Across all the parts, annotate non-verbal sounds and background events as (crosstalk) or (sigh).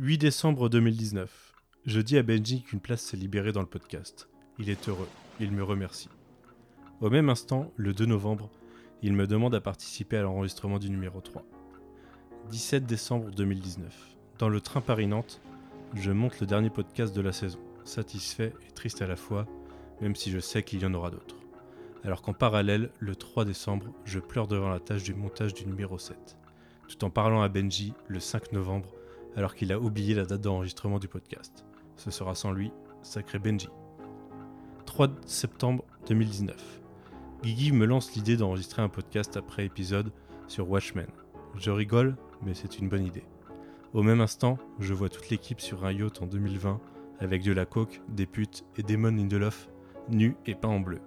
8 décembre 2019. Je dis à Benji qu'une place s'est libérée dans le podcast. Il est heureux, il me remercie. Au même instant, le 2 novembre, il me demande à participer à l'enregistrement du numéro 3. 17 décembre 2019. Dans le train Paris-Nantes, je monte le dernier podcast de la saison, satisfait et triste à la fois, même si je sais qu'il y en aura d'autres. Alors qu'en parallèle, le 3 décembre, je pleure devant la tâche du montage du numéro 7, tout en parlant à Benji le 5 novembre, alors qu'il a oublié la date d'enregistrement du podcast. Ce sera sans lui, sacré Benji. 3 septembre 2019. Guigui me lance l'idée d'enregistrer un podcast après épisode sur Watchmen. Je rigole, mais c'est une bonne idée. Au même instant, je vois toute l'équipe sur un yacht en 2020 avec de la coke, des putes et Damon Lindelof nus et peints en bleu.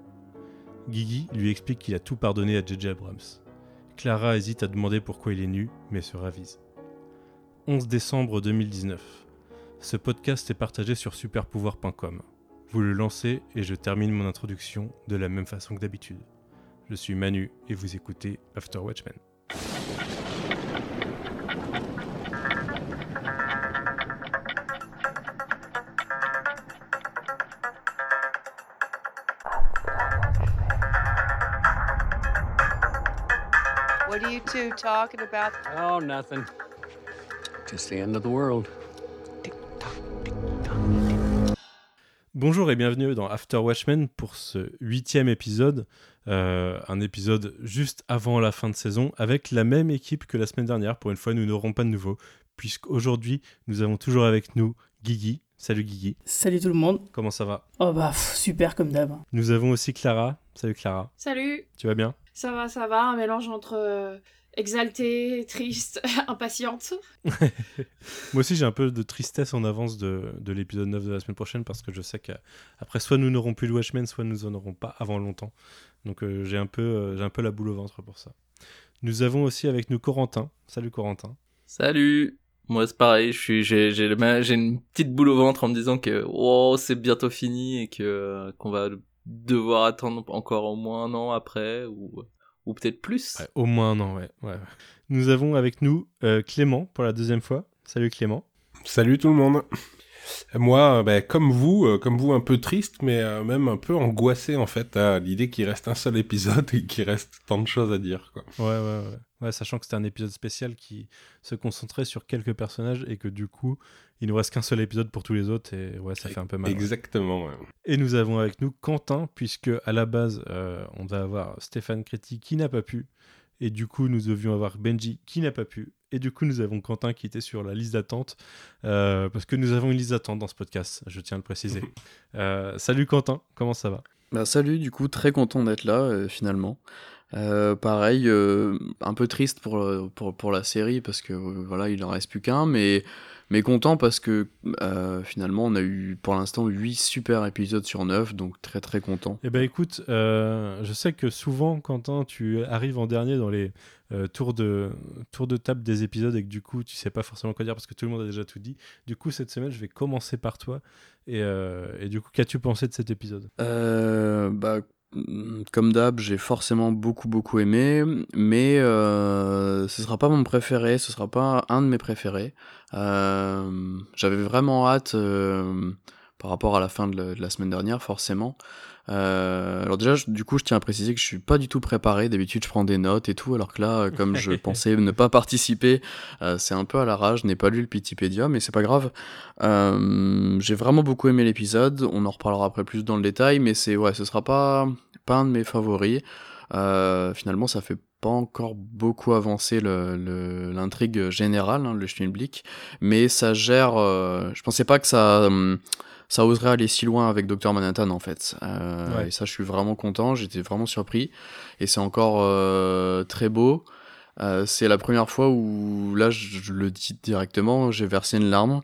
Guigui lui explique qu'il a tout pardonné à JJ Abrams. Clara hésite à demander pourquoi il est nu, mais se ravise. 11 décembre 2019. Ce podcast est partagé sur superpouvoir.com. Vous le lancez et je termine mon introduction de la même façon que d'habitude. Je suis Manu et vous écoutez After Watchmen. What are you two talking about? Oh, nothing. Just the end of the world. Bonjour et bienvenue dans After Watchmen pour ce huitième épisode, euh, un épisode juste avant la fin de saison avec la même équipe que la semaine dernière. Pour une fois, nous n'aurons pas de nouveau, puisqu'aujourd'hui, nous avons toujours avec nous Guigui. Salut Guigui. Salut tout le monde. Comment ça va? Oh bah pff, super comme d'hab. Nous avons aussi Clara. Salut Clara. Salut, Tu vas bien? Ça va, ça va, un mélange entre euh, exaltée, triste, (laughs) impatiente. Moi aussi, j'ai un peu de tristesse en avance de, de l'épisode 9 de la semaine prochaine parce que je sais qu'après, soit nous n'aurons plus le Watchmen, soit nous en aurons pas avant longtemps. Donc euh, j'ai un, peu, euh, j'ai un peu la boule au ventre pour ça. Nous avons aussi avec nous Corentin. Salut Corentin. Salut Moi c'est pareil, j'ai une petite boule au ventre en me disant que oh, c'est bientôt fini et que qu'on va devoir attendre encore au moins un an après ou, ou peut-être plus. Ouais, au moins un an, ouais. ouais. Nous avons avec nous euh, Clément pour la deuxième fois. Salut Clément. Salut tout le monde. Moi, ben, comme vous, euh, comme vous, un peu triste, mais euh, même un peu angoissé en fait à l'idée qu'il reste un seul épisode (laughs) et qu'il reste tant de choses à dire. Quoi. Ouais, ouais, ouais. Ouais, sachant que c'était un épisode spécial qui se concentrait sur quelques personnages et que du coup, il nous reste qu'un seul épisode pour tous les autres et ouais, ça fait un peu mal. Exactement. ouais. Et nous avons avec nous Quentin, puisque à la base, euh, on va avoir Stéphane Créti qui n'a pas pu. Et du coup, nous devions avoir Benji qui n'a pas pu. Et du coup, nous avons Quentin qui était sur la liste d'attente. euh, parce que nous avons une liste d'attente dans ce podcast, je tiens à le préciser. (laughs) Euh, salut Quentin, comment ça va? Bah salut, du coup très content d'être là euh, finalement. Euh, pareil, euh, un peu triste pour, pour, pour la série parce que euh, voilà, il en reste plus qu'un, mais, mais content parce que euh, finalement on a eu pour l'instant 8 super épisodes sur 9, donc très très content. Eh ben écoute, je sais que souvent, Quentin, tu arrives en dernier dans les tours, de, tours de table des épisodes et que du coup, tu sais pas forcément quoi dire parce que tout le monde a déjà tout dit. Du coup, cette semaine, je vais commencer par toi. Et, et du coup, qu'as-tu pensé de cet épisode? Bah, comme d'hab, j'ai forcément beaucoup beaucoup aimé, mais euh, ce sera pas mon préféré, ce sera pas un de mes préférés. Euh, J'avais vraiment hâte euh, par rapport à la fin de la, de la semaine dernière, forcément. Euh, alors déjà, je- du coup, je tiens à préciser que je suis pas du tout préparé. D'habitude, je prends des notes et tout, alors que là, euh, comme je (laughs) pensais ne pas participer, euh, c'est un peu à l'arrache. Je n'ai pas lu le Pitipédia, mais c'est pas grave. Euh, j'ai vraiment beaucoup aimé l'épisode. On en reparlera après plus dans le détail, mais c'est ouais, ce sera pas pas un de mes favoris. Euh, finalement, ça fait pas encore beaucoup avancer le- le- l'intrigue générale, hein, le Schmilblick, mais ça gère. euh, je pensais pas que ça hum, ça oserait aller si loin avec Dr Manhattan en fait. Euh, Ouais. Et ça, je suis vraiment content. J'étais vraiment surpris. Et c'est encore euh, très beau. Euh, c'est la première fois où, là, je, je le dis directement, j'ai versé une larme.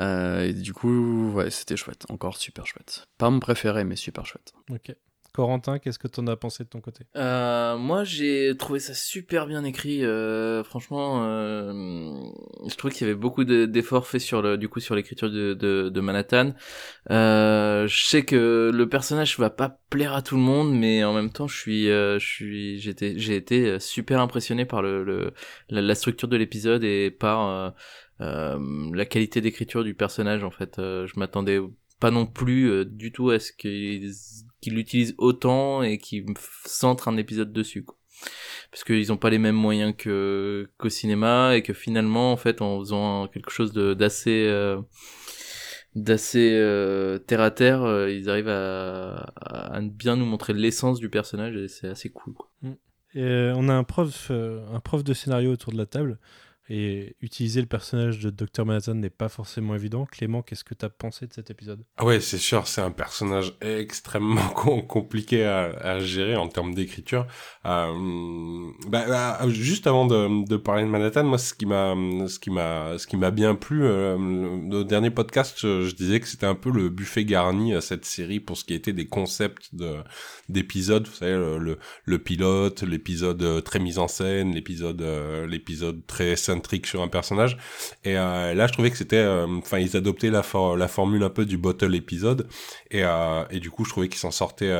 Et du coup, ouais, c'était chouette. Encore super chouette. Pas mon préféré, mais super chouette. Ok. Corentin, qu'est-ce que t'en as pensé de ton côté? Euh, moi, j'ai trouvé ça super bien écrit. euh, franchement, euh, je trouve qu'il y avait beaucoup de- d'efforts faits sur le, du coup, sur l'écriture de, de, de Manhattan. Euh, je sais que le personnage va pas plaire à tout le monde, mais en même temps, je suis, euh, je suis, j'étais, j'ai été super impressionné par le, le la, structure de l'épisode et par euh, euh, la qualité d'écriture du personnage en fait. Euh, je m'attendais pas non plus euh, du tout à ce qu'il qu'il l'utilise autant et qu'il centre un épisode dessus. Parce qu'ils ont pas les mêmes moyens que qu'au cinéma et que finalement en fait en faisant quelque chose d'assez d'assez euh, terre à terre, euh, ils arrivent à, à, bien nous montrer l'essence du personnage et c'est assez cool. Quoi. Et euh, on a un prof, un prof de scénario autour de la table et utiliser le personnage de Dr. Manhattan n'est pas forcément évident. Clément, qu'est-ce que tu as pensé de cet épisode? Ah ouais, c'est sûr, c'est un personnage extrêmement (laughs) compliqué à, gérer en termes d'écriture. Euh, bah, bah, juste avant de, parler de Manhattan, moi, ce qui m'a, ce qui m'a, ce qui m'a bien plu, euh, le, dernier podcast, je, je disais que c'était un peu le buffet garni à cette série pour ce qui était des concepts de d'épisodes. Vous savez, le, pilote, l'épisode euh, très mis en scène, l'épisode, euh, l'épisode très trick sur un personnage. Et euh, là, je trouvais que c'était, euh, enfin, ils adoptaient la, la formule un peu du bottle épisode. Et, euh, et du coup, je trouvais qu'ils s'en sortaient,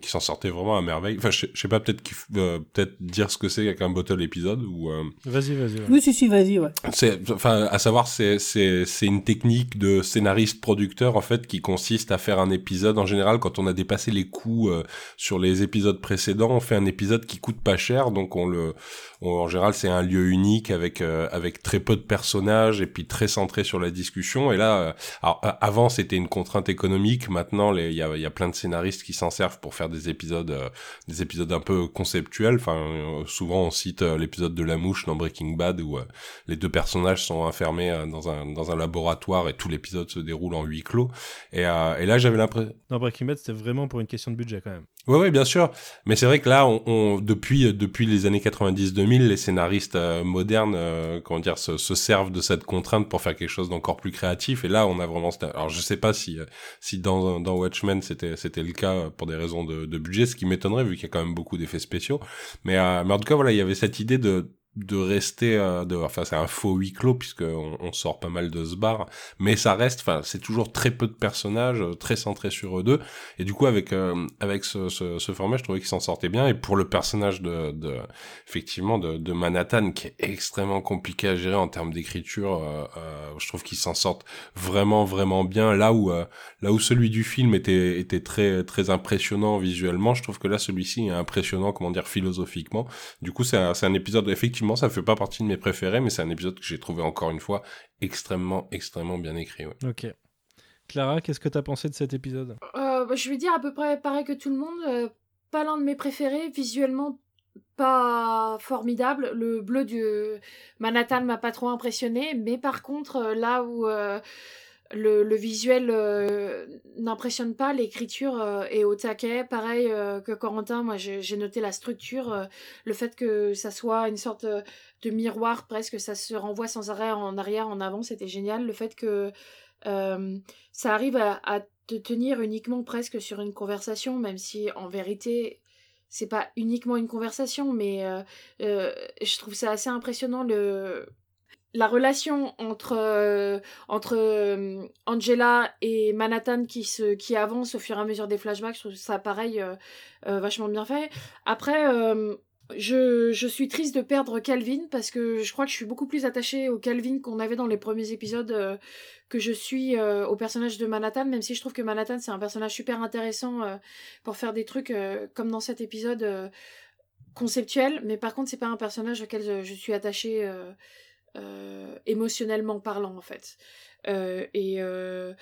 qu'ils s'en sortaient vraiment à merveille. Enfin, je, sais pas, peut-être peut-être dire ce que c'est avec un bottle épisode ou. Vas-y, vas-y. Oui, si, si, vas-y, ouais. C'est, enfin, à savoir, c'est, c'est, c'est une technique de scénariste-producteur en fait qui consiste à faire un épisode. En général, quand on a dépassé les coûts sur les épisodes précédents, on fait un épisode qui coûte pas cher, donc on le, en général, c'est un lieu unique avec euh, avec très peu de personnages et puis très centré sur la discussion. Et là, euh, avant c'était une contrainte économique. Maintenant, il y a, plein de scénaristes qui s'en servent pour faire des épisodes euh, des épisodes un peu conceptuels. Enfin, souvent on cite l'épisode de la mouche dans Breaking Bad où les deux personnages sont enfermés dans un laboratoire et tout l'épisode se déroule en huis clos. Et là, j'avais l'impression. Dans Breaking Bad, c'était vraiment pour une question de budget quand même. Oui, ouais, bien sûr. Mais c'est vrai que là, on, on, depuis depuis les années 90-2000, les scénaristes euh, modernes, euh, comment dire, se, se, servent de cette contrainte pour faire quelque chose d'encore plus créatif. Et là, on a vraiment. Alors, je sais pas si euh, si dans dans Watchmen c'était c'était le cas pour des raisons de, de budget, ce qui m'étonnerait vu qu'il y a quand même beaucoup d'effets spéciaux. Mais mais en tout cas, voilà, il y avait cette idée de de rester euh, de enfin c'est un faux huis clos puisque on, sort pas mal de ce bar mais ça reste enfin c'est toujours très peu de personnages euh, très centrés sur eux deux. Et du coup avec euh, avec ce, ce, ce, format je trouvais qu'il s'en sortait bien. Et pour le personnage de, de effectivement de, de, Manhattan qui est extrêmement compliqué à gérer en termes d'écriture je trouve qu'il s'en sort vraiment vraiment bien. Là où là où celui du film était était très très impressionnant visuellement je trouve que là celui-ci est impressionnant comment dire philosophiquement. Du coup c'est un, un épisode effectivement ça fait pas partie de mes préférés, mais c'est un épisode que j'ai trouvé encore une fois extrêmement, extrêmement bien écrit. Ouais. Ok. Clara, qu'est-ce que tu as pensé de cet épisode? Euh, bah, Je vais dire à peu près pareil que tout le monde. Euh, pas l'un de mes préférés. Visuellement, pas formidable. Le bleu du Manhattan m'a pas trop impressionné. Mais par contre, euh, là où le, visuel euh, n'impressionne pas, l'écriture euh, est au taquet. Pareil euh, que Corentin, moi j'ai noté la structure, le fait que ça soit une sorte de miroir presque, ça se renvoie sans arrêt en arrière, en avant, c'était génial. Le fait que ça arrive à, te tenir uniquement presque sur une conversation, même si en vérité c'est pas uniquement une conversation, mais je trouve ça assez impressionnant la relation entre euh, entre euh, Angela et Manhattan qui se qui avance au fur et à mesure des flashbacks je trouve ça pareil euh, vachement bien fait. Après je, je suis triste de perdre Calvin parce que je crois que je suis beaucoup plus attachée au Calvin qu'on avait dans les premiers épisodes que je suis au personnage de Manhattan même si je trouve que Manhattan c'est un personnage super intéressant pour faire des trucs comme dans cet épisode conceptuel. Mais par contre c'est pas un personnage auquel je, je suis attachée euh, émotionnellement parlant en fait. Euh, et euh,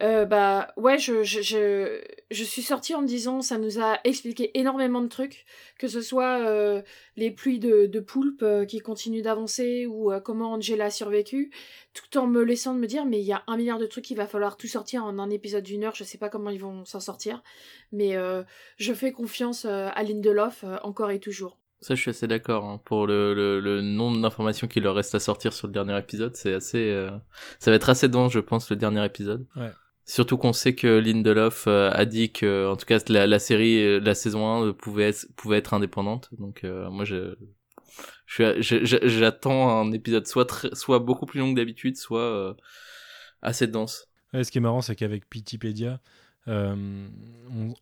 bah ouais, je, je, je, suis sortie en me disant ça nous a expliqué énormément de trucs, que ce soit les pluies de, de poulpe qui continuent d'avancer ou comment Angela a survécu, tout en me laissant de me dire mais il y a un milliard de trucs qu'il va falloir tout sortir en un épisode d'une heure, je sais pas comment ils vont s'en sortir, mais je fais confiance à Lindelof encore et toujours. Ça, je suis assez d'accord. Hein. Pour le, le, le nombre d'informations qu'il leur reste à sortir sur le dernier épisode, c'est assez. Euh... Ça va être assez dense, je pense, le dernier épisode. Ouais. Surtout qu'on sait que Lindelof euh, a dit que, en tout cas, la, la série, euh, la saison 1 pouvait être, pouvait être indépendante. Donc, euh, moi, je, j'attends un épisode soit très, soit beaucoup plus long que d'habitude, soit assez dense. Ouais, ce qui est marrant, c'est qu'avec Pitipédia, euh,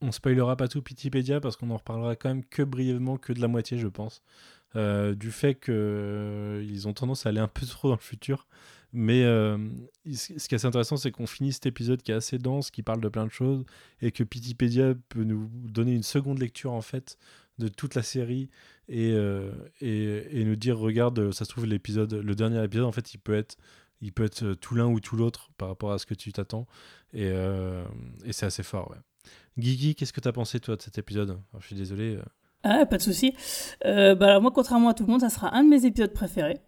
on, spoilera pas tout Pitipédia parce qu'on en reparlera quand même que brièvement, que de la moitié, je pense. Euh, du fait qu'ils euh, ont tendance à aller un peu trop dans le futur. Mais euh, ce qui est assez intéressant, c'est qu'on finit cet épisode qui est assez dense, qui parle de plein de choses, et que Pitipédia peut nous donner une seconde lecture en fait de toute la série et, et, et nous dire regarde, ça se trouve l'épisode, le dernier épisode en fait, il peut être il peut être tout l'un ou tout l'autre par rapport à ce que tu t'attends, et, euh, c'est assez fort. Guigui, qu'est-ce que tu as pensé toi de cet épisode? Je suis désolé. euh, Ah, pas de souci. Euh, bah, moi, contrairement à tout le monde, ça sera un de mes épisodes préférés.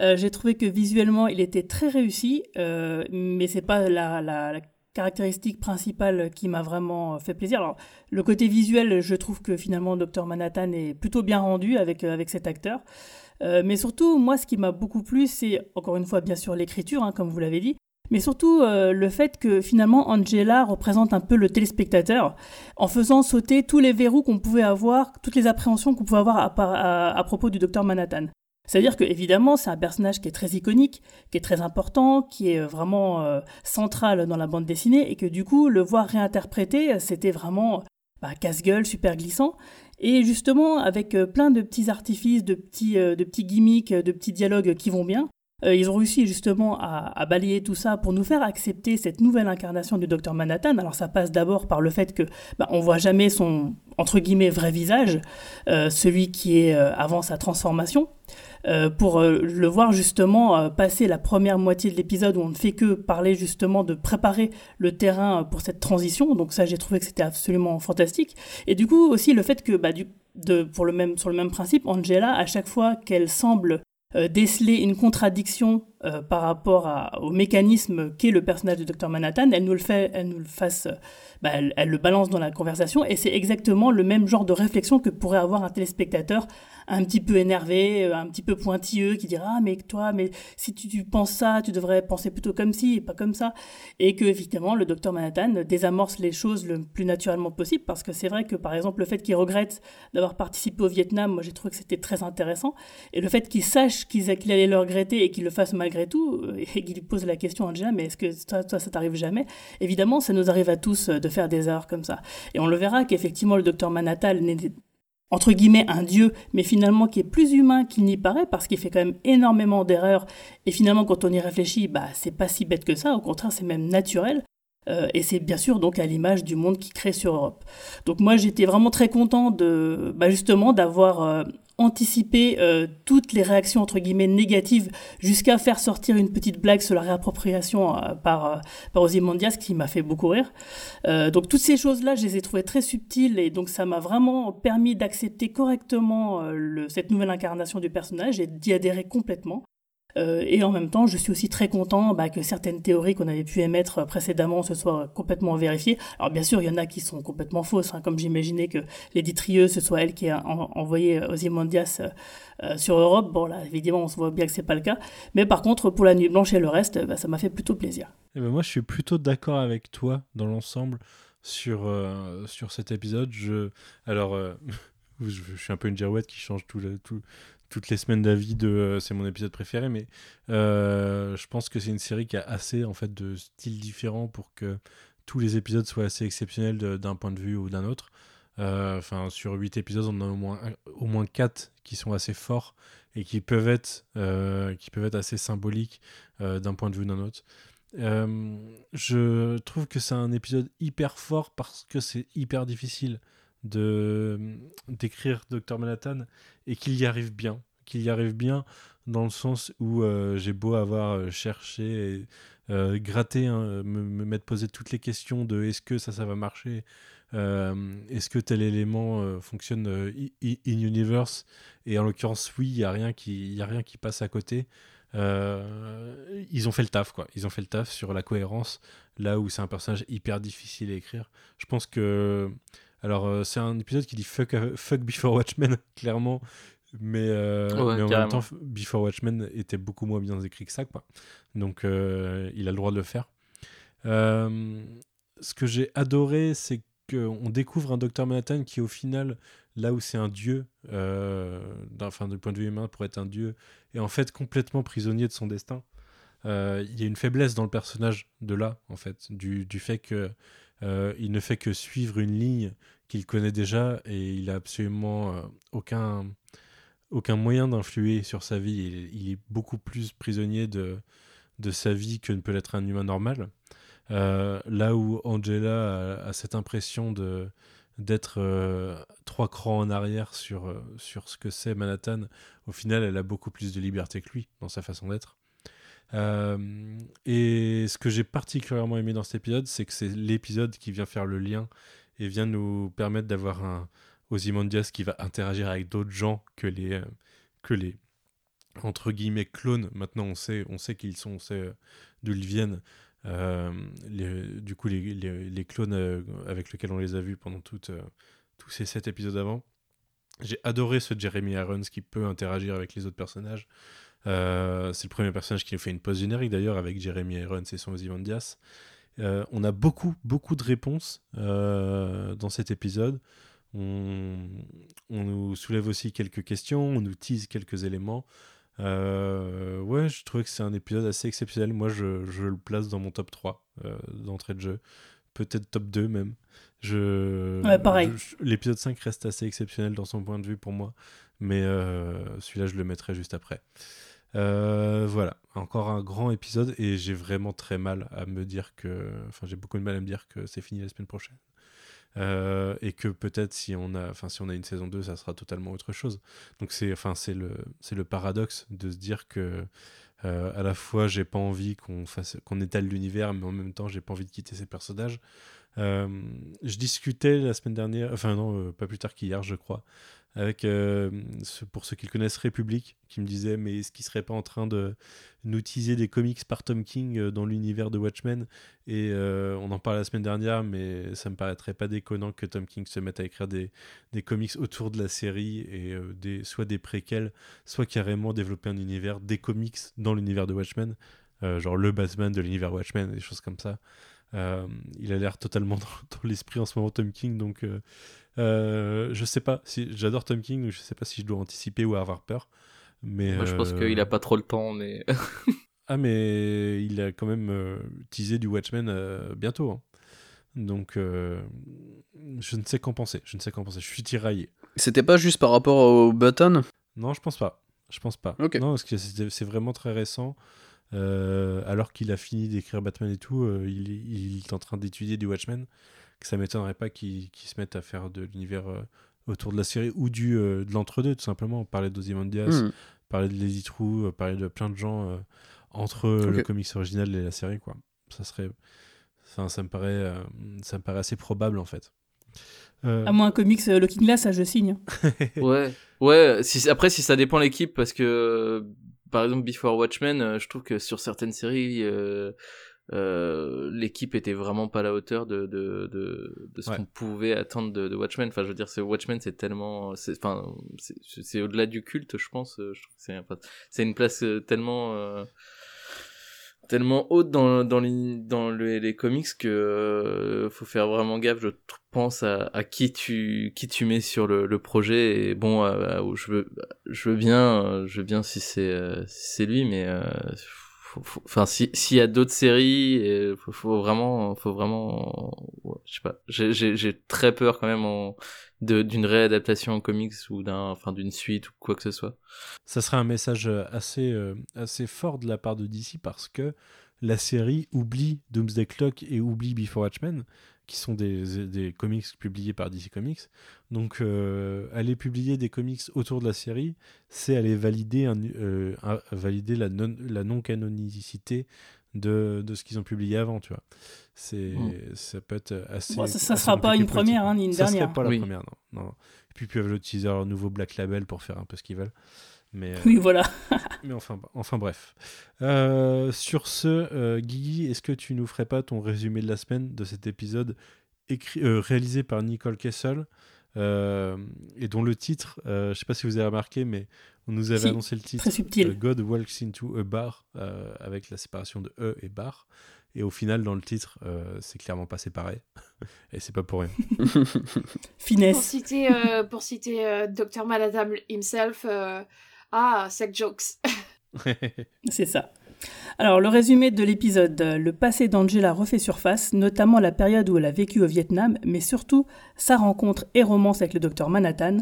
Euh, J'ai trouvé que visuellement, il était très réussi, euh, mais c'est pas la caractéristique principale qui m'a vraiment fait plaisir. Alors, le côté visuel, je trouve que finalement, Dr Manhattan est plutôt bien rendu avec, euh, avec cet acteur. Euh, mais surtout, moi, ce qui m'a beaucoup plu, c'est encore une fois, bien sûr, l'écriture, hein, comme vous l'avez dit, mais surtout euh, le fait que finalement Angela représente un peu le téléspectateur en faisant sauter tous les verrous qu'on pouvait avoir, toutes les appréhensions qu'on pouvait avoir à- à propos du docteur Manhattan. C'est-à-dire que évidemment c'est un personnage qui est très iconique, qui est très important, qui est vraiment euh, central dans la bande dessinée et que du coup le voir réinterprété c'était vraiment bah, casse-gueule, super glissant. Et justement avec euh, plein de petits artifices, de petits, euh, de petits gimmicks, de petits dialogues qui vont bien, euh, ils ont réussi justement à, à balayer tout ça pour nous faire accepter cette nouvelle incarnation du docteur Manhattan. Alors ça passe d'abord par le fait que bah, on voit jamais son entre guillemets vrai visage, euh, celui qui est euh, avant sa transformation, euh, pour euh, le voir justement euh, passer la première moitié de l'épisode où on ne fait que parler justement de préparer le terrain pour cette transition. Donc ça j'ai trouvé que c'était absolument fantastique. Et du coup aussi le fait que bah, du, de, pour le même, sur le même principe, Angela à chaque fois qu'elle semble déceler une contradiction euh, par rapport au mécanisme qu'est le personnage de Dr Manhattan, elle nous le fait, elle nous le fasse, euh, bah, elle, le balance dans la conversation et c'est exactement le même genre de réflexion que pourrait avoir un téléspectateur un petit peu énervé, euh, un petit peu pointilleux, qui dira ah mais toi mais si tu, penses ça, tu devrais penser plutôt comme ci et pas comme ça, et que évidemment le Dr Manhattan désamorce les choses le plus naturellement possible parce que c'est vrai que par exemple le fait qu'il regrette d'avoir participé au Vietnam, moi j'ai trouvé que c'était très intéressant. Et le fait qu'il sache qu'il qu'il allait le regretter et qu'il le fasse malgré tout, euh, et qu'il pose la question à Angela, mais est-ce que toi, ça t'arrive jamais? Évidemment, ça nous arrive à tous euh, de faire des erreurs comme ça. Et on le verra qu'effectivement, le docteur Manhattan n'est entre guillemets un dieu, mais finalement qui est plus humain qu'il n'y paraît parce qu'il fait quand même énormément d'erreurs. Et finalement, quand on y réfléchit, bah c'est pas si bête que ça. Au contraire, c'est même naturel. Euh, et c'est bien sûr donc à l'image du monde qui crée sur Europe. Donc moi j'étais vraiment très content de bah, justement d'avoir anticipé euh, toutes les réactions entre guillemets négatives jusqu'à faire sortir une petite blague sur la réappropriation euh, par euh, par Ozymandias qui m'a fait beaucoup rire. Euh, donc toutes ces choses là je les ai trouvées très subtiles et donc ça m'a vraiment permis d'accepter correctement euh, le, cette nouvelle incarnation du personnage et d'y adhérer complètement. Euh, et en même temps, je suis aussi très content bah, que certaines théories qu'on avait pu émettre précédemment se soient complètement vérifiées. Alors bien sûr, il y en a qui sont complètement fausses, hein, comme j'imaginais que l'éditrieuse, ce soit elle qui a en- envoyé Ozymandias euh, euh, sur Europe. Bon là, évidemment, on se voit bien que c'est pas le cas. Mais par contre, pour la Nuit Blanche et le reste, bah, ça m'a fait plutôt plaisir. Eh ben moi, je suis plutôt d'accord avec toi dans l'ensemble sur, euh, sur cet épisode. Alors, euh, (laughs) je, suis un peu une girouette qui change tout- toutes les semaines d'avis euh, c'est mon épisode préféré, mais euh, je pense que c'est une série qui a assez en fait de styles différents pour que tous les épisodes soient assez exceptionnels d'un point de vue ou d'un autre. Euh, sur 8 épisodes, on a au moins, au moins 4 qui sont assez forts et qui peuvent être, assez symboliques d'un point de vue ou d'un autre. Je trouve que c'est un épisode hyper fort parce que c'est hyper difficile de d'écrire Dr Manhattan et qu'il y arrive bien, qu'il y arrive bien dans le sens où euh, j'ai beau avoir euh, cherché euh, gratté, hein, me, me mettre poser toutes les questions de est-ce que ça ça va marcher, euh, est-ce que tel élément euh, fonctionne euh, in universe et en l'occurrence oui, il y a rien qui y a rien qui passe à côté. Euh, ils ont fait le taf, quoi. Ils ont fait le taf sur la cohérence, là où c'est un personnage hyper difficile à écrire. Je pense que. Alors, euh, c'est un épisode qui dit fuck, euh, fuck Before Watchmen, (laughs) clairement. Mais, euh, Ouais, mais en même temps, Before Watchmen était beaucoup moins bien écrit que ça, quoi. Donc, euh, il a le droit de le faire. Euh, ce que j'ai adoré, c'est qu'on découvre un Docteur Manhattan qui, au final, là où c'est un dieu, enfin, du point de vue humain, pour être un dieu, est en fait complètement prisonnier de son destin. Il y a une faiblesse dans le personnage de là, en fait, du, du fait que euh, il ne fait que suivre une ligne qu'il connaît déjà et il a absolument euh, aucun, aucun moyen d'influer sur sa vie. Il, il est beaucoup plus prisonnier de, de sa vie que ne peut l'être un humain normal. Euh, là où Angela a, cette impression de d'être trois crans en arrière sur, sur ce que c'est Manhattan, au final, elle a beaucoup plus de liberté que lui dans sa façon d'être. Euh, et ce que j'ai particulièrement aimé dans cet épisode, c'est que c'est l'épisode qui vient faire le lien et vient nous permettre d'avoir un Ozymandias qui va interagir avec d'autres gens que les, euh, que les entre guillemets clones. Maintenant, on sait, on sait qui ils sont, on sait euh, d'où ils viennent. Du coup, les, les- clones avec lesquels on les a vus pendant toutes, euh, tous ces sept épisodes avant. J'ai adoré ce Jeremy Irons qui peut interagir avec les autres personnages. Euh, c'est le premier personnage qui nous fait une pause générique d'ailleurs avec Jeremy Irons et son Ozymandias. Euh, on a beaucoup, beaucoup de réponses euh, dans cet épisode. On, on nous soulève aussi quelques questions, on nous tease quelques éléments. Ouais, je trouvais que c'est un épisode assez exceptionnel. Moi, je, je le place dans mon top 3 euh, d'entrée de jeu. Peut-être top 2 même. Je, Ouais, pareil. L'épisode 5 reste assez exceptionnel dans son point de vue pour moi. Mais celui-là, je le mettrai juste après. Euh, voilà, encore un grand épisode et j'ai vraiment très mal à me dire que. Enfin, j'ai beaucoup de mal à me dire que c'est fini la semaine prochaine. Euh, et que peut-être si on a enfin si on a une saison 2 ça sera totalement autre chose donc c'est enfin c'est le c'est le paradoxe de se dire que euh, à la fois j'ai pas envie qu'on fasse qu'on étale l'univers mais en même temps j'ai pas envie de quitter ces personnages je discutais la semaine dernière enfin non pas plus tard qu'hier je crois avec euh, pour ceux qui le connaissent République qui me disait mais est-ce qu'il serait pas en train de nous teaser des comics par Tom King euh, dans l'univers de Watchmen? Et euh, on en parlait la semaine dernière, mais ça me paraîtrait pas déconnant que Tom King se mette à écrire des, des comics autour de la série et des, soit des préquels, soit carrément développer un univers, des comics dans l'univers de Watchmen, genre le Batman de l'univers Watchmen, des choses comme ça. Il a l'air totalement (laughs) dans l'esprit en ce moment Tom King, donc euh, je sais pas si j'adore Tom King, donc je sais pas si je dois anticiper ou avoir peur. Mais Moi, je pense euh, qu'il a pas trop le temps, mais (laughs) ah, mais il a quand même euh, teasé du Watchmen euh, bientôt. hein. Donc, euh, je ne sais qu'en penser. Je ne sais qu'en penser. Je suis tiraillé. C'était pas juste par rapport au button? Non, je pense pas. Je pense pas. Ok. Non, parce que c'est vraiment très récent. Euh, alors qu'il a fini d'écrire Batman et tout, euh, il est en train d'étudier du Watchmen. Que ça m'étonnerait pas qu'il qu'il se mette à faire de l'univers euh, autour de la série ou du, euh, de l'entre-deux, tout simplement. Parler d'Ozymandias, Hmm. parler de Lazy True, euh, parler de plein de gens euh, entre le comics original et la série, quoi. Ça serait, ça, ça me paraît, euh, ça me paraît assez probable en fait. Euh, À moins un comics euh, Looking Glass, ça je signe. (laughs) ouais, ouais. Si, après, si ça dépend de l'équipe, parce que euh, par exemple Before Watchmen, euh, je trouve que sur certaines séries, euh, l'équipe était vraiment pas à la hauteur de de de, de ce Ouais. qu'on pouvait attendre de, de Watchmen. Enfin, je veux dire, c'est Watchmen, c'est tellement, enfin, c'est- au-delà du culte, je pense. euh, Je trouve que c'est c'est une place euh, tellement euh, tellement haute dans dans les dans le- les comics que euh, faut faire vraiment gaffe je pense à, à qui tu qui tu mets sur le, le projet et bon euh, euh, je veux je veux bien je veux bien si c'est si c'est lui mais enfin si s'il y a d'autres séries faut, faut vraiment faut vraiment je sais pas. J'ai très peur quand même d'une réadaptation en comics ou d'un enfin d'une suite ou quoi que ce soit. Ça serait un message euh, assez, euh, assez fort de la part de DC parce que la série oublie Doomsday Clock et oublie Before Watchmen, qui sont des, des comics publiés par DC Comics. Donc, euh, aller publier des comics autour de la série, c'est aller valider, un, euh, un- valider la non- la non-canonicité de, de ce qu'ils ont publié avant, tu vois. C'est. Ça peut être assez. Bon, ça, assez sera pas une première, hein, ni une ça dernière. serait pas la Oui. première, non. non. Et puis, ils peuvent utiliser leur nouveau Black Label pour faire un peu ce qu'ils veulent. Mais, euh, Oui, voilà. (laughs) mais enfin, enfin bref. Euh, sur ce, euh, Guigui, est-ce que tu nous ferais pas ton résumé de la semaine de cet épisode écrit, euh, réalisé par Nicole Kessel euh, et dont le titre, euh, je sais pas si vous avez remarqué, mais on nous avait Si, annoncé le titre Très subtil. euh, God Walks into a Bar euh, avec la séparation de E et bar. Et au final, dans le titre, euh, c'est clairement pas séparé. (laughs) et c'est pas pour rien. Pour Finesse. citer, euh, pour citer euh, Dr. Manhattan himself, euh, ah, sex jokes. (laughs) C'est ça. Alors, le résumé de l'épisode. Le passé d'Angela refait surface, notamment la période où elle a vécu au Vietnam, mais surtout sa rencontre et romance avec le docteur Manhattan.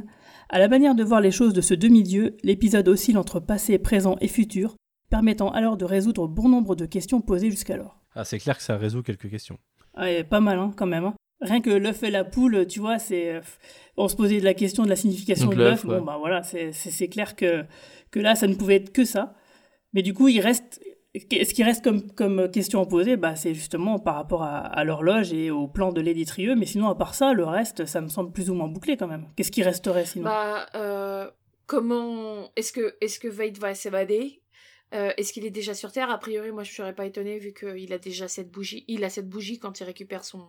À la manière de voir les choses de ce demi-dieu, l'épisode oscille entre passé, présent et futur, permettant alors de résoudre bon nombre de questions posées jusqu'alors. Ah, c'est clair que ça résout quelques questions. Ouais, pas mal, hein, quand même. hein. Rien que l'œuf et la poule, tu vois, c'est. euh, On se posait de la question de la signification Donc de l'œuf. ouais. Bon, bah voilà, c'est clair que, que là, ça ne pouvait être que ça. Mais du coup, il reste. Ce qui reste comme, comme question à poser, bah, c'est justement par rapport à, à l'horloge et au plan de Lady Trieux. Mais sinon, à part ça, le reste, ça me semble plus ou moins bouclé quand même. Qu'est-ce qui resterait sinon? Bah, euh, comment est-ce que est-ce que Vade va s'évader? Euh, Est-ce qu'il est déjà sur Terre? A priori, moi, je serais pas étonnée vu qu'il a déjà cette bougie. Il a cette bougie quand il récupère son.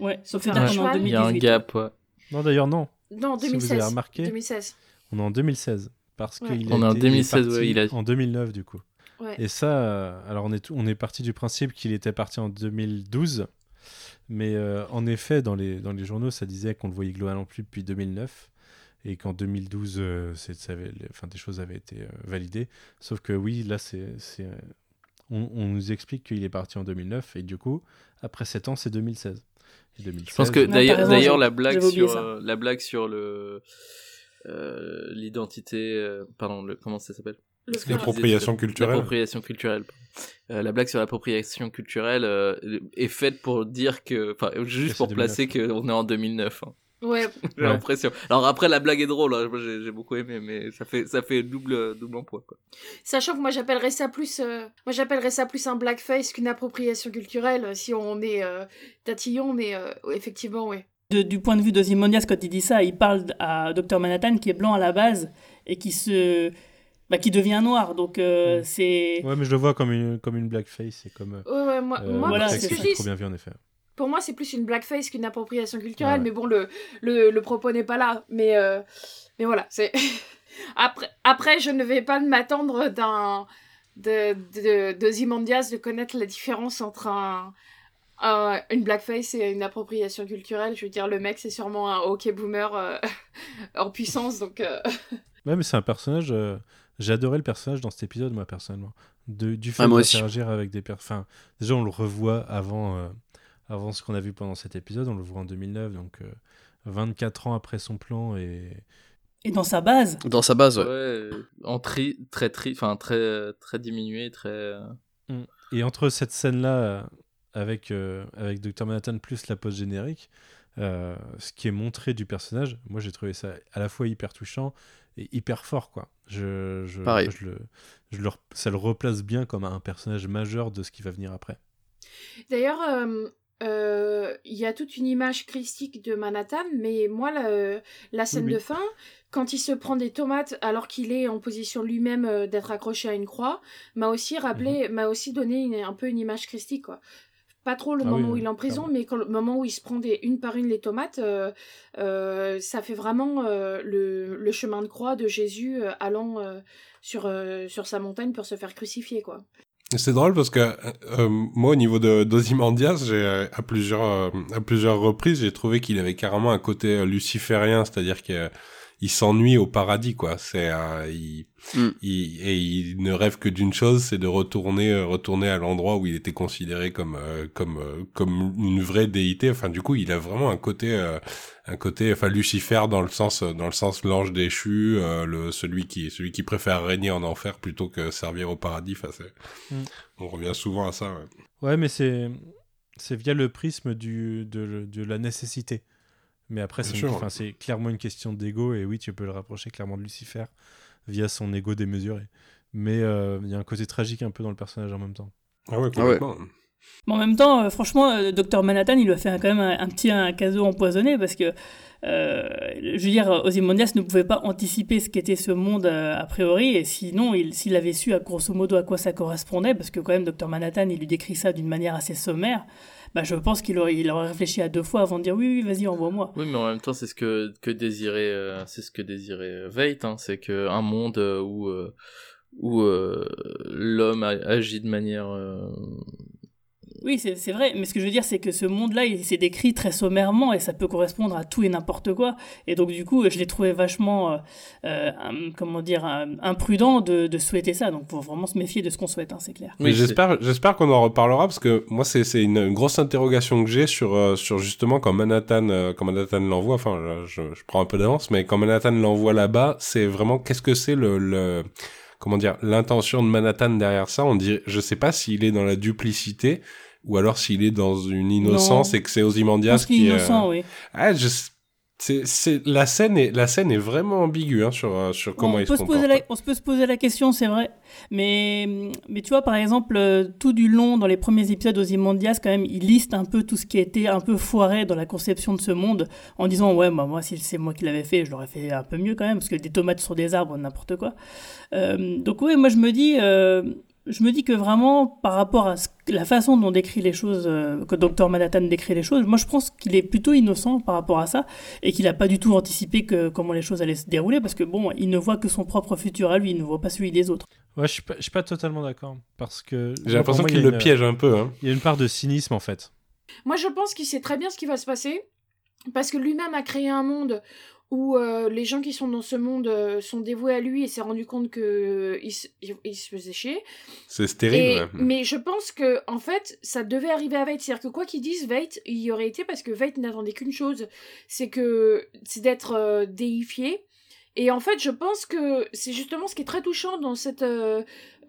Ouais, sauf faire que. Il y a un 2018. gap, ouais. Non, d'ailleurs, non. Non, Si vous 2016. avez remarqué, 2016. on est en 2016. Parce Ouais. qu'il On est en été- 2016, parti ouais, il a- En 2009, du coup. Ouais. Et ça, euh, alors on est, on est parti du principe qu'il était parti en 2012. Mais euh, en effet, dans les, dans les journaux, ça disait qu'on le voyait globalement plus depuis 2009. Et qu'en 2012, euh, c'est- ça avait- les- enfin, des choses avaient été euh, validées. Sauf que oui, là, c'est, c'est, euh, on, on nous explique qu'il est parti en 2009. Et du coup, après 7 ans, c'est 2016. Et 2016 Je pense que d'ailleurs, la blague sur euh, la blague sur le euh, l'identité, euh, pardon, le, comment ça s'appelle? L'appropriation culturelle. L'appropriation culturelle. Euh, la blague sur l'appropriation culturelle euh, est faite pour dire que, enfin, juste pour 2009. placer qu'on est en 2009. hein. Ouais. J'ai Ouais. l'impression. Alors après, la blague est drôle. hein. J'ai beaucoup aimé, mais ça fait ça fait double double emploi. Quoi. Sachant que moi j'appellerais ça plus, euh, moi j'appellerais ça plus un blackface qu'une appropriation culturelle euh, si on est euh, tatillon, mais euh, effectivement ouais. De- du point de vue d'Ozymandias, quand il dit ça, il parle à Dr Manhattan qui est blanc à la base et qui se, bah, qui devient noir. Donc euh, Mm. c'est, Ouais, mais je le vois comme une, comme une blackface. Et comme, euh, Ouais, ouais, moi, euh, moi voilà, ce que c'est je est dis, trop bien vu, en effet. Pour moi c'est plus une blackface qu'une appropriation culturelle, Ouais. mais bon le, le, le propos n'est pas là, mais euh, mais voilà c'est (laughs) après après je ne vais pas m'attendre d'un de de, de Zimondias de connaître la différence entre un un- une blackface et une appropriation culturelle, je veux dire, le mec, c'est sûrement un hockey boomer euh, (laughs) en puissance, donc... euh, Ouais, mais c'est un personnage. euh, J'ai adoré le personnage dans cet épisode, moi, personnellement. De, du fait Ah, moi aussi. d'interagir avec des personnes. Enfin, déjà, on le revoit avant, euh, avant ce qu'on a vu pendant cet épisode. On le voit en 2009, donc euh, 24 ans après son plan. Et et dans sa base, Dans sa base, ouais. Ouais, en tri, très tri, enfin très très diminué, très. euh, Et entre cette scène-là, euh, avec, euh, avec Dr. Manhattan plus la pause générique, euh, ce qui est montré du personnage, moi j'ai trouvé ça à la fois hyper touchant et hyper fort. quoi. Je, je, Pareil. je le, je le rep- ça le replace bien comme un personnage majeur de ce qui va venir après. D'ailleurs, euh, euh, il y a toute une image christique de Manhattan, mais moi, la, la scène Oui, de fin, quand il se prend des tomates alors qu'il est en position lui-même euh, d'être accroché à une croix, m'a aussi rappelé, m'a aussi donné une- un peu une image christique, quoi. Pas trop le Mhm. Ah oui, moment où il est en prison, mais quand, le moment où il se prend des, une par une les tomates, euh, euh, ça fait vraiment le, le chemin de croix de Jésus allant sur, sur sa montagne pour se faire crucifier, quoi. C'est drôle parce que euh, moi, au niveau de d'Ozymandias, j'ai euh, à plusieurs euh, à plusieurs reprises, j'ai trouvé qu'il avait carrément un côté euh, luciférien, c'est-à-dire qu'il il s'ennuie au paradis, quoi. C'est euh, il, Mm. il et il ne rêve que d'une chose, c'est de retourner euh, retourner à l'endroit où il était considéré comme euh, comme euh, comme une vraie déité. Enfin, du coup, il a vraiment un côté euh, un côté enfin Lucifer dans le sens dans le sens l'ange déchu, euh, le celui qui celui qui préfère régner en enfer plutôt que servir au paradis. Enfin, c'est Mm. on revient souvent à ça. Ouais. Ouais, mais c'est c'est via le prisme du, de, de la nécessité. Mais après, c'est clairement une question d'ego, et oui, tu peux le rapprocher clairement de Lucifer via son ego démesuré. Mais euh, il y a un côté tragique un peu dans le personnage en même temps. Ah ouais, Ah ouais. complètement. Mais en même temps, euh, franchement, euh, Dr Manhattan, il lui a fait un- quand même un, un petit un cadeau empoisonné parce que, euh, je veux dire, Ozymandias ne pouvait pas anticiper ce qu'était ce monde euh, a priori, et sinon, il- s'il avait su à grosso modo à quoi ça correspondait, parce que quand même Dr Manhattan, il lui décrit ça d'une manière assez sommaire, bah, je pense qu'il aurait, il aurait réfléchi à deux fois avant de dire oui, oui, vas-y, envoie-moi. Oui, mais en même temps, c'est ce que que désirait, euh, c'est ce que désirait euh, Veidt, hein, c'est que un monde euh, où euh, où l'homme agit de manière Oui, c'est vrai, mais ce que je veux dire, c'est que ce monde-là, il s'est décrit très sommairement et ça peut correspondre à tout et n'importe quoi. Et donc, du coup, je l'ai trouvé vachement, euh, euh, comment dire, imprudent de, de souhaiter ça. Donc, faut vraiment se méfier de ce qu'on souhaite, hein, c'est clair. Mais Oui, j'espère, j'espère qu'on en reparlera parce que moi c'est une, une grosse interrogation que j'ai sur euh, sur justement quand Manhattan euh, quand Manhattan l'envoie. Enfin, je, je, je prends un peu d'avance, mais quand Manhattan l'envoie là-bas, c'est vraiment qu'est-ce que c'est le, le comment dire, l'intention de Manhattan derrière ça? On dit, je sais pas s'il est dans la duplicité ou alors s'il est dans une innocence Non. et que c'est Ozymandias qui. est euh, innocent, oui. Ah, je... c'est, c'est la scène est la scène est vraiment ambiguë hein, sur euh, sur comment on il peut se se poser comporte. la, on se peut se poser la question, c'est vrai. Mais, mais tu vois, par exemple, euh, tout du long, dans les premiers épisodes d'Ozymandias, quand même, il liste un peu tout ce qui a été un peu foiré dans la conception de ce monde, en disant, ouais, bah, moi, si c'est moi qui l'avais fait, je l'aurais fait un peu mieux quand même, parce que des tomates sur des arbres, n'importe quoi. Euh, donc, ouais, moi, je me dis... euh, je me dis que vraiment, par rapport à ce- la façon dont décrit les choses, euh, que Dr Manhattan décrit les choses, moi je pense qu'il est plutôt innocent par rapport à ça et qu'il n'a pas du tout anticipé que, comment les choses allaient se dérouler parce que bon, il ne voit que son propre futur à lui, il ne voit pas celui des autres. Ouais, je suis pas, je suis pas totalement d'accord. Parce que. J'ai l'impression qu'il le une- piège un peu. Hein. Il y a une part de cynisme en fait. Moi, je pense qu'il sait très bien ce qui va se passer, parce que lui-même a créé un monde où euh, les gens qui sont dans ce monde euh, sont dévoués à lui et s'est rendu compte que euh, il, se- il- il se faisait chier. C'est stérile. ouais. mais je pense que en fait, ça devait arriver à Veit. C'est-à-dire que quoi qu'ils disent, Veit, il y aurait été parce que Veit n'attendait qu'une chose, c'est que c'est d'être euh, déifié. Et en fait, je pense que c'est justement ce qui est très touchant dans cette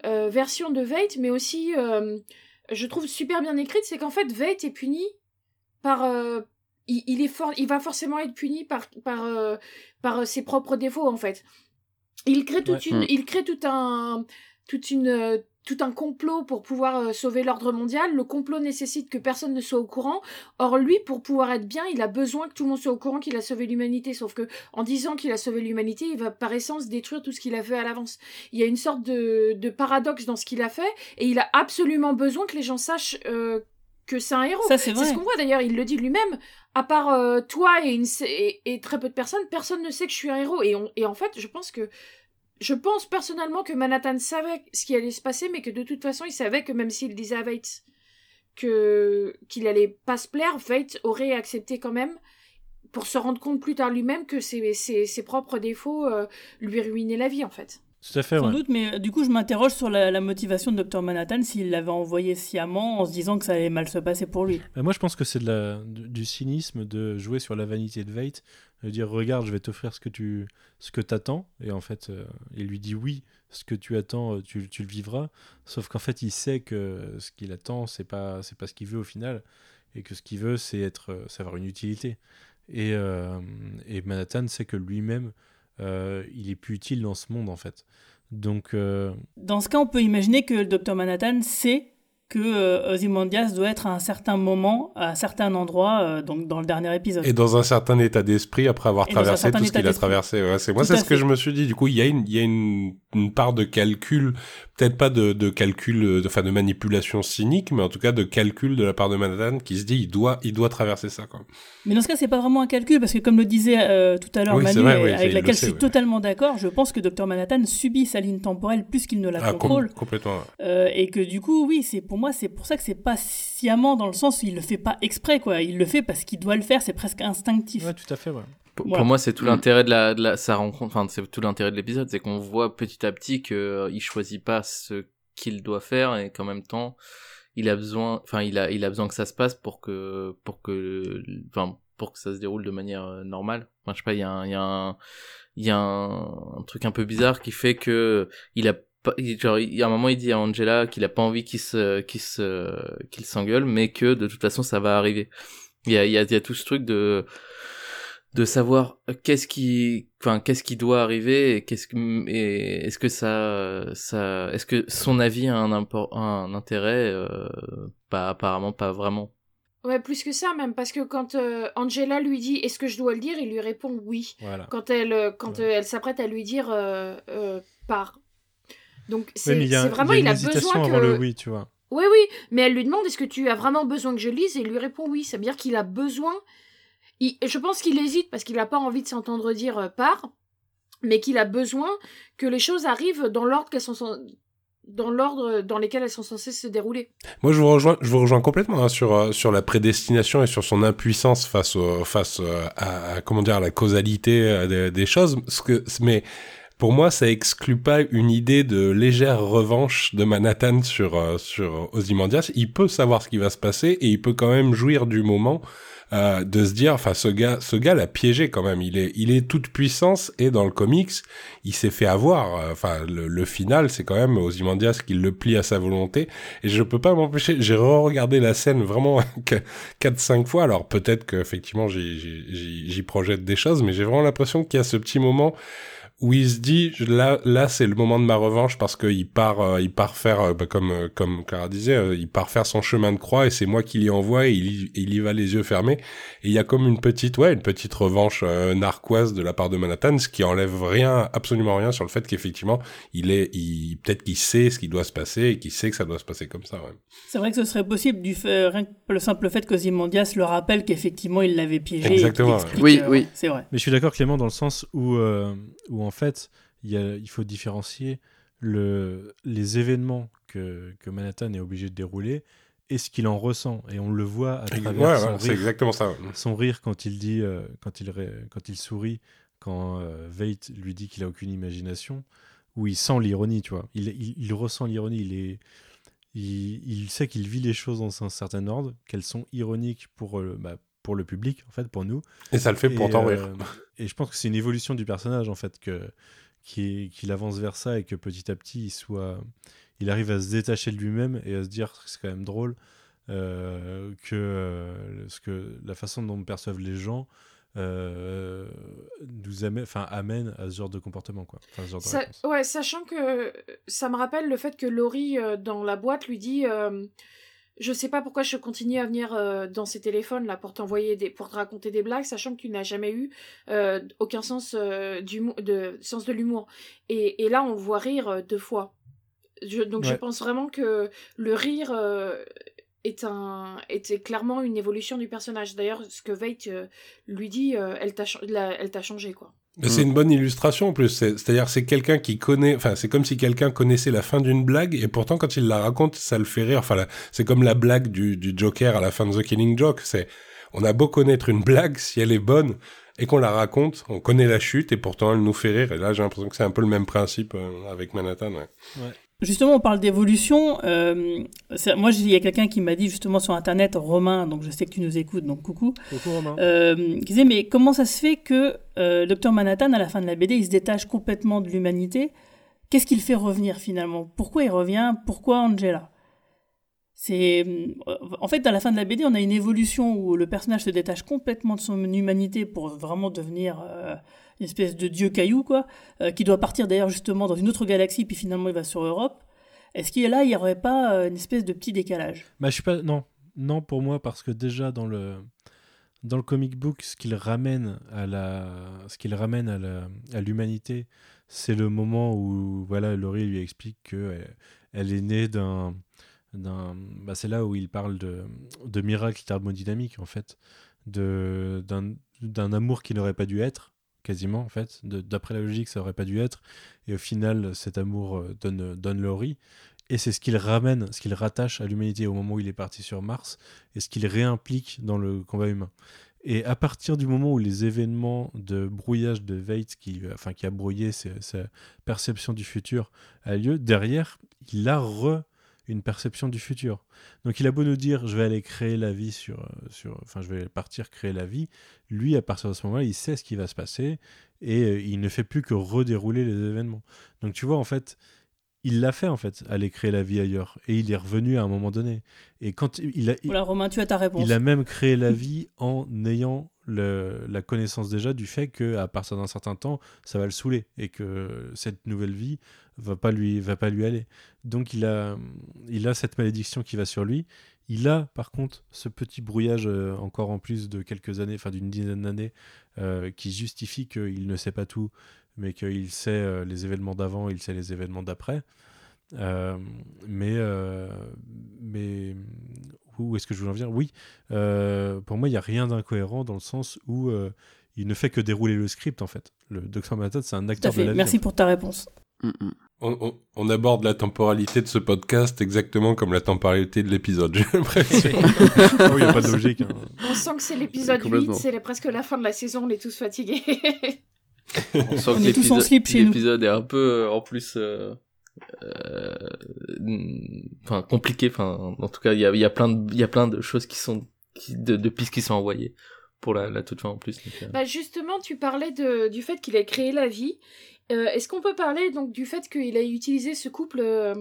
version de Veit, mais aussi, je trouve super bien écrite, c'est qu'en fait, Veit est puni par. Euh, il, il est for- il va forcément être puni par, par, euh, par ses propres défauts, en fait. Il crée toute Ouais. une, il crée tout un, toute une, euh, tout un complot pour pouvoir euh, sauver l'ordre mondial. Le complot nécessite que personne ne soit au courant. Or, lui, pour pouvoir être bien, il a besoin que tout le monde soit au courant qu'il a sauvé l'humanité. Sauf que, en disant qu'il a sauvé l'humanité, il va par essence détruire tout ce qu'il a fait à l'avance. Il y a une sorte de, de paradoxe dans ce qu'il a fait, et il a absolument besoin que les gens sachent euh, que c'est un héros. Ça, c'est ce qu'on voit d'ailleurs, il le dit lui-même. À part euh, toi et, très peu de personnes, personne ne sait que je suis un héros. Et, en fait, je pense que. Je pense personnellement que Manhattan savait ce qui allait se passer, mais que de toute façon, il savait que même s'il disait à Veit que qu'il allait pas se plaire, Veit aurait accepté quand même pour se rendre compte plus tard lui-même que ses, ses, ses propres défauts euh, lui ruinaient la vie en fait. Tout à fait, Sans ouais. doute, mais euh, du coup, je m'interroge sur la, la motivation de Dr Manhattan s'il l'avait envoyé sciemment en se disant que ça allait mal se passer pour lui. Bah, moi, je pense que c'est du, cynisme de jouer sur la vanité de Veit, de dire regarde, je vais t'offrir ce que tu ce que attends. Et en fait, euh, il lui dit oui, ce que tu attends, euh, tu, tu le vivras. Sauf qu'en fait, il sait que ce qu'il attend, c'est pas c'est pas ce qu'il veut au final, et que ce qu'il veut, c'est être, euh, c'est avoir une utilité. Et, euh, et Manhattan sait que lui-même, il est plus utile dans ce monde en fait. Donc, euh, Dans ce cas, on peut imaginer que le Dr Manhattan sait que euh, Ozymandias doit être à un certain moment, à un certain endroit, euh, donc dans le dernier épisode. Et dans un certain état d'esprit après avoir Et traversé tout ce qu'il a traversé. Ouais, c'est moi, c'est ce que je me suis dit. Du coup, il y a une, il y a une, une part de calcul, peut-être pas de, de calcul, euh, de- enfin de manipulation cynique, mais en tout cas de calcul de la part de Manhattan qui se dit, il doit, il doit traverser ça. Quoi. Mais dans ce cas, c'est pas vraiment un calcul, parce que comme le disait euh, tout à l'heure Oui, Manu, vrai, oui, avec laquelle le je suis ouais. totalement d'accord, je pense que Dr Manhattan subit sa ligne temporelle plus qu'il ne la Ah, com- contrôle. complètement. ouais. Euh, et que du coup, oui, c'est pour moi, c'est pour ça que c'est pas sciemment dans le sens où il le fait pas exprès, quoi. Il le fait parce qu'il doit le faire, c'est presque instinctif. ouais, tout à fait, ouais. Pour, Voilà. pour moi, c'est tout Mm. l'intérêt de la, de la, sa rencontre, enfin, c'est tout l'intérêt de l'épisode, c'est qu'on voit petit à petit que euh, il choisit pas ce qu'il doit faire et qu'en même temps, il a besoin, enfin, il a, il a besoin que ça se passe pour que, pour que, enfin, pour que ça se déroule de manière euh, normale. Enfin, je sais pas, il y a un, il y a un, il y a un, un truc un peu bizarre qui fait que il a genre, il y a un moment, il dit à Angela qu'il a pas envie qu'il se, qu'il se, qu'il s'engueule, mais que de toute façon, ça va arriver. Il y a, il y a, il y a tout ce truc de, de savoir qu'est-ce qui enfin qu'est-ce qui doit arriver et qu'est-ce que et est-ce que ça ça est-ce que son avis a un import, un intérêt euh, pas apparemment pas vraiment Ouais, plus que ça même, parce que quand euh, Angela lui dit est-ce que je dois le dire, il lui répond oui. Voilà. Quand elle, euh, quand Ouais. euh, elle s'apprête à lui dire euh, euh, pars. Donc c'est c'est vraiment, il a il a besoin avant que. le oui, tu vois. Oui, oui, mais elle lui demande est-ce que tu as vraiment besoin que je lise et il lui répond oui. Ça veut dire qu'il a besoin. Je pense qu'il hésite parce qu'il n'a pas envie de s'entendre dire euh, pars, mais qu'il a besoin que les choses arrivent dans l'ordre dans l'ordre dans lesquels elles sont censées se dérouler. Moi, je vous rejoins, je vous rejoins complètement hein, sur euh, sur la prédestination et sur son impuissance face euh, à, la causalité euh, des, choses. Mais pour moi, ça exclut pas une idée de légère revanche de Manhattan sur sur Ozymandias. Il peut savoir ce qui va se passer et il peut quand même jouir du moment euh, de se dire, enfin, ce gars, ce gars l'a piégé quand même. Il est, il est toute puissance et dans le comics, il s'est fait avoir. Enfin, le, le final, c'est quand même Ozymandias qui le plie à sa volonté. Et je peux pas m'empêcher. J'ai re-regardé la scène vraiment (laughs) quatre, cinq fois. Alors peut-être qu'effectivement, j'y projette des choses, mais j'ai vraiment l'impression qu'il y a ce petit moment où il se dit là là c'est le moment de ma revanche parce qu'il part euh, il part faire euh, bah, comme euh, comme Clara disait il part faire son chemin de croix et c'est moi qui l'y envoie et il, il y va les yeux fermés. Et il y a comme une petite ouais une petite revanche narquoise de la part de Manhattan ce qui enlève rien absolument rien sur le fait qu'effectivement il est il peut-être qu'il sait ce qui doit se passer et qu'il sait que ça doit se passer comme ça ouais. c'est vrai que ce serait possible du fait rien que le simple fait que Zimondias le rappelle qu'effectivement il l'avait piégé exactement oui oui. c'est vrai. Mais je suis d'accord Clément dans le sens où où en fait, il, y a, il faut différencier le, les événements que, que, Manhattan est obligé de dérouler et ce qu'il en ressent. Et on le voit à travers son, rire, exactement ça. son rire quand il dit, euh, quand, il quand il sourit, quand euh, Veit lui dit qu'il a aucune imagination, où il sent l'ironie, tu vois. Il, il, il ressent l'ironie, il est... Il, il, sait qu'il vit les choses dans un certain ordre, qu'elles sont ironiques pour, euh, bah, pour le public, en fait, pour nous. Et ça le fait pour t'en rire. Et je pense que c'est une évolution du personnage, en fait, que qu'il avance vers ça et que petit à petit, il, soit, il arrive à se détacher de lui-même et à se dire que c'est quand même drôle euh, que, euh, ce que la façon dont me perçoivent les gens euh, nous amène, enfin, amène à ce genre de comportement. Quoi. Enfin, ce genre de Ça, ouais, sachant que ça me rappelle le fait que Laurie, dans la boîte, lui dit je sais pas pourquoi je continue à venir euh, dans ces téléphones là pour t'envoyer des pour te raconter des blagues sachant que tu n'as jamais eu euh, aucun sens euh, du de sens de l'humour. Et, et, là on voit rire deux fois. Je, donc je pense vraiment que le rire est un était clairement une évolution du personnage. D'ailleurs ce que Veit lui dit elle t'a elle t'a changé quoi c'est une bonne illustration en plus. C'est-à-dire c'est quelqu'un qui connaît. Enfin, c'est comme si quelqu'un connaissait la fin d'une blague et pourtant quand il la raconte, ça le fait rire. Enfin, c'est comme la blague du, du Joker à la fin de The Killing Joke. C'est on a beau connaître une blague si elle est bonne et qu'on la raconte, on connaît la chute et pourtant elle nous fait rire. Et là, j'ai l'impression que c'est un peu le même principe euh, avec Manhattan. Ouais. ouais. Justement, on parle d'évolution. Euh, moi, il y a quelqu'un qui m'a dit justement sur Internet, Romain, donc je sais que tu nous écoutes, donc coucou. Coucou Romain. Euh, qui disait, mais comment ça se fait que euh, Docteur Manhattan, à la fin de la BD, il se détache complètement de l'humanité? Qu'est-ce qu'il fait revenir finalement? Pourquoi il revient? Pourquoi Angela? C'est en fait à la fin de la BD on a une évolution où le personnage se détache complètement de son humanité pour vraiment devenir euh, une espèce de dieu caillou, quoi, euh, qui doit partir d'ailleurs justement dans une autre galaxie, puis finalement il va sur Europe. Est-ce qu'il y a là, il n'y aurait pas euh, une espèce de petit décalage? Bah, je suis pas. Non, non pour moi, parce que déjà dans le dans le comic book, ce qu'il ramène à la, ce l'humanité, c'est le moment où voilà, Laurie lui explique que elle, est née d'un, bah, c'est là où il parle de, de miracle thermodynamique en fait, d'un amour qui n'aurait pas dû être quasiment en fait. D'après la logique, ça aurait pas dû être. Et au final, cet amour euh, donne, donne Laurie. Et c'est ce qu'il ramène, ce qu'il rattache à l'humanité au moment où il est parti sur Mars, et ce qu'il réimplique dans le combat humain. Et à partir du moment où les événements de brouillage de Veit, qui, qui a brouillé sa, perception du futur, a lieu, derrière, il a re une perception du futur. Donc il a beau nous dire je vais aller créer la vie sur, euh, sur enfin je vais partir créer la vie, lui à partir de ce moment-là il sait ce qui va se passer et euh, il ne fait plus que redérouler les événements. Donc tu vois en fait il l'a fait en fait, aller créer la vie ailleurs et il est revenu à un moment donné. Et quand il a, voilà Romain tu as ta réponse. Il a même créé la vie en ayant la connaissance déjà du fait que à partir d'un certain temps ça va le saouler et que cette nouvelle vie va pas lui va pas lui aller. Donc il a il a cette malédiction qui va sur lui. Il a par contre ce petit brouillage euh, encore en plus de quelques années, enfin d'une dizaine d'années, euh, qui justifie qu'il ne sait pas tout, mais qu'il sait euh, les événements d'avant, il sait les événements d'après. mais où est-ce que je voulais en venir? Oui, pour moi il n'y a rien d'incohérent dans le sens où il ne fait que dérouler le script en fait. Le Dr Manhattan c'est un acteur de la Merci pour ta réponse. Mm, mm. On, aborde la temporalité de ce podcast exactement comme la temporalité de l'épisode, (laughs) j'ai l'impression. oh, il n'y a pas de logique. Hein. On sent que c'est l'épisode 8, c'est presque la fin de la saison, on est tous fatigués. On sent On que est tous en l'épisode- slip chez nous. l'épisode est un peu, euh, en plus, euh, euh, enfin compliqué. Enfin, en tout cas, il y a, plein de, choses qui sont, de, de pistes qui sont envoyées pour la, la toute fin en plus. euh. Bah justement, tu parlais du fait qu'il ait créé la vie. Euh, Est-ce qu'on peut parler donc du fait qu'il ait utilisé ce couple euh,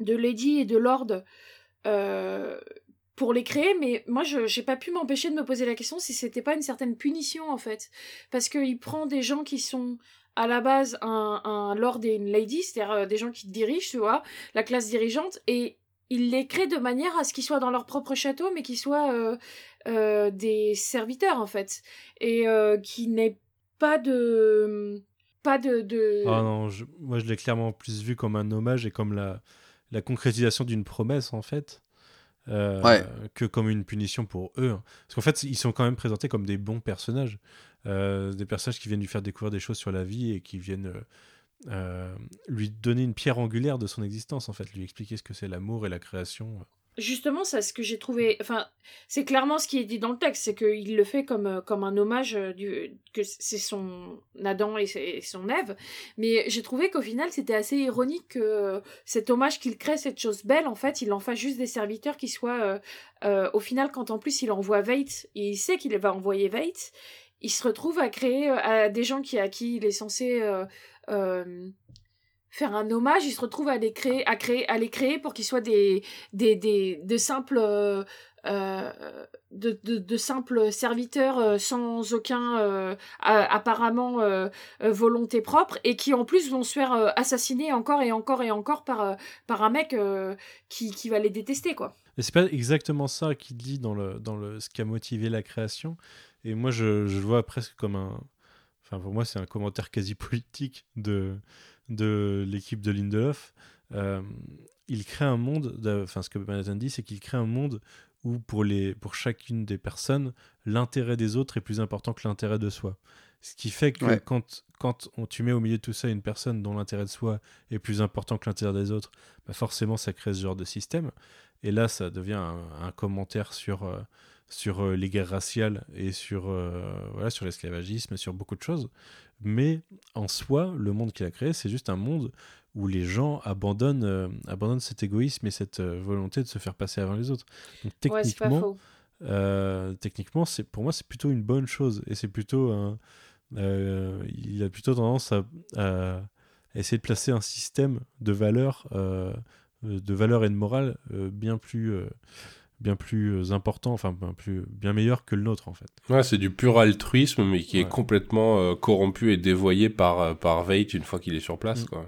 de Lady et de Lord euh, pour les créer? Mais moi, je j'ai pas pu m'empêcher de me poser la question si c'était pas une certaine punition en fait, parce qu'il prend des gens qui sont à la base un, un lord et une lady, c'est-à-dire euh, des gens qui dirigent, tu vois, la classe dirigeante, et il les crée de manière à ce qu'ils soient dans leur propre château, mais qu'ils soient euh, euh, des serviteurs en fait, et euh, qui n'aient pas de pas de, de... Ah non, je- moi je l'ai clairement plus vu comme un hommage et comme la, la concrétisation d'une promesse en fait, euh, Ouais. que comme une punition pour eux. hein. Parce qu'en fait, ils sont quand même présentés comme des bons personnages, des personnages qui viennent lui faire découvrir des choses sur la vie et qui viennent euh, euh, lui donner une pierre angulaire de son existence en fait, lui expliquer ce que c'est l'amour et la création. Justement, c'est ce que j'ai trouvé. Enfin, c'est clairement ce qui est dit dans le texte, c'est qu'il le fait comme, euh, comme un hommage euh, du, que c'est son Adam et, son Ève. Mais j'ai trouvé qu'au final, c'était assez ironique que euh, cet hommage qu'il crée, cette chose belle, en fait, il en fasse juste des serviteurs qui soient. euh, euh, au final, quand en plus il envoie Veit, il sait qu'il va envoyer Veit, il se retrouve à créer euh, des gens à qui il est censé. euh, euh, faire un hommage, il se retrouve à les créer, à créer, à les créer pour qu'ils soient des, des, des, de simples, de, simples serviteurs sans aucun apparemment volonté propre et qui en plus vont se faire assassiner encore et encore et encore par, un mec qui, va les détester quoi. C'est pas exactement ça qu'il dit dans, le, dans le, ce qui a motivé la création. Et moi, je, je le vois presque comme un. Enfin, pour moi, c'est un commentaire quasi (laughs) politique de, de l'équipe de Lindelof. Euh, il crée un monde. de- Enfin, ce que Manhattan dit, c'est qu'il crée un monde où, pour, les, pour chacune des personnes, l'intérêt des autres est plus important que l'intérêt de soi. Ce qui fait que Ouais. quand, quand on, tu mets au milieu de tout ça une personne dont l'intérêt de soi est plus important que l'intérêt des autres, bah forcément, ça crée ce genre de système. Et là, ça devient un, un commentaire sur, euh, sur euh, les guerres raciales et sur, euh, voilà, sur l'esclavagisme, sur beaucoup de choses. Mais en soi, le monde qu'il a créé, c'est juste un monde où les gens abandonnent, euh, abandonnent cet égoïsme et cette euh, volonté de se faire passer avant les autres. Donc techniquement, euh, techniquement, c'est pour moi, c'est plutôt une bonne chose. Et c'est plutôt un. il a plutôt tendance à, à essayer de placer un système de valeurs, de valeurs et de morale bien plus, bien plus euh, important, enfin bien, plus, bien meilleur que le nôtre en fait. Ouais, c'est du pur altruisme, mais qui est complètement euh, corrompu et dévoyé par, euh, par Veit une fois qu'il est sur place. Mm. Quoi.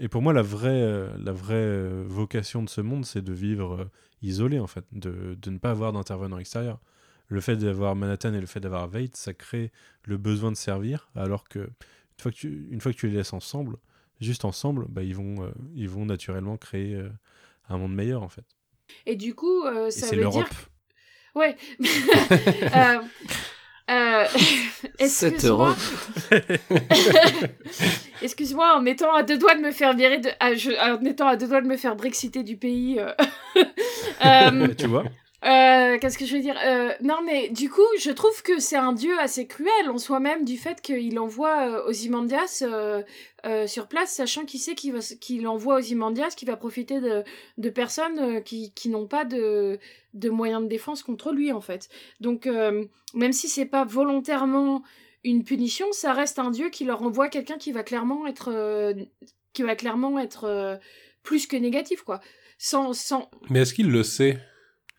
Et pour moi, la vraie, la vraie vocation de ce monde, c'est de vivre isolé, en fait, de, de ne pas avoir d'intervenant extérieur. Le fait d'avoir Manhattan et le fait d'avoir Veit, ça crée le besoin de servir, alors que une fois que tu, une fois que tu les laisses ensemble, juste ensemble, bah, ils, vont, euh, ils vont naturellement créer euh, un monde meilleur, en fait. Et du coup, euh, ça c'est veut l'Europe. dire Ouais. (laughs) euh, euh, (laughs) Cette excuse-moi. Europe. (laughs) Excuse-moi, en étant à deux doigts de me faire virer de, je- en étant à deux doigts de me faire brexiter du pays. euh, euh, tu vois euh, Qu'est-ce que je veux dire Euh, Non, mais du coup, je trouve que c'est un dieu assez cruel en soi-même du fait qu'il envoie euh, Ozymandias euh, sur place, sachant qu'il sait qu'il va qu'il envoie Ozymandias qui va profiter de, de personnes qui, qui n'ont pas de, de moyens de défense contre lui, en fait. Donc, même si c'est pas volontairement une punition, ça reste un dieu qui leur envoie quelqu'un qui va clairement être, qui va clairement être plus que négatif, quoi. Sans, sans, Mais est-ce qu'il le sait?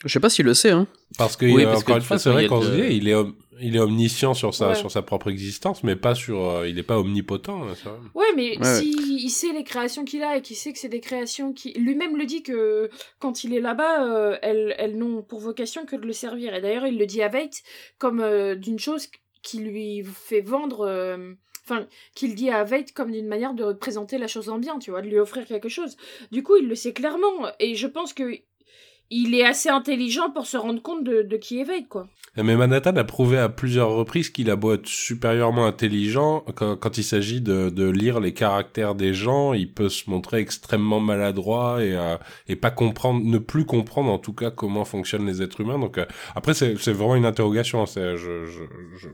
Je sais pas s'il le sait, hein. Parce que, Oui, euh, parce que encore de une fois, c'est vrai a qu'on se dit, il est, om- il est omniscient sur sa, Ouais. sur sa propre existence, mais pas sur, euh, il est pas omnipotent. hein, c'est vrai. Ouais, mais Ouais, si il sait les créations qu'il a et qu'il sait que c'est des créations qui. Lui-même le dit que quand il est là-bas, euh, elles, elles n'ont pour vocation que de le servir. Et d'ailleurs, il le dit à Veit comme euh, d'une chose qui lui fait vendre. euh, Enfin, qu'il dit à Veit comme d'une manière de présenter la chose en bien, tu vois, de lui offrir quelque chose. Du coup, il le sait clairement. Et je pense que il est assez intelligent pour se rendre compte de, qui Vade, quoi. Mais Manhattan a prouvé à plusieurs reprises qu'il a beau être supérieurement intelligent, quand, quand il s'agit de, de, lire les caractères des gens, il peut se montrer extrêmement maladroit et, euh, et pas comprendre, ne plus comprendre en tout cas comment fonctionnent les êtres humains. Donc euh, après c'est vraiment une interrogation. Je, je, je,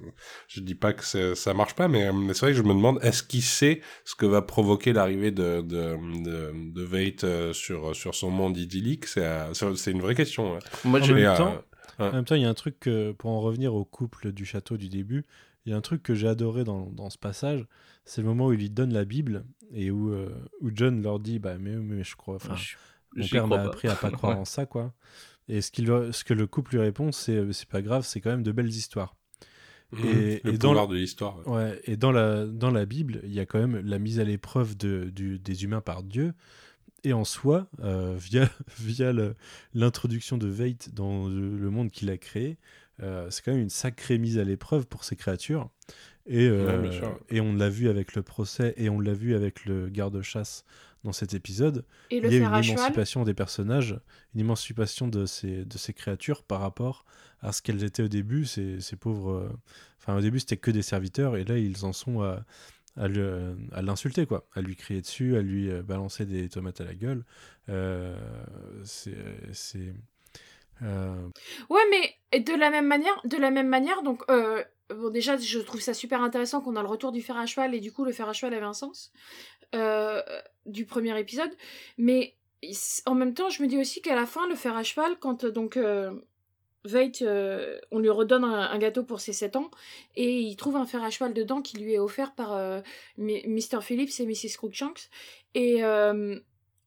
je dis pas que ça marche pas, mais, mais c'est vrai que je me demande est-ce qu'il sait ce que va provoquer l'arrivée de de, de, de Vate euh, sur sur son monde idyllique? C'est une vraie question. Moi, en même temps, en même temps, il y a un truc, que, pour en revenir au couple du château du début, il y a un truc que j'ai adoré dans, dans, ce passage, c'est le moment où il lui donne la Bible et où, euh, où John leur dit bah mais, mais je crois, enfin, mon père m'a appris à pas (laughs) croire en ça quoi. Et ce, qu'il, ce que le couple lui répond, c'est c'est pas grave, c'est quand même de belles histoires. Mmh, et, le et dans de l'histoire. Ouais. et dans la, dans la Bible, il y a quand même la mise à l'épreuve de, du, des humains par Dieu et en soi, euh, via, (laughs) via l'introduction de Veit dans le, monde qu'il a créé, euh, c'est quand même une sacrée mise à l'épreuve pour ces créatures. Et, euh, et on l'a vu avec le procès et on l'a vu avec le garde-chasse dans cet épisode. Et il y a une émancipation des personnages, une émancipation de ces, de ces créatures par rapport à ce qu'elles étaient au début, ces, ces pauvres... Enfin, au début, c'était que des serviteurs, et là, ils en sont à, à l'insulter, quoi, à lui crier dessus, à lui euh, balancer des tomates à la gueule. Euh, c'est. Euh... Ouais, mais de la même manière, de la même manière, donc. Euh, bon, déjà, je trouve ça super intéressant qu'on a le retour du fer à cheval et du coup, le fer à cheval avait un sens du premier épisode. Mais en même temps, je me dis aussi qu'à la fin, le fer à cheval, quand donc Veit, euh, on lui redonne un, gâteau pour ses 7 ans et il trouve un fer à cheval dedans qui lui est offert par euh, Mr. Phillips et Mrs. Cruikshanks. Et euh,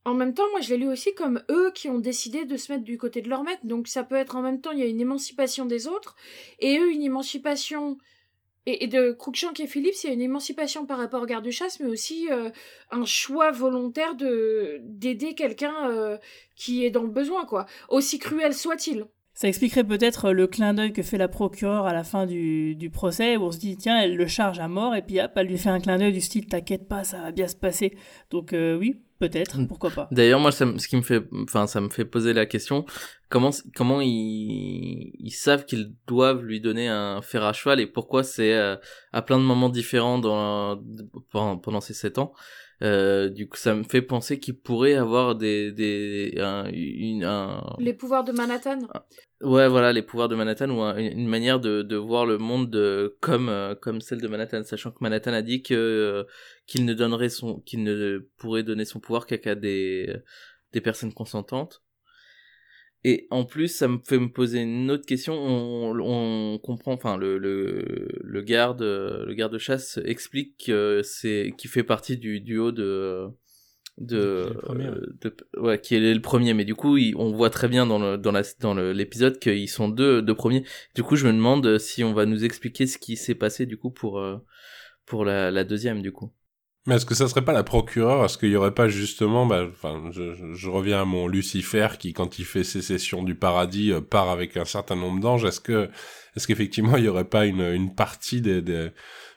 en même temps, moi je l'ai lu aussi comme eux qui ont décidé de se mettre du côté de leur maître. Donc ça peut être en même temps, il y a une émancipation des autres et eux une émancipation. Et, de Cruikshank et Phillips, il y a une émancipation par rapport au garde-chasse, mais aussi un choix volontaire de d'aider quelqu'un qui est dans le besoin, quoi. Aussi cruel soit-il. Ça expliquerait peut-être le clin d'œil que fait la procureure à la fin du, du, procès, où on se dit, tiens, elle le charge à mort, et puis hop, elle lui fait un clin d'œil du style, t'inquiète pas, ça va bien se passer. Donc euh, oui, peut-être, mm. pourquoi pas. D'ailleurs, moi, ça, ce qui me fait, enfin, ça me fait poser la question, comment, comment ils, ils savent qu'ils doivent lui donner un fer à cheval, et pourquoi c'est euh, à plein de moments différents dans, pendant, pendant ces sept ans euh, du coup, ça me fait penser qu'il pourrait avoir des, des, un, une, un... les pouvoirs de Manhattan. Ouais, voilà, les pouvoirs de Manhattan ou une manière de, de voir le monde de, comme, euh, comme celle de Manhattan, sachant que Manhattan a dit que euh, qu'il ne donnerait son, qu'il ne pourrait donner son pouvoir qu'à des, des personnes consentantes. Et en plus, ça me fait me poser une autre question. On, on comprend, enfin, le, le, le garde, le garde chasse explique que c'est, qui fait partie du duo de, de, de, ouais, qui est le premier. Mais du coup on voit très bien dans le dans la dans l'épisode qu'ils sont deux deux premiers. Du coup je me demande si on va nous expliquer ce qui s'est passé du coup pour euh, pour la, la deuxième du coup. Mais est-ce que ça serait pas la procureure? Est-ce qu'il y aurait pas justement, bah, enfin, je, je, reviens à mon Lucifer qui, quand il fait sécession du paradis, euh, part avec un certain nombre d'anges. Est-ce que, est-ce qu'effectivement il y aurait pas une, une partie des, des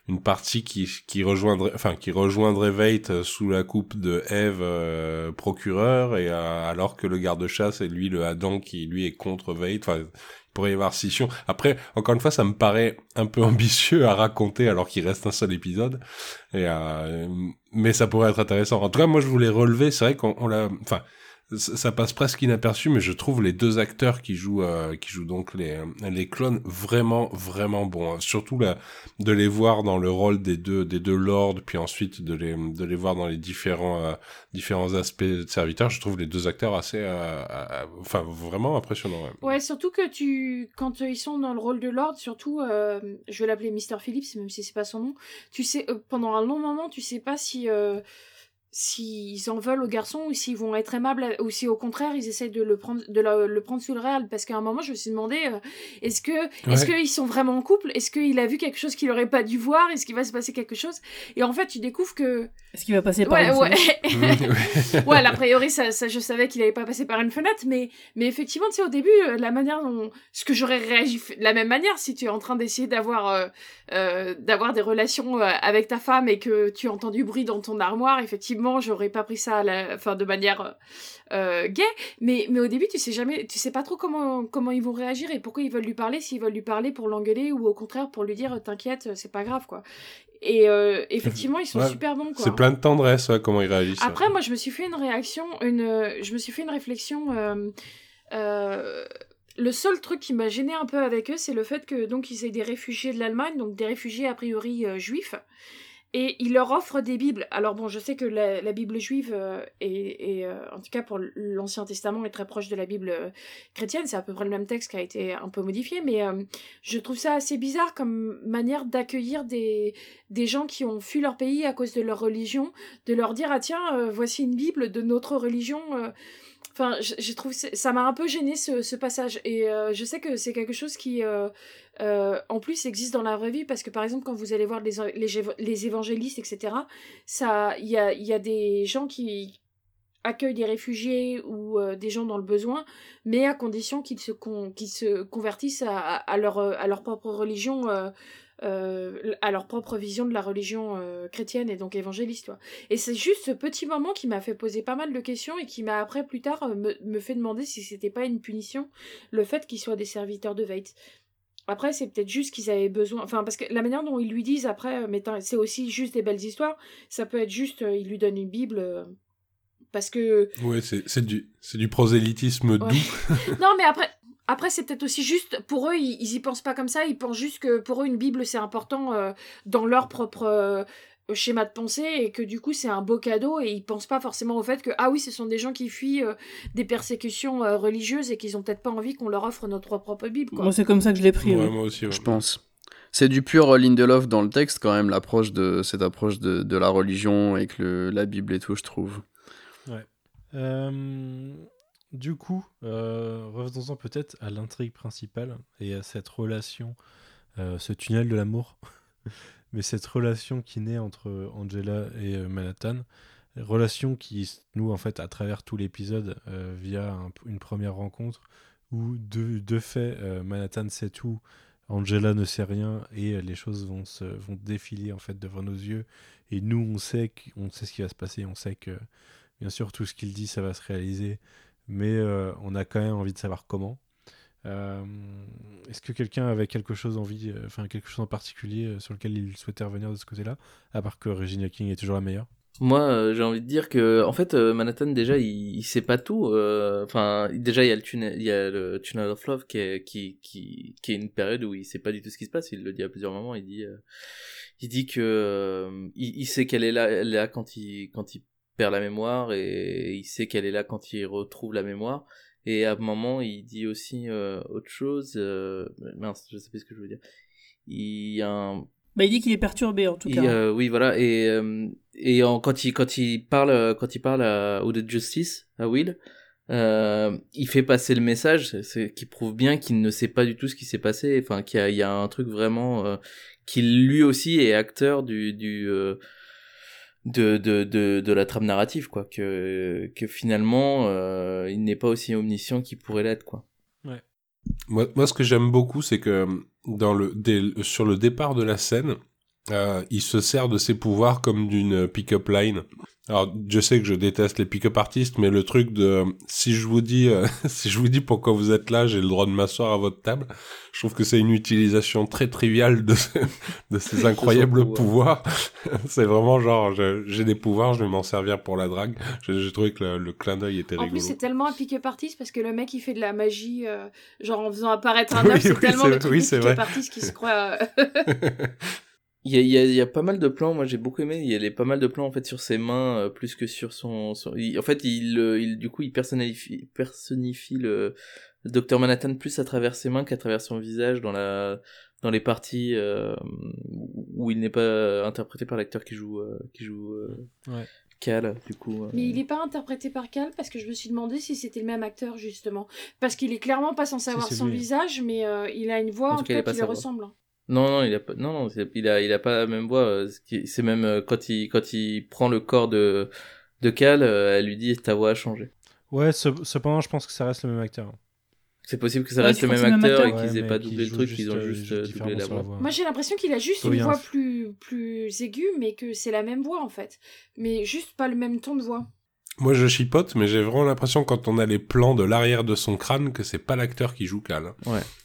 une partie qui, qui rejoindrait, enfin, qui rejoindrait euh, sous la coupe de Eve euh, procureur et euh, alors que le garde-chasse est lui le Adam qui lui est contre Veit. Enfin, il pourrait y avoir scission. Après, encore une fois, ça me paraît un peu (laughs) ambitieux à raconter alors qu'il reste un seul épisode. Et mais ça pourrait être intéressant. En tout cas, moi, je voulais relever. C'est vrai qu'on l'a, enfin ça passe presque inaperçu, mais je trouve les deux acteurs qui jouent, euh, qui jouent donc les, les clones vraiment, vraiment bons. Hein. Surtout là, de les voir dans le rôle des deux, des deux lords, puis ensuite de les, de les voir dans les différents, euh, différents aspects de serviteurs. Je trouve les deux acteurs assez, euh, enfin, vraiment impressionnants. Ouais. ouais. surtout que tu, quand ils sont dans le rôle de lord, surtout, je vais l'appeler Mr. Phillips, même si c'est pas son nom. Tu sais, pendant un long moment, tu sais pas si s'ils en veulent aux garçons ou s'ils vont être aimables ou si au contraire ils essaient de le prendre de le, prendre sous le réel. Parce qu'à un moment je me suis demandé euh, est-ce que est-ce qu'ils sont vraiment en couple? Est-ce qu'il a vu quelque chose qu'il aurait pas dû voir? Est-ce qu'il va se passer quelque chose? Et en fait tu découvres que est-ce qu'il va passer par ouais, une ouais. fenêtre? (laughs) Ouais (laughs) a priori ça, ça je savais qu'il avait pas passé par une fenêtre mais mais effectivement tu sais au début euh, la manière dont ce que j'aurais réagi de la même manière si tu es en train d'essayer d'avoir euh, euh d'avoir des relations avec ta femme et que tu entends du bruit dans ton armoire effectivement j'aurais pas pris ça à la, enfin, de manière euh, gay. Mais, mais au début, tu sais jamais, tu sais pas trop comment, comment ils vont réagir et pourquoi ils veulent lui parler, s'ils veulent lui parler pour l'engueuler ou au contraire pour lui dire t'inquiète, c'est pas grave, quoi. Et euh, effectivement, ils sont Ouais, super bons. C'est plein de tendresse, ouais, comment ils réagissent. Après, moi, je me suis fait une réaction, une, euh, je me suis fait une réflexion. euh, euh, le seul truc qui m'a gêné un peu avec eux, c'est le fait que donc ils aient des réfugiés de l'Allemagne, donc des réfugiés a priori euh, juifs, et ils leur offrent des bibles. Alors bon, je sais que la, Bible juive euh, est, euh, en tout cas pour l'Ancien Testament, est très proche de la Bible chrétienne. C'est à peu près le même texte qui a été un peu modifié, mais je trouve ça assez bizarre comme manière d'accueillir des des gens qui ont fui leur pays à cause de leur religion, de leur dire ah tiens voici une Bible de notre religion. Enfin, j'ai trouvé ça m'a un peu gêné ce, passage. Et euh, je sais que c'est quelque chose qui euh, euh, en plus existe dans la vraie vie. Parce que par exemple quand vous allez voir les, les, évangélistes etc ça il y a, y a des gens qui accueillent des réfugiés ou des gens dans le besoin mais à condition qu'ils se, con- se convertissent à, leur, à leur propre religion euh, à leur propre vision de la religion euh, chrétienne et donc évangéliste. Et c'est juste ce petit moment qui m'a fait poser pas mal de questions et qui m'a après plus tard euh, me, me fait demander si c'était pas une punition le fait qu'ils soient des serviteurs de Veit. Après, c'est peut-être juste qu'ils avaient besoin. Enfin, parce que la manière dont ils lui disent après, mais c'est aussi juste des belles histoires. Ça peut être juste, ils lui donnent une Bible. parce que Ouais, c'est du, du prosélytisme Ouais. doux. (laughs) non, mais après, après c'est peut-être aussi juste pour eux, ils, ils y pensent pas comme ça. Ils pensent juste que pour eux, une Bible c'est important euh, dans leur propre euh, schéma de pensée et que du coup c'est un beau cadeau et ils pensent pas forcément au fait que ah oui, ce sont des gens qui fuient euh, des persécutions euh, religieuses et qu'ils ont peut-être pas envie qu'on leur offre notre propre Bible. Quoi. Moi, c'est comme ça que je l'ai pris. Ouais, ouais. moi aussi. ouais. Je pense. C'est du pur Lindelof dans le texte quand même, l'approche de cette approche de, de la religion avec le, la Bible et tout, je trouve. Euh, du coup, euh, revenons-en peut-être à l'intrigue principale et à cette relation, euh, ce tunnel de l'amour, (laughs) mais cette relation qui naît entre Angela et euh, Manhattan, relation qui se noue en fait à travers tout l'épisode via un- une première rencontre où de, fait Manhattan sait tout, Angela ne sait rien et les choses vont se défiler en fait devant nos yeux. Et nous on sait on sait ce qui va se passer, on sait que bien sûr tout ce qu'il dit ça va se réaliser mais euh, on a quand même envie de savoir comment. Euh, Est-ce que quelqu'un avait quelque chose envie, euh, enfin quelque chose en particulier sur lequel il souhaitait revenir de ce côté-là, à part que Regina King est toujours la meilleure? Moi, j'ai envie de dire que, en fait, Manhattan déjà, il, il sait pas tout. Enfin, déjà, il y a le tunnel, of Love qui est, qui, qui, qui est une période où il sait pas du tout ce qui se passe. Il le dit à plusieurs moments. Il dit, il dit que il, sait qu'elle est là, là quand il, quand il perd la mémoire et il sait qu'elle est là quand il retrouve la mémoire. Et à un moment, il dit aussi euh, autre chose. Euh, mince, je sais plus ce que je veux dire. Il y a un, Bah, il dit qu'il est perturbé en tout cas. euh, oui, voilà. Et, euh, et en, quand il quand il parle quand il parle à, au de Justice à Will, il fait passer le message, qui prouve bien qu'il ne sait pas du tout ce qui s'est passé. Enfin, qu'il y a, il y a un truc vraiment qu'il lui aussi est acteur du du de, de, de, de la trame narrative quoi que que finalement euh, il n'est pas aussi omniscient qu'il pourrait l'être quoi Moi, moi, ce que j'aime beaucoup, c'est que dans le, sur le départ de la scène, euh, il se sert de ses pouvoirs comme d'une pick-up line. Alors, je sais que je déteste les pick-up artistes, mais le truc de si je vous dis, euh, (laughs) si je vous dis pourquoi vous êtes là, j'ai le droit de m'asseoir à votre table. Je trouve que c'est une utilisation très triviale de, ce- de ces (laughs) incroyables pouvoir. pouvoirs. (laughs) c'est vraiment genre, j'ai des pouvoirs, je vais m'en servir pour la drague. J'ai trouvé que le, le clin d'œil était En rigolo. plus, c'est tellement un pick-up artist parce que le mec il fait de la magie, euh, genre en faisant apparaître un Oui, œuf, c'est oui, tellement c'est- le truc oui, pick-up vrai. artist qui se croit. euh, Il y a, il y, a, il y a pas mal de plans, moi j'ai beaucoup aimé, il y a les, pas mal de plans en fait sur ses mains euh, plus que sur son... son- il- en fait, il, euh, il, du coup, il personnifie, personnifie le, le Docteur Manhattan plus à travers ses mains qu'à travers son visage dans la dans les parties euh, où il n'est pas interprété par l'acteur qui joue euh, qui joue euh, Ouais. Cal du coup euh. Mais il est pas interprété par Cal parce que je me suis demandé si c'était le même acteur justement. Parce qu'il est clairement pas censé Si, avoir c'est son lui. visage, mais euh, il a une voix En en, tout cas, qui lui voix. ressemble. Non non il a pas non non il a il a pas la même voix euh, c'est même euh, quand il quand il prend le corps de de Cal euh, elle lui dit ta voix a changé Ouais, ce- cependant, je pense que ça reste le même acteur. C'est possible que ça Ouais, reste le même acteur et qu'ils aient Ouais, pas doublé le truc, juste, qu'ils ont euh, juste doublé la voix. Moi, j'ai l'impression qu'il a juste une un voix plus, plus aiguë, mais que c'est la même voix, en fait. Mais juste pas le même ton de voix. Moi, je chipote, mais j'ai vraiment l'impression, quand on a les plans de l'arrière de son crâne, que c'est pas l'acteur qui joue Cal.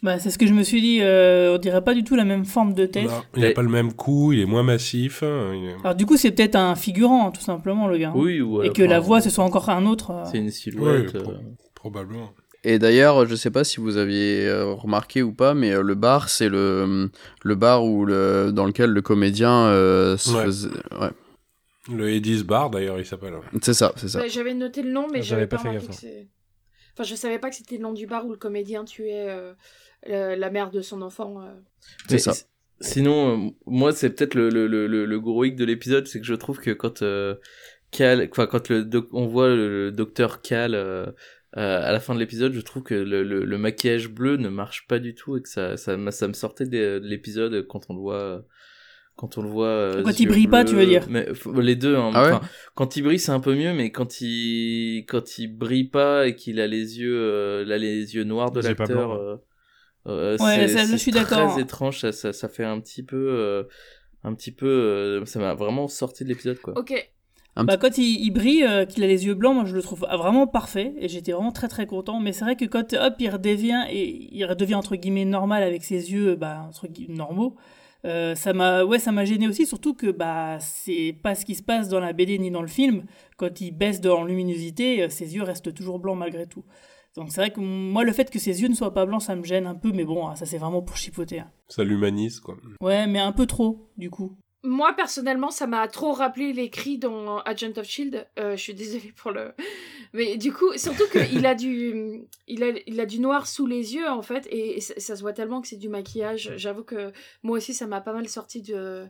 Bah, c'est ce que je me suis dit, euh, on dirait pas du tout la même forme de tête. Non, il a Mais- pas le même cou, il est moins massif. hein, il est- Alors du coup, c'est peut-être un figurant, tout simplement, le gars. hein. Oui, ou Et que la voix, ce soit encore un autre. euh. C'est une silhouette. Ouais, euh, pro- probablement. Et d'ailleurs, je sais pas si vous aviez euh, remarqué ou pas, mais euh, le bar, c'est le, le bar où le, dans lequel le comédien euh, se Ouais. faisait- ouais. Le Edis Bar, d'ailleurs, il s'appelle. C'est ça, c'est ça. Ouais, J'avais noté le nom, mais Ah, j'avais pas, pas fait gaffe, c'est... Enfin, je savais pas que c'était le nom du bar où le comédien tuait euh, la, la mère de son enfant. euh. C'est ça. Sinon, euh, moi, c'est peut-être le, le, le, le, le gros hic de l'épisode, c'est que je trouve que quand euh, Cal, quand le doc- on voit le, le docteur Cal euh, euh, à la fin de l'épisode, je trouve que le, le, le maquillage bleu ne marche pas du tout et que ça, ça, ça me sortait de, de l'épisode quand on le voit. Quand on le voit. euh, Quand il brille pas, tu veux dire Mais les deux. Hein, Ah ouais Enfin, quand il brille, c'est un peu mieux, mais quand il quand il brille pas et qu'il a les yeux, euh, a les yeux noirs de l'acteur. euh, euh, Ouais, ça, je suis d'accord. Très étrange, ça, ça, ça fait un petit peu, euh, un petit peu, euh, ça m'a vraiment sorti de l'épisode quoi. Ok. Bah, quand il, il brille, euh, qu'il a les yeux blancs, moi je le trouve vraiment parfait et j'étais vraiment très très content. Mais c'est vrai que quand hop, il redevient et il redevient entre guillemets normal avec ses yeux bah, entre guillemets, normaux, euh, ça m'a ouais ça m'a gêné aussi surtout que bah c'est pas ce qui se passe dans la BD ni dans le film. Quand il baisse de- en luminosité, euh, ses yeux restent toujours blancs malgré tout. Donc c'est vrai que moi le fait que ses yeux ne soient pas blancs, ça me gêne un peu, mais bon ça c'est vraiment pour chipoter. hein. Ça l'humanise, quoi. Ouais, mais un peu trop du coup. Moi, personnellement, ça m'a trop rappelé les cris dans Agent of Shield. Euh, je suis désolée pour le. Mais du coup, surtout qu'il a du, (laughs) il a, il a du noir sous les yeux en fait, et, ça, se voit tellement que c'est du maquillage. J'avoue que moi aussi, ça m'a pas mal sorti de,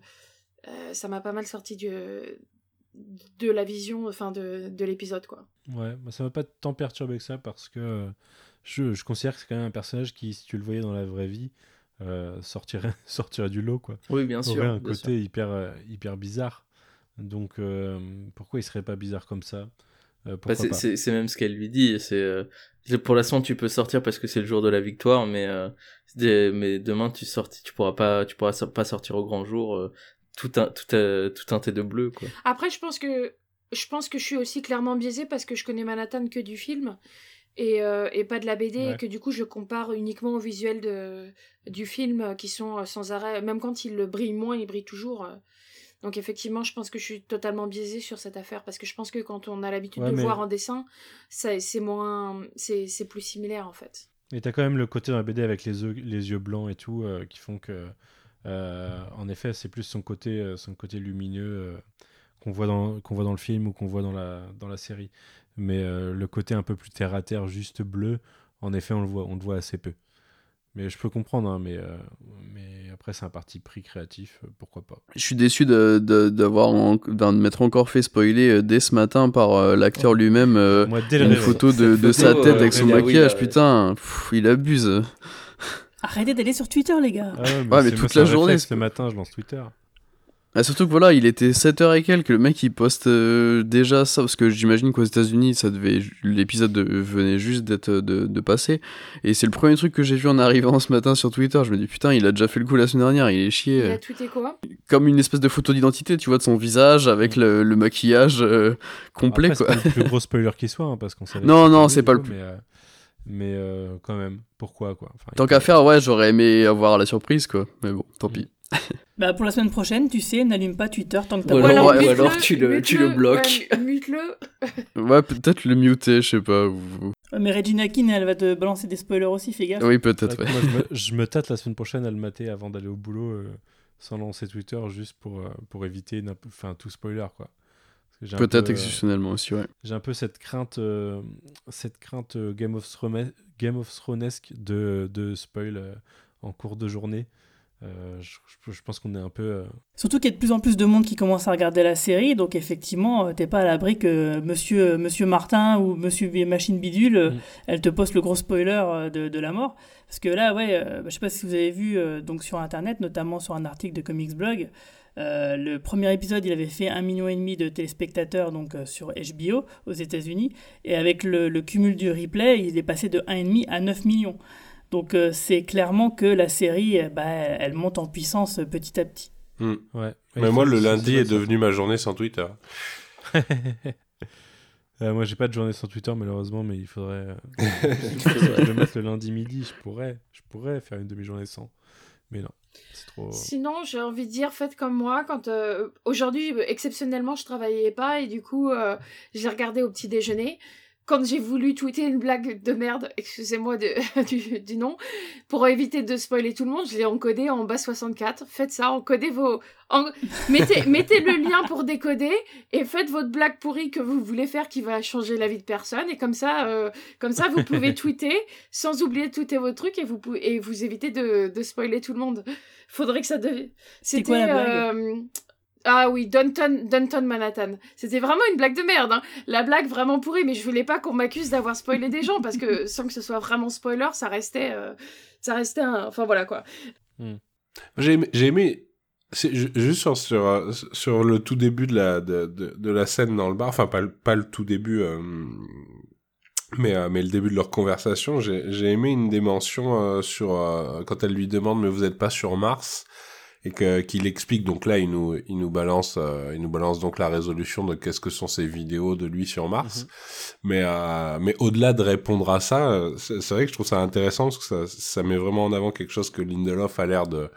euh, ça m'a pas mal sorti de la vision, enfin de, de l'épisode quoi. Ouais, bah, ça m'a pas tant perturbé que ça parce que euh, je, je considère que c'est quand même un personnage qui, si tu le voyais dans la vraie vie, euh, sortirait, (laughs) sortirait du lot, quoi. Oui, bien sûr. aurait un bien sûr. côté hyper, euh, hyper bizarre. Donc, euh, pourquoi il serait pas bizarre comme ça? Euh, Bah, Pourquoi c'est- pas? c'est c'est même ce qu'elle lui dit. C'est euh, c'est- pour l'instant tu peux sortir parce que c'est le jour de la victoire, mais euh, des- mais demain tu sortis, tu pourras pas, tu pourras so- pas sortir au grand jour, euh, tout un tout un tout teinté de bleu quoi. Après, je pense que je pense que je suis aussi clairement biaisée parce que je connais Manhattan que du film et, euh, et pas de la BD Ouais. et que du coup je compare uniquement au visuel de, du film euh, qui sont euh, sans arrêt, même quand il brille moins, il brille toujours. Donc effectivement, je pense que je suis totalement biaisée sur cette affaire parce que je pense que quand on a l'habitude Ouais, de mais- voir en dessin, ça- c'est moins, c'est c'est plus similaire en fait. Et t'as quand même le côté dans la BD avec les yeux, les yeux blancs et tout euh, qui font que, euh, en effet, c'est plus son côté, son côté lumineux qu'on voit dans qu'on voit dans le film ou qu'on voit dans la dans la série. Mais euh, le côté un peu plus terre à terre, juste bleu, en effet, on le voit, on le voit assez peu. Mais je peux comprendre, hein, mais, euh, mais après c'est un parti pris créatif, euh, pourquoi pas. Je suis déçu de, de, d'avoir en- d'en m'être encore fait spoiler euh, dès ce matin par euh, l'acteur lui-même euh, Moi, dès le une photo de, de sa tête euh, avec son oui, maquillage. là, putain, pff, il abuse. Arrêtez d'aller sur Twitter les gars. Ah ouais, Ouais, mais toute la journée, Ce matin, je lance Twitter. Ah, surtout que voilà, il était 7h et quelques, le mec il poste euh, déjà ça, parce que j'imagine qu'aux États-Unis ça devait, l'épisode de- venait juste d'être de, de passer, et c'est le premier truc que j'ai vu en arrivant ce matin sur Twitter. Je me dis putain, il a déjà fait le coup la semaine dernière, il est chié. Il euh, a tweeté quoi? Comme une espèce de photo d'identité, tu vois, de son visage avec le, le maquillage euh, complet Après, quoi. C'est pas le plus gros spoiler qui soit, hein, parce qu'on savait. Non, non, c'est pas le plus- Mais, euh, mais euh, quand même, pourquoi quoi? Enfin, Tant qu'à faire, ouais, j'aurais aimé avoir la surprise quoi, mais bon, tant pis. (laughs) Bah pour la semaine prochaine, tu sais, n'allume pas Twitter tant que t'as Ou pas alors- ouais, ou alors tu le- tu le mute-le, bloques. ouais, mute-le. (laughs) Ouais, peut-être le muter, je sais pas. ou- Ouais, Mais Regina King, elle va te balancer des spoilers aussi, fais gaffe. Oui, peut-être, ouais. moi, je, me, (laughs) je me tâte la semaine prochaine à le mater avant d'aller au boulot euh, sans lancer Twitter juste pour, euh, pour éviter enfin, tout spoiler quoi. Peut-être peu, euh, exceptionnellement aussi, ouais. J'ai un peu cette crainte, euh, cette crainte Game of Thrones, Game of Thronesque de, de spoil euh, en cours de journée. Euh, je, je- je pense qu'on est un peu. euh, Surtout qu'il y a de plus en plus de monde qui commence à regarder la série, donc effectivement, euh, t'es pas à l'abri que monsieur, monsieur Martin ou monsieur Machine Bidule, euh, Mm. elle te poste le gros spoiler de, de la mort. Parce que là, ouais, euh, bah, je sais pas si vous avez vu donc sur internet, notamment sur un article de Comics Blog, le premier épisode, il avait fait un million et demi de téléspectateurs donc sur HBO aux États-Unis, et avec le, le cumul du replay, il est passé de 1,5 à 9 millions. Donc euh, c'est clairement que la série, bah, elle monte en puissance euh, petit à petit. Hmm. Ouais. Mais moi, le lundi est devenu ma journée sans Twitter. (laughs) Euh, moi, j'ai pas de journée sans Twitter, malheureusement, mais il faudrait. euh, (laughs) le mettre le lundi midi. Je pourrais, je pourrais faire une demi-journée sans. Mais non, c'est trop. Sinon, j'ai envie de dire, faites comme moi. Quand euh, aujourd'hui, exceptionnellement, je travaillais pas et du coup, euh, j'ai regardé au petit déjeuner. Quand j'ai voulu tweeter une blague de merde, excusez-moi (laughs) du, du nom, pour éviter de spoiler tout le monde, je l'ai encodé en bas 64. Faites ça, encodez vos, en- mettez, (laughs) mettez le lien pour décoder et faites votre blague pourrie que vous voulez faire qui va changer la vie de personne et comme ça, euh, comme ça, vous pouvez (laughs) tweeter sans oublier de tweeter vos trucs et vous pouvez, et vous évitez de, de spoiler tout le monde. Faudrait que ça devienne. C'était quoi la blague? euh, Ah oui, Downton, Downton Manhattan. C'était vraiment une blague de merde. Hein. La blague vraiment pourrie, mais je voulais pas qu'on m'accuse d'avoir spoilé des gens parce que (laughs) sans que ce soit vraiment spoiler, ça restait, euh, ça restait un. Enfin voilà quoi. J'ai aimé, j'ai aimé c'est ju- juste sur, sur, euh, sur le tout début de la, de, de, de la scène dans le bar, enfin pas, le- pas le tout début, euh, mais, euh, mais le début de leur conversation, j'ai j'ai aimé une euh, sur euh, quand elle lui demande mais vous êtes pas sur Mars? Et que qu'il explique donc là il nous il nous balance euh, il nous balance donc la résolution de qu'est-ce que sont ces vidéos de lui sur Mars. Mais euh, mais au-delà de répondre à ça euh, c'est vrai que je trouve ça intéressant parce que ça ça met vraiment en avant quelque chose que Lindelof a l'air de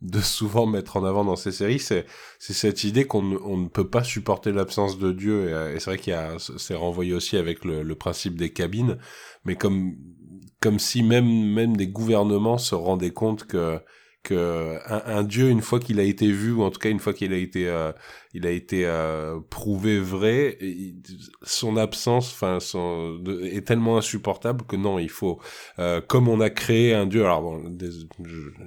de souvent mettre en avant dans ses séries, c'est c'est cette idée qu'on ne, on ne peut pas supporter l'absence de Dieu. Et, euh, et c'est vrai qu'il y a c'est renvoyé aussi avec le, le principe des cabines, mais comme comme si même même des gouvernements se rendaient compte que que un, un dieu une fois qu'il a été vu ou en tout cas une fois qu'il a été euh, il a été euh, prouvé vrai il- son absence enfin son de- est tellement insupportable que non il faut euh, comme on a créé un dieu alors bon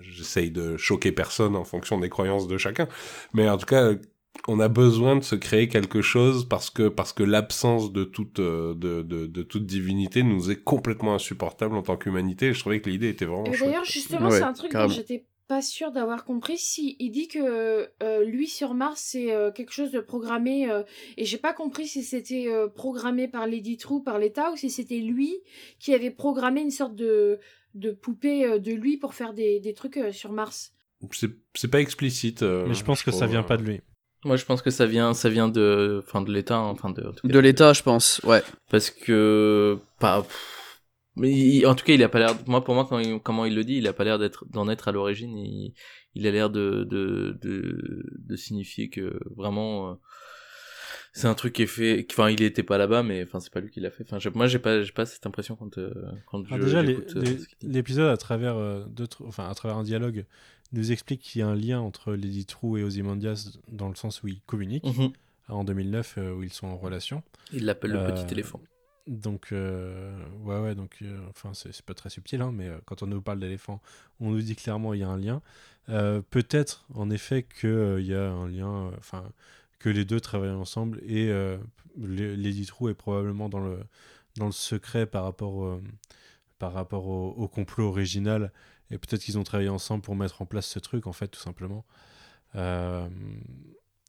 j'essaye de choquer personne en fonction des croyances de chacun mais en tout cas on a besoin de se créer quelque chose parce que parce que l'absence de toute euh, de, de, de toute divinité nous est complètement insupportable en tant qu'humanité et je trouvais que l'idée était vraiment d'ailleurs, justement, Ouais, c'est un truc carrément. dont j'étais pas sûre d'avoir compris. Si il dit que euh, lui sur Mars c'est euh, quelque chose de programmé, euh, et j'ai pas compris si c'était euh, programmé par Lady True, par l'État, ou si c'était lui qui avait programmé une sorte de de poupée euh, de lui pour faire des, des trucs euh, sur Mars. c'est c'est pas explicite euh, Mais je pense que ça trouve, vient pas de lui. Moi, je pense que ça vient, ça vient de, enfin, de l'État, hein, enfin de, en tout cas, De l'État, je pense, ouais. parce que, pas, pff, mais il- en tout cas, il a pas l'air. Moi, pour moi, quand il- comment il le dit, il a pas l'air d'être, d'en être à l'origine. Il, il a l'air de, de, de, de signifier que vraiment, euh, c'est un truc qui est fait. Enfin, il était pas là-bas, mais enfin, c'est pas lui qui l'a fait. Enfin, moi, j'ai pas, j'ai pas cette impression quand, euh, quand je déjà, j'écoute, euh, l'épisode à travers euh, enfin à travers un dialogue, nous explique qu'il y a un lien entre Lady True et Ozymandias dans le sens où ils communiquent Mhm. en 2009 euh, où ils sont en relation. Il l'appelle le petit éléphant. Donc euh, ouais ouais donc euh, enfin c'est pas très subtil hein, mais euh, quand on nous parle d'éléphant, on nous dit clairement il y a un lien. Peut-être en effet euh, il y a un lien, enfin que les deux travaillent ensemble et Lady True est probablement dans le dans le secret par rapport par rapport au, complot original et peut-être qu'ils ont travaillé ensemble pour mettre en place ce truc en fait tout simplement.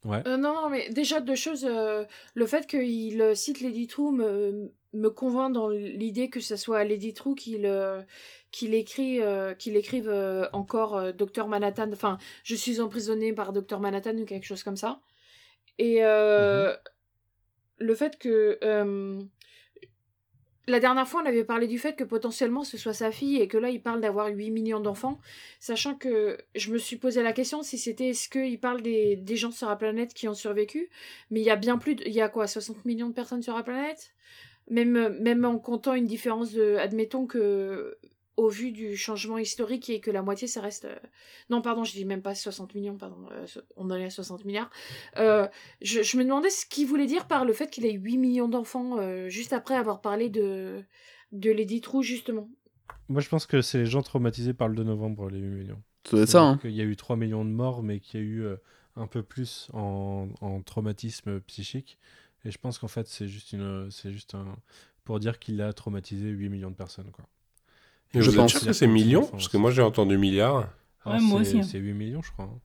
Ouais. Euh, non, mais déjà deux choses. le fait qu'il cite Lady True me, me convainc dans l'idée que ce soit Lady True qu'il euh, qu'il écrit, euh, qu'il écrive euh, encore euh, Docteur Manhattan. Enfin, je suis emprisonné par Docteur Manhattan ou quelque chose comme ça. Et euh, le fait que la dernière fois, on avait parlé du fait que potentiellement ce soit sa fille et que là, il parle d'avoir 8 millions d'enfants. Sachant que je me suis posé la question si c'était est-ce qu'il parle des, des gens sur la planète qui ont survécu? Mais il y a bien plus. de- Il y a quoi 60 millions de personnes sur la planète? Même, même en comptant une différence de. Admettons que. Au vu du changement historique et que la moitié, ça reste. euh, Non, pardon, je dis même pas 60 millions, pardon. euh, on en est à 60 milliards. Euh, je, je me demandais ce qu'il voulait dire par le fait qu'il ait 8 millions d'enfants euh, juste après avoir parlé de, de Lady True, justement. Moi je pense que c'est les gens traumatisés par le 2 novembre les 8 millions. Être ça, hein. Il y a eu 3 millions de morts, mais qu'il y a eu euh, un peu plus en, en traumatisme psychique. Et je pense qu'en fait, c'est juste, une, c'est juste un, pour dire qu'il a traumatisé 8 millions de personnes. Quoi. Je pense. que c'est millions Parce que moi j'ai entendu milliards. Ah, Ouais, moi aussi, hein. C'est 8 millions, je crois. hein.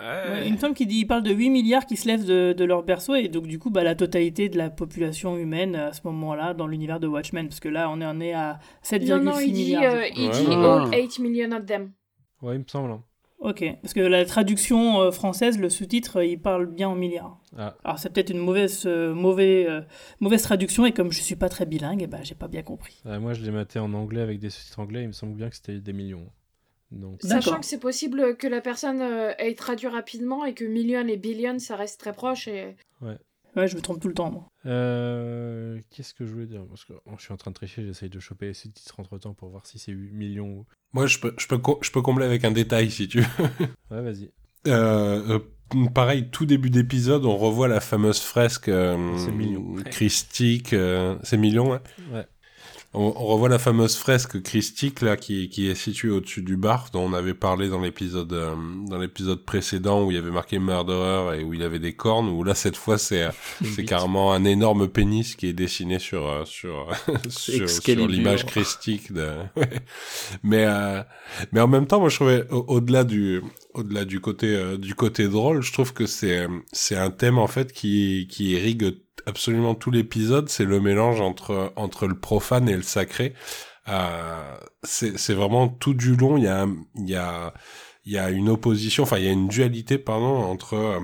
Ouais, il me semble qu'il dit, il parle de 8 milliards qui se lèvent de, de leur berceau et donc du coup bah, la totalité de la population humaine à ce moment-là dans l'univers de Watchmen parce que là on est, on est à 7,6 Non, non, il dit, milliards. euh, il Ouais. dit all 8 million of them. Ouais, il me semble. Ok, parce que la traduction euh, française, le sous-titre, euh, il parle bien en milliards. Ah. Alors c'est peut-être une mauvaise, euh, mauvais, euh, mauvaise traduction et comme je suis pas très bilingue, eh ben, j'ai pas bien compris. Ah, moi, je l'ai maté en anglais avec des sous-titres anglais. Il me semble bien que c'était des millions. Donc. Sachant que c'est possible que la personne euh, ait traduit rapidement et que million et billion, ça reste très proche. Et... Ouais, je me trompe tout le temps, moi. Euh, Qu'est-ce que je voulais dire? Parce que oh, je suis en train de tricher, j'essaye de choper les sous-titres entre temps pour voir si c'est 8 millions ou. Moi, je peux, je, peux, co- je peux combler avec un détail si tu veux. (laughs) Ouais, vas-y. Euh, euh, pareil, tout début d'épisode, on revoit la fameuse fresque euh, C'est christique. euh, c'est mignon, ouais. Ouais. On, on revoit la fameuse fresque christique là qui, qui est située au-dessus du bar dont on avait parlé dans l'épisode euh, dans l'épisode précédent où il y avait marqué murderer et où il avait des cornes où là cette fois c'est euh, (laughs) c'est carrément un énorme pénis qui est dessiné sur euh, sur (laughs) sur, l'image christique de (laughs) mais euh, mais en même temps moi je trouvais au- au-delà du au-delà du côté du côté drôle je trouve que c'est c'est un thème en fait qui qui irrigue absolument tout l'épisode c'est le mélange entre entre le profane et le sacré. Euh, c'est vraiment tout du long il y a il y a il y a une opposition enfin il y a une dualité pardon entre euh,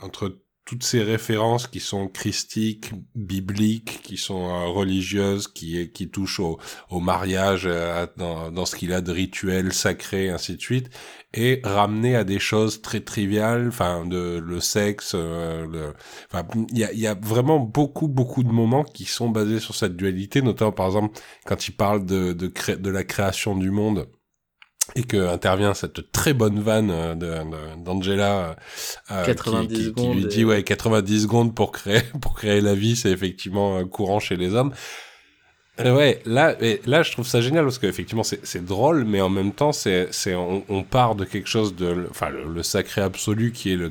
entre toutes ces références qui sont christiques, bibliques, qui sont euh, religieuses, qui qui touchent au, au mariage, euh, dans, dans ce qu'il a de rituel sacré, ainsi de suite, et ramener à des choses très triviales, enfin de le sexe, euh, il y a, y a vraiment beaucoup beaucoup de moments qui sont basés sur cette dualité, notamment par exemple quand il parle de de, de la création du monde et que intervient cette très bonne vanne euh, d'Angela euh, 90 qui, qui- qui secondes lui et- dit ouais 90 secondes pour créer (laughs) pour créer la vie c'est effectivement euh, courant chez les hommes. Euh, ouais là et là je trouve ça génial parce qu'effectivement c'est c'est drôle mais en même temps c'est c'est on, on part de quelque chose de enfin le, le sacré absolu qui est le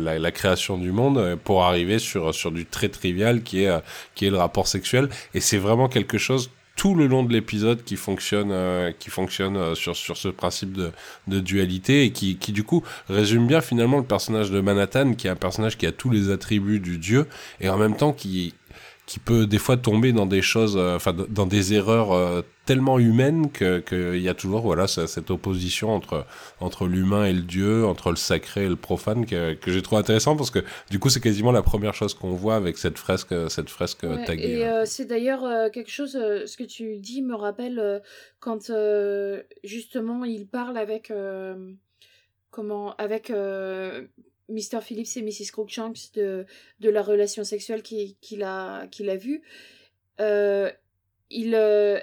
la, la création du monde euh, pour arriver sur sur du très trivial qui est euh, qui est le rapport sexuel. Et c'est vraiment quelque chose tout le long de l'épisode qui fonctionne euh, euh, sur sur ce principe de de dualité et qui qui du coup résume bien finalement le personnage de Manhattan qui est un personnage qui a tous les attributs du dieu et en même temps qui qui peut des fois tomber dans des choses euh, enfin dans des erreurs euh, tellement humaines que qu'il y a toujours voilà ce- cette opposition entre entre l'humain et le dieu entre le sacré et le profane que que j'ai trouvé intéressant parce que du coup c'est quasiment la première chose qu'on voit avec cette fresque cette fresque Ouais, taguée et hein. euh, c'est d'ailleurs quelque chose, ce que tu dis me rappelle quand justement il parle avec comment avec Mr. Phillips et Mrs. Crookshanks de, de la relation sexuelle qu'il qu'il a, a vue. Euh, il, euh,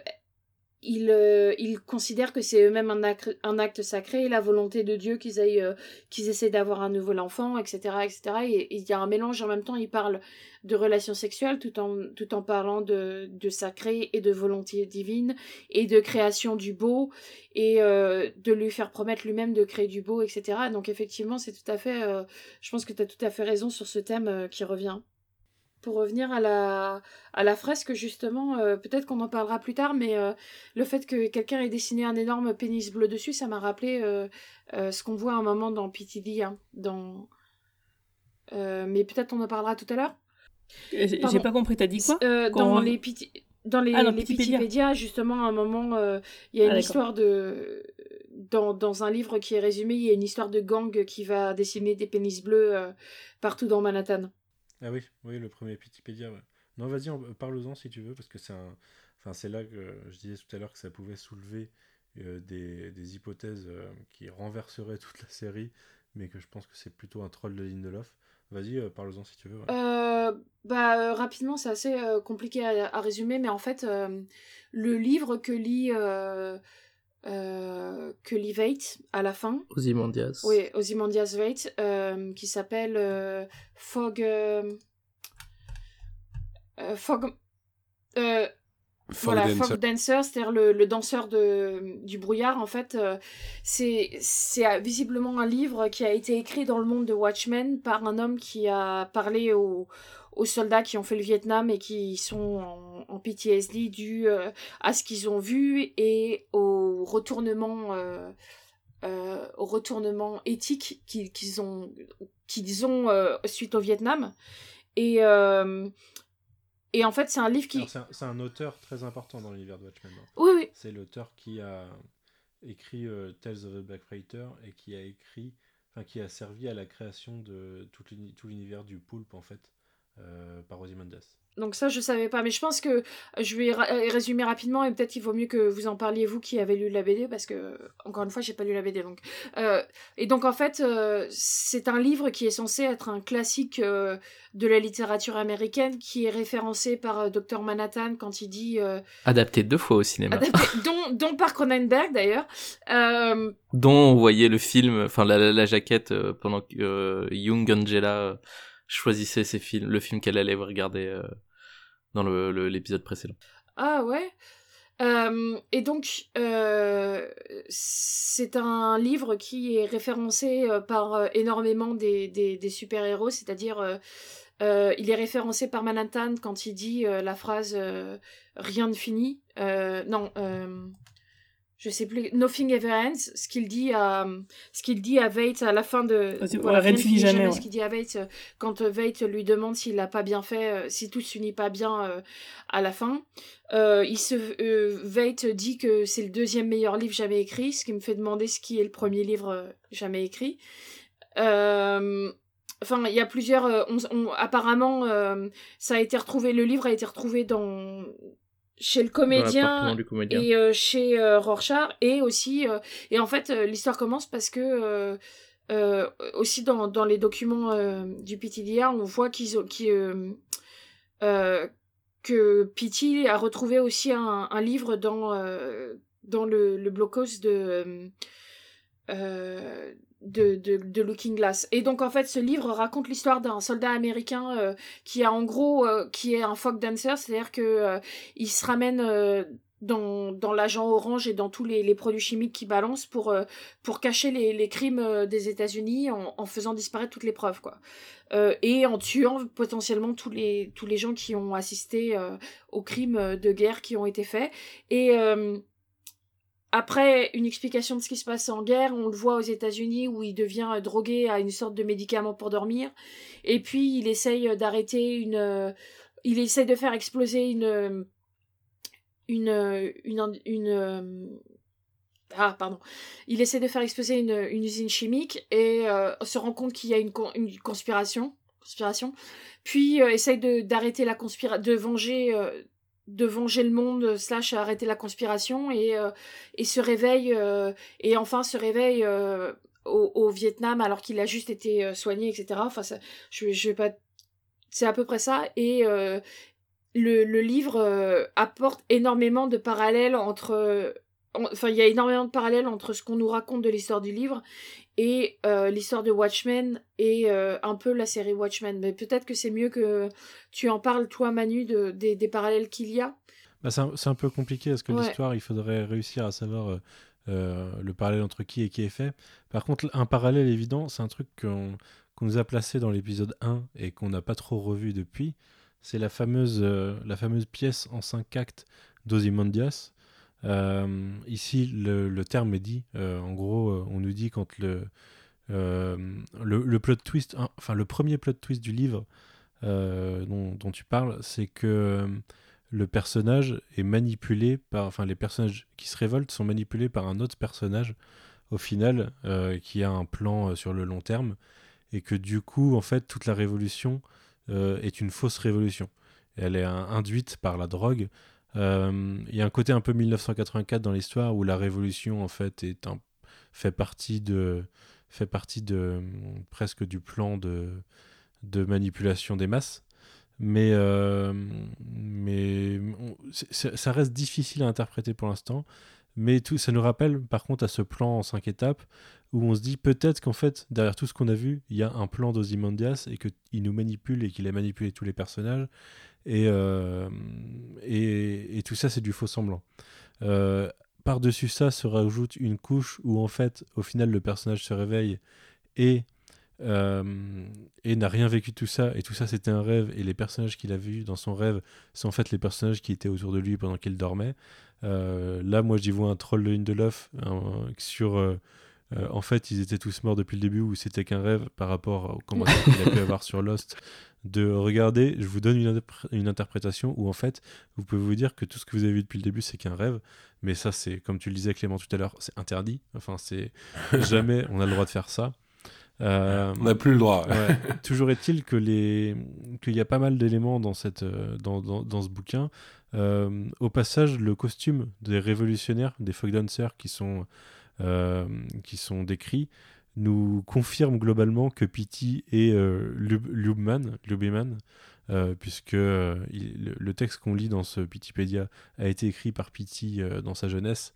il, euh, il considère que c'est eux-mêmes un acte, un acte sacré, la volonté de Dieu qu'ils aillent, euh, qu'ils essaient d'avoir un nouvel enfant, etc., etc. Et il y a un mélange en même temps. Il parle de relations sexuelles tout en, tout en parlant de, de sacré et de volonté divine et de création du beau et euh, de lui faire promettre lui-même de créer du beau, etc. Donc effectivement, c'est tout à fait... euh, je pense que tu as tout à fait raison sur ce thème euh, qui revient. Pour revenir à la, à la fresque, justement, euh, peut-être qu'on en parlera plus tard, mais euh, le fait que quelqu'un ait dessiné un énorme pénis bleu dessus, ça m'a rappelé euh, ce qu'on voit à un moment dans PTD. hein, dans... Mais peut-être on en parlera tout à l'heure. J'ai pas compris, t'as dit quoi dans les piti- dans les, Ah, les Pitipédia. Justement, à un moment, il y a une Ah, d'accord. histoire de. Dans, dans un livre qui est résumé, il y a une histoire de gang qui va dessiner des pénis bleus partout dans Manhattan. Ah oui, oui, le premier Wikipédia. Ouais. Non, vas-y, on- parle-en si tu veux, parce que c'est un... enfin, là que je disais tout à l'heure que ça pouvait soulever euh, des, hypothèses euh, qui renverseraient (laughs) toute la série, mais que je pense que c'est plutôt un troll de Lindelof. Vas-y, euh, parle-en si tu veux. Euh, bah, euh, rapidement, c'est assez euh, compliqué à, à résumer, mais en fait, euh, le livre que lit, euh, que Veidt à la fin, Ozymandias. oui, Ozymandias Veidt, euh, qui s'appelle euh, Fog. euh, Fog. euh, Fog voilà, Dancer. Fog Dancer, c'est-à-dire le, le danseur de, du brouillard, en fait, euh, c'est c'est visiblement un livre qui a été écrit dans le monde de Watchmen par un homme qui a parlé aux, aux soldats qui ont fait le Vietnam et qui sont en, en PTSD dû euh, à ce qu'ils ont vu et au retournement euh, euh, au retournement éthique qu'ils ont, qu'ils ont euh, suite au Vietnam. Et, et en fait, c'est un livre qui. C'est un, auteur très important dans l'univers de Watchmen. hein. Oui, oui. C'est l'auteur qui a écrit Tales of the Black Fighter et qui a écrit, enfin qui a servi à la création de tout l'uni- tout l'univers du Pulp en fait euh, par Ozymandias. Donc ça, je savais pas. Mais je pense que je vais ra- euh, résumer rapidement et peut-être qu'il vaut mieux que vous en parliez, vous qui avez lu la BD, parce que, encore une fois, j'ai pas lu la BD. Donc. Euh, et donc, en fait, euh, c'est un livre qui est censé être un classique euh, de la littérature américaine, qui est référencé par euh, Dr Manhattan quand il dit... euh, Adapté deux fois au cinéma. adapté- (laughs) dont, dont par Cronenberg, d'ailleurs. Euh, dont on voyait le film, enfin la, la, la jaquette euh, pendant que euh, Young Angela euh, choisissait ses films, le film qu'elle allait regarder euh, dans l'épisode précédent. Ah ouais. Euh, et donc, euh, c'est un livre qui est référencé par énormément des, des, super-héros, c'est-à-dire, il est référencé par Manhattan quand il dit la phrase Rien ne finit. Non, je sais plus, Nothing ever ends, ce qu'il dit à, ce qu'il dit à Veidt à la fin de. Ah, voilà, rien ne finit jamais, ouais. Ce qu'il dit à Veidt euh, quand euh, Veidt lui demande s'il n'a pas bien fait, euh, si tout s'unit pas bien euh, à la fin. Euh, il se, euh, Veidt dit que c'est le deuxième meilleur livre jamais écrit, ce qui me fait demander ce qui est le premier livre euh, jamais écrit. Euh, Enfin, il y a plusieurs. euh, on- on- apparemment, euh, ça a été retrouvé. Le livre a été retrouvé dans chez le l'appartement comédien du comédien. et euh, chez euh, Rorschach et aussi euh, et en fait l'histoire commence parce que aussi dans, dans les documents du PTDR on voit qu'ils euh, que Pity a retrouvé aussi un, un livre dans dans le, le blocos de de, de, de Looking Glass. Et donc en fait ce livre raconte l'histoire d'un soldat américain euh, qui a en gros euh, qui est un folk dancer, c'est-à-dire que euh, il se ramène euh, dans, dans l'agent orange et dans tous les, les produits chimiques qui balancent pour, euh, pour cacher les, les crimes euh, des États-Unis en, en faisant disparaître toutes les preuves quoi. Euh, et en tuant potentiellement tous les tous les gens qui ont assisté euh, aux crimes de guerre qui ont été faits et après une explication de ce qui se passe en guerre, on le voit aux États-Unis où il devient euh, drogué à une sorte de médicament pour dormir. Et puis il essaye euh, d'arrêter une, euh, il essaye de faire exploser une, une, une, une, ah pardon, il essaie de faire exploser une, usine chimique et se rend compte qu'il y a une, con- une conspiration. Puis essaye d'arrêter la conspiration, de venger. De venger le monde slash arrêter la conspiration et, euh, et se réveille euh, et enfin se réveille euh, au, au Vietnam alors qu'il a juste été euh, soigné etc enfin ça, je, je vais pas c'est à peu près ça. Et euh, le, le livre euh, apporte énormément de parallèles entre en- enfin il y a énormément de parallèles entre ce qu'on nous raconte de l'histoire du livre et euh, l'histoire de Watchmen et euh, un peu la série Watchmen mais peut-être que c'est mieux que tu en parles toi Manu de, des, des parallèles qu'il y a Bah, c'est un, un peu compliqué parce que Ouais. l'histoire, il faudrait réussir à savoir euh, le parallèle entre qui et qui est fait? Par contre, un parallèle évident, c'est un truc qu'on nous a placé dans l'épisode 1 et qu'on n'a pas trop revu depuis. C'est la fameuse, la fameuse pièce en 5 actes d'Ozymandias. Euh, ici, le, terme est dit. Euh, en gros, euh, on nous dit quand le, le, plot twist, hein, enfin le premier plot twist du livre dont, tu parles, c'est que le personnage est manipulé par, enfin les personnages qui se révoltent sont manipulés par un autre personnage au final qui a un plan sur le long terme et que du coup en fait toute la révolution est une fausse révolution. Elle est induite par la drogue. Euh, Il y a un côté un peu 1984 dans l'histoire où la révolution en fait est fait partie de fait partie de presque du plan de manipulation des masses mais, euh, mais ça reste difficile à interpréter pour l'instant. Mais ça nous rappelle par contre à ce plan en cinq étapes où on se dit peut-être qu'en fait, derrière tout ce qu'on a vu, il y a un plan d'Ozymandias et qu'il nous manipule et qu'il a manipulé tous les personnages. Et, euh, et, et tout ça, c'est du faux semblant. Euh, Par-dessus ça se rajoute une couche où en fait, au final, le personnage se réveille et euh, et n'a rien vécu de tout ça, et tout ça c'était un rêve, et les personnages qu'il a vus dans son rêve sont en fait les personnages qui étaient autour de lui pendant qu'il dormait. Là, moi j'y vois un troll de Lindelof un- sur euh, en fait, ils étaient tous morts depuis le début ou c'était qu'un rêve par rapport au commentaire qu'il a pu (laughs) avoir sur Lost. De regarder, je vous donne une, interpr- une interprétation où en fait, vous pouvez vous dire que tout ce que vous avez vu depuis le début, c'est qu'un rêve. Mais ça, c'est comme tu le disais, Clément, tout à l'heure, c'est interdit. Enfin, c'est (laughs) jamais on a le droit de faire ça. Euh, On n'a plus le droit. Ouais. (laughs) Toujours est-il que les qu'il y a pas mal d'éléments dans cette dans, dans, dans ce bouquin. Euh, au passage, le costume des révolutionnaires, des folk dancers qui sont euh, qui sont décrits, nous confirme globalement que Pity est euh, Lub- Lubman, euh, puisque le, texte qu'on lit dans ce Pitipédia a été écrit par Pity euh, dans sa jeunesse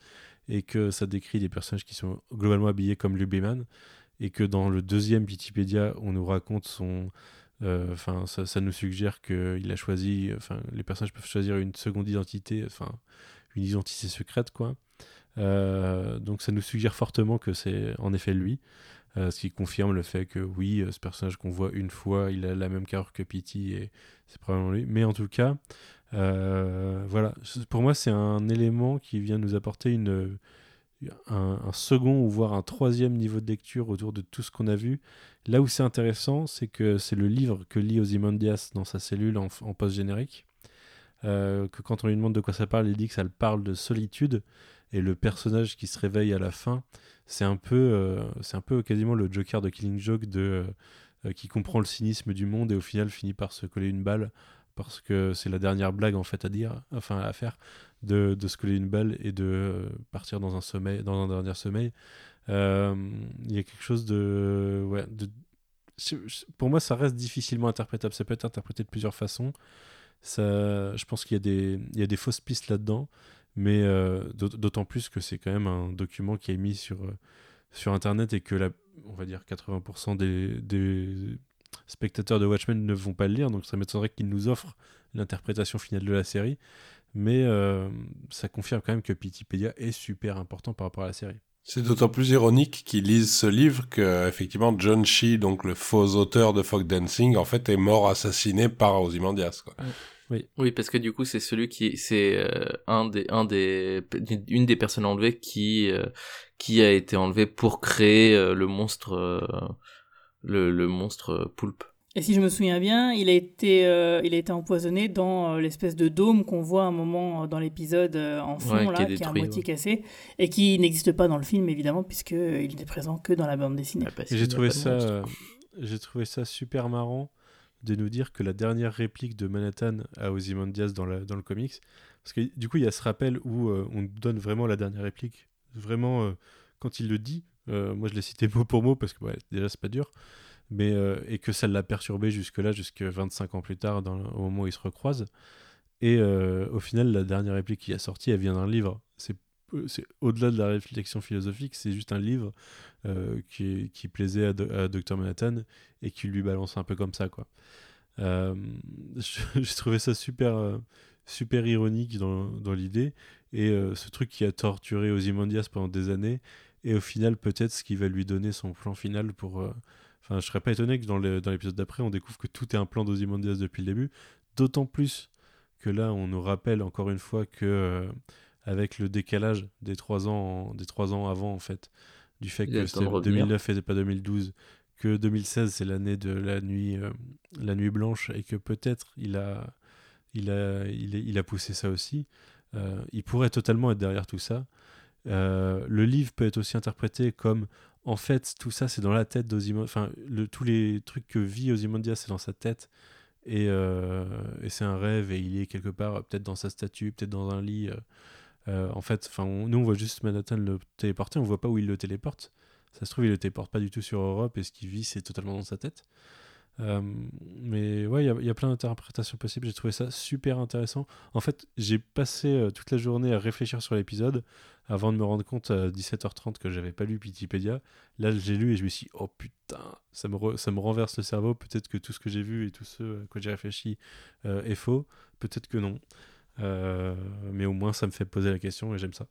et que ça décrit des personnages qui sont globalement habillés comme Lubeman et que dans le deuxième Wikipédia, on nous raconte son. Enfin, ça, ça nous suggère qu'il a choisi. Enfin, les personnages peuvent choisir une seconde identité, enfin, une identité secrète, quoi. Euh, donc, ça nous suggère fortement que c'est en effet lui. euh, ce qui confirme le fait que oui, euh, ce personnage qu'on voit une fois, il a la même carrure que Pity et c'est probablement lui. Mais en tout cas, voilà, pour moi, c'est un élément qui vient nous apporter une, un, second ou voire un troisième niveau de lecture autour de tout ce qu'on a vu. Là où c'est intéressant, c'est que c'est le livre que lit Ozymandias dans sa cellule en, en post-générique. Que quand on lui demande de quoi ça parle, il dit que ça le parle de solitude. Et le personnage qui se réveille à la fin, c'est un peu, euh, c'est un peu quasiment le Joker de Killing Joke de, euh, qui comprend le cynisme du monde et au final finit par se coller une balle parce que c'est la dernière blague en fait à dire, enfin à faire, de, se coller une balle et de euh, partir dans un sommeil, dans un dernier sommeil. Euh, Il y a quelque chose de, ouais, pour moi, ça reste difficilement interprétable. Ça peut être interprété de plusieurs façons. Ça, je pense qu'il y, y a des fausses pistes là-dedans, mais euh, d'aut- d'autant plus que c'est quand même un document qui est mis sur, euh, sur Internet et que, la, on va dire, 80% des, des spectateurs de Watchmen ne vont pas le lire, donc ça m'étonnerait qu'ils nous offrent l'interprétation finale de la série. Mais euh, ça confirme quand même que Pitipédia est super important par rapport à la série. C'est d'autant plus ironique qu'ils lisent ce livre que, effectivement, John Shee, donc le faux auteur de Folk Dancing, en fait, est mort assassiné par Ozymandias, quoi. Oui, parce que du coup, c'est celui qui, c'est euh, un des, un des, une des personnes enlevées qui, euh, qui a été enlevée pour créer euh, le monstre, euh, le, le monstre poulpe. Et si je me souviens bien, il a été, euh, il a été empoisonné dans euh, l'espèce de dôme qu'on voit à un moment euh, dans l'épisode euh, en fond, Ouais, là, qui est qui, est à détruit, moitié ouais. cassé, et qui n'existe pas dans le film, évidemment, puisqu'il n'était présent que dans la bande dessinée. Ah, qu'il j'ai trouvé ça, euh, j'ai trouvé ça super marrant de nous dire que la dernière réplique de Manhattan à Ozymandias dans, la, dans le comics, parce que du coup il y a ce rappel où euh, on donne vraiment la dernière réplique, vraiment euh, quand il le dit, euh, moi je l'ai cité mot pour mot parce que ouais, déjà c'est pas dur, mais euh, et que ça l'a perturbé jusque là, jusque 25 ans plus tard, au moment où ils se recroisent. Et euh, au final, la dernière réplique qui a sorti, elle vient d'un livre. C'est euh, c'est au-delà de la réflexion philosophique, c'est juste un livre qui, qui plaisait à, Dr Manhattan et qui lui balance un peu comme ça quoi. (laughs) J'ai trouvé ça super super ironique dans, dans l'idée et ce truc qui a torturé Ozymandias pendant des années et au final peut-être ce qui va lui donner son plan final pour enfin je serais pas étonné que dans l'épisode d'après on découvre que tout est un plan d'Ozymandias depuis le début. D'autant plus que là on nous rappelle encore une fois que euh, avec le décalage des trois ans en- des trois ans avant en fait du fait Il que revenir. 2009 et pas 2012 que 2016 c'est l'année de la nuit euh, la nuit blanche et que peut-être il a il a il, a poussé ça aussi. Euh, il pourrait totalement être derrière tout ça. Euh, le livre peut être aussi interprété comme en fait tout ça c'est dans la tête d'Ozymandias enfin tous les trucs que vit Ozymandias c'est dans sa tête. Et, euh, et c'est un rêve et il est quelque part peut-être dans sa statue peut-être dans un lit euh, euh, en fait nous on voit juste Manhattan le téléporter on voit pas où il le téléporte. Ça se trouve il le téléporte pas du tout sur Europe et ce qu'il vit c'est totalement dans sa tête Euh, mais ouais il y a- plein d'interprétations possibles. J'ai trouvé ça super intéressant. En fait j'ai passé euh, toute la journée à réfléchir sur l'épisode avant de me rendre compte à 17h30 que j'avais pas lu Wikipédia. Là j'ai lu et je me suis dit, oh putain ça me, ça me renverse le cerveau. Peut-être que tout ce que j'ai vu et tout ce à quoi j'ai réfléchi euh, est faux. Peut-être que non. Mais au moins ça me fait poser la question et j'aime ça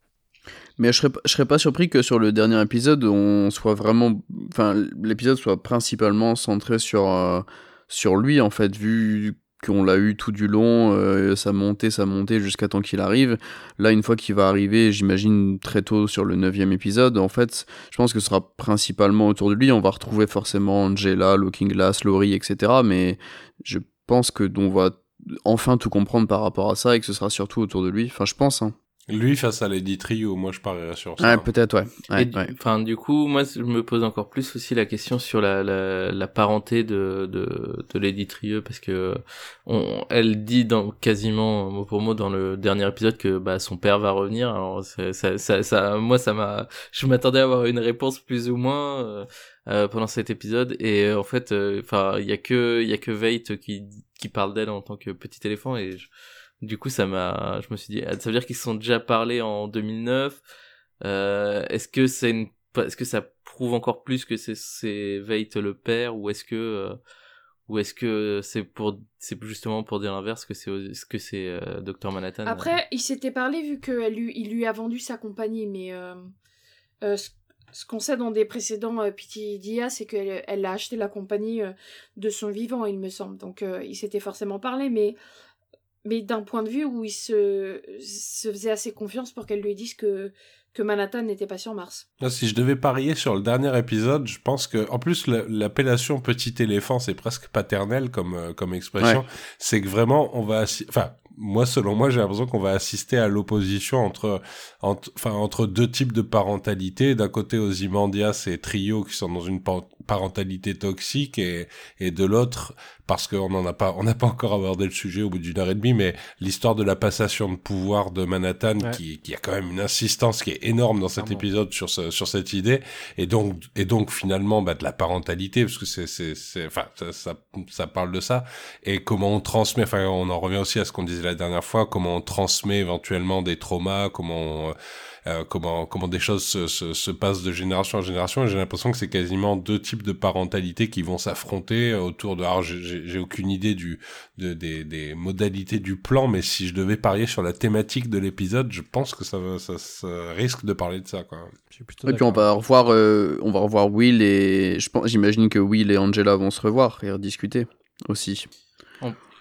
Mais je serais, serais pas surpris que sur le dernier épisode, on soit vraiment. Enfin, l'épisode soit principalement centré sur, euh, sur lui, en fait, vu qu'on l'a eu tout du long, euh, ça montait, ça montait jusqu'à temps qu'il arrive. Là, une fois qu'il va arriver, j'imagine très tôt sur le neuvième épisode, en fait, je pense que ce sera principalement autour de lui. On va retrouver forcément Angela, Looking Glass, Laurie, etc. Mais je pense que on va enfin tout comprendre par rapport à ça et que ce sera surtout autour de lui. Enfin, je pense. Hein. Lui face à Lady Trio, moi je parierais sur ça. Ouais, peut-être, ouais. ouais, du- ouais. Enfin, du coup, moi, je me pose encore plus aussi la question sur la, la, la parenté de, de, de Lady Trieux, parce que on, elle dit dans, quasiment mot pour mot dans le dernier épisode que bah, son père va revenir. Alors, ça, ça, ça, moi, ça m'a, je m'attendais à avoir une réponse plus ou moins euh, euh, pendant cet épisode, et euh, en fait, euh, enfin, il y a que, il y a que Veidt qui, qui parle d'elle en tant que petit éléphant, et je- du coup, ça m'a, je me suis dit, ah, ça veut dire qu'ils se sont déjà parlé en 2009. Euh, est-ce que c'est est-ce que ça prouve encore plus que c'est, Veidt le père, ou est-ce que, euh, ou est-ce que c'est pour, c'est justement pour dire l'inverse que c'est, est-ce que c'est euh, Dr Manhattan Après, il s'était parlé vu qu'il lui, il lui a vendu sa compagnie, mais euh, euh, ce, ce qu'on sait dans des précédents euh, PTDA, c'est qu'elle elle a acheté la compagnie euh, de son vivant, il me semble. Donc, euh, il s'était forcément parlé, mais, mais d'un point de vue où il se, se faisait assez confiance pour qu'elle lui dise que, que Manhattan n'était pas sur Mars. Si je devais parier sur le dernier épisode, je pense que, en plus, la- l'appellation petit éléphant, c'est presque paternel comme, euh, comme expression. Ouais. C'est que vraiment, on va, enfin, moi, selon moi, j'ai l'impression qu'on va assister à l'opposition entre, entre, enfin, entre deux types de parentalité. D'un côté, Ozymandias et Trio qui sont dans une par- parentalité toxique et, et de l'autre, parce qu'on n'en a pas, on n'a pas encore abordé le sujet au bout d'une heure et demie, mais l'histoire de la passation de pouvoir de Manhattan Ouais. qui, qui a quand même une insistance qui est énorme dans cet épisode sur ce, sur cette idée et donc et donc finalement bah, de la parentalité parce que c'est c'est c'est enfin ça, ça ça parle de ça et comment on transmet enfin on en revient aussi à ce qu'on disait la dernière fois comment on transmet éventuellement des traumas comment on, euh, comment comment des choses se, se, se passent de génération en génération. Et j'ai l'impression que c'est quasiment deux types de parentalité qui vont s'affronter autour de alors j'ai- aucune idée du de, des, des modalités du plan mais si je devais parier sur la thématique de l'épisode je pense que ça, va- ça, ça risque de parler de ça quoi. Et puis on va revoir, euh, on va revoir Will et je pense, j'imagine que Will et Angela vont se revoir et rediscuter aussi.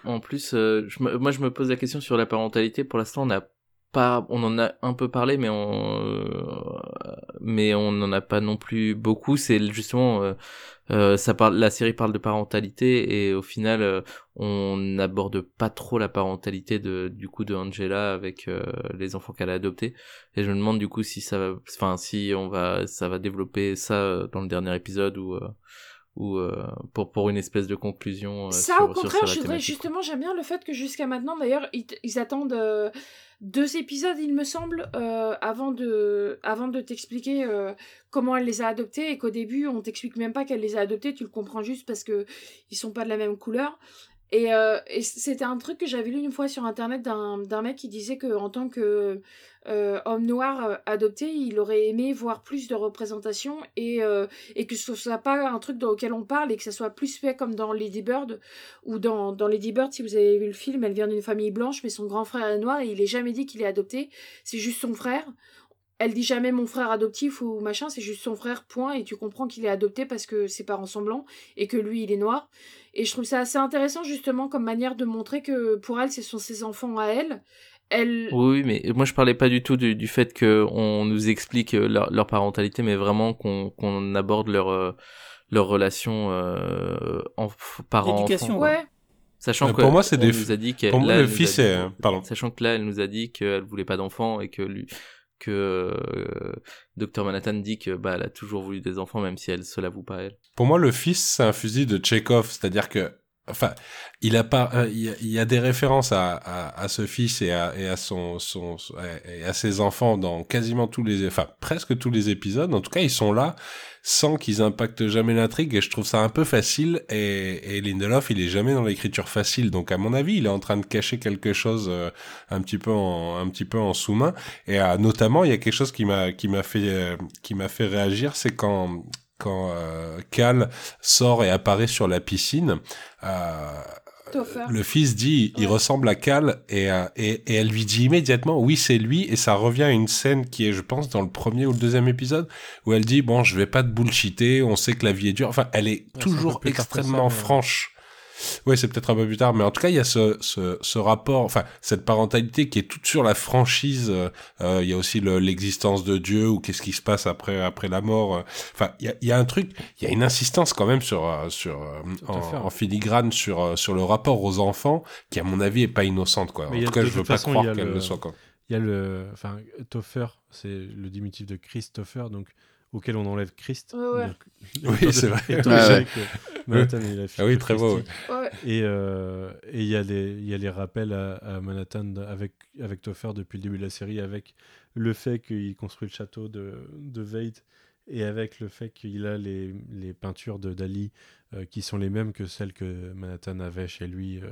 En plus, euh, je me- moi je me pose la question sur la parentalité. Pour l'instant, on n'a pas, on en a un peu parlé, mais on, euh, mais on n'en a pas non plus beaucoup. C'est justement, euh, euh, ça parle, la série parle de parentalité et au final, euh, on n'aborde pas trop la parentalité de, du coup, de Angela avec les enfants qu'elle a adoptés. Et je me demande du coup si ça va, enfin si on va, ça va développer ça dans le dernier épisode ou. Ou euh, pour pour une espèce de conclusion euh, Ça, sur, au contraire, sur je justement, j'aime bien le fait que jusqu'à maintenant, d'ailleurs, ils, attendent euh, deux épisodes, il me semble, avant de, avant de t'expliquer comment elle les a adoptés et qu'au début, on t'explique même pas qu'elle les a adoptés, tu le comprends juste parce que ils sont pas de la même couleur. Et, euh, c'était un truc que j'avais lu une fois sur internet d'un mec qui disait que en tant que euh, homme noir euh, adopté, il aurait aimé voir plus de représentation et, euh, et que ce soit pas un truc dans lequel on parle et que ça soit plus fait comme dans Lady Bird ou dans, dans Lady Bird, si vous avez vu le film, elle vient d'une famille blanche mais son grand frère est noir et il est jamais dit qu'il est adopté, c'est juste son frère. Elle dit jamais mon frère adoptif ou machin, c'est juste son frère, point, et tu comprends qu'il est adopté parce que ses parents sont blancs et que lui il est noir. Et je trouve ça assez intéressant justement comme manière de montrer que pour elle, ce sont ses enfants à elle. Elle, Oui, mais moi je parlais pas du tout du, du fait que on nous explique euh, leur, leur parentalité, mais vraiment qu'on qu'on aborde leur euh, leur relation euh, en parents L'éducation, enfants. quoi. ouais, Sachant Euh, que pour moi, c'est des nous a dit qu'elle pour moi, le elle nous a fils dit- est- pardon. Sachant que là, elle nous a dit qu'elle voulait pas d'enfants et que lui que euh, Dr Manhattan dit que bah elle a toujours voulu des enfants même si elle se l'avoue pas elle. Pour moi, le fils, c'est un fusil de Tchekhov, c'est-à-dire que, enfin, il a pas, euh, il y a, des références à, à, à ce fils et à, et à son, son- et à ses enfants dans quasiment tous les, enfin, presque tous les épisodes. En tout cas, ils sont là sans qu'ils impactent jamais l'intrigue et je trouve ça un peu facile et, et Lindelof, il est jamais dans l'écriture facile. Donc, à mon avis, il est en train de cacher quelque chose euh, un petit peu en, un petit peu en sous-main. Et euh, notamment, il y a quelque chose qui m'a, qui m'a fait, euh, qui m'a fait réagir, c'est quand, quand euh, Cal sort et apparaît sur la piscine, euh, le fils dit il Ouais. ressemble à Cal et, euh, et, et elle lui dit immédiatement oui c'est lui. Et ça revient à une scène qui est je pense dans le premier ou le deuxième épisode où elle dit bon je vais pas te bullshiter on sait que la vie est dure. Enfin elle est toujours ça, extrêmement mais- franche Ouais, c'est peut-être un peu plus tard, mais en tout cas, il y a ce, ce, ce rapport, enfin, cette parentalité qui est toute sur la franchise. euh, euh, Il y a aussi le- l'existence de Dieu ou qu'est-ce qui se passe après après la mort. euh. Enfin, il y a, il y a un truc, il y a une insistance quand même sur sur à en, filigrane sur sur le rapport aux enfants, qui à mon avis est pas innocente quoi. Mais en tout cas, je veux pas façon, croire qu'elle le- le soit quoi. Il y a le. Enfin, Topher, c'est le diminutif de Christopher, donc auquel on enlève Christ. Ouais, ouais. Donc- (laughs) Oui, c'est vrai. (laughs) Ah que Manhattan est la fille Ah oui, très beau. Ouais. Euh, et il y, a les- il y a les rappels à, à Manhattan avec, avec Topher depuis le début de la série, avec le fait qu'il construit le château de, de Vade et avec le fait qu'il a les, les peintures de Dali euh, qui sont les mêmes que celles que Manhattan avait chez lui euh,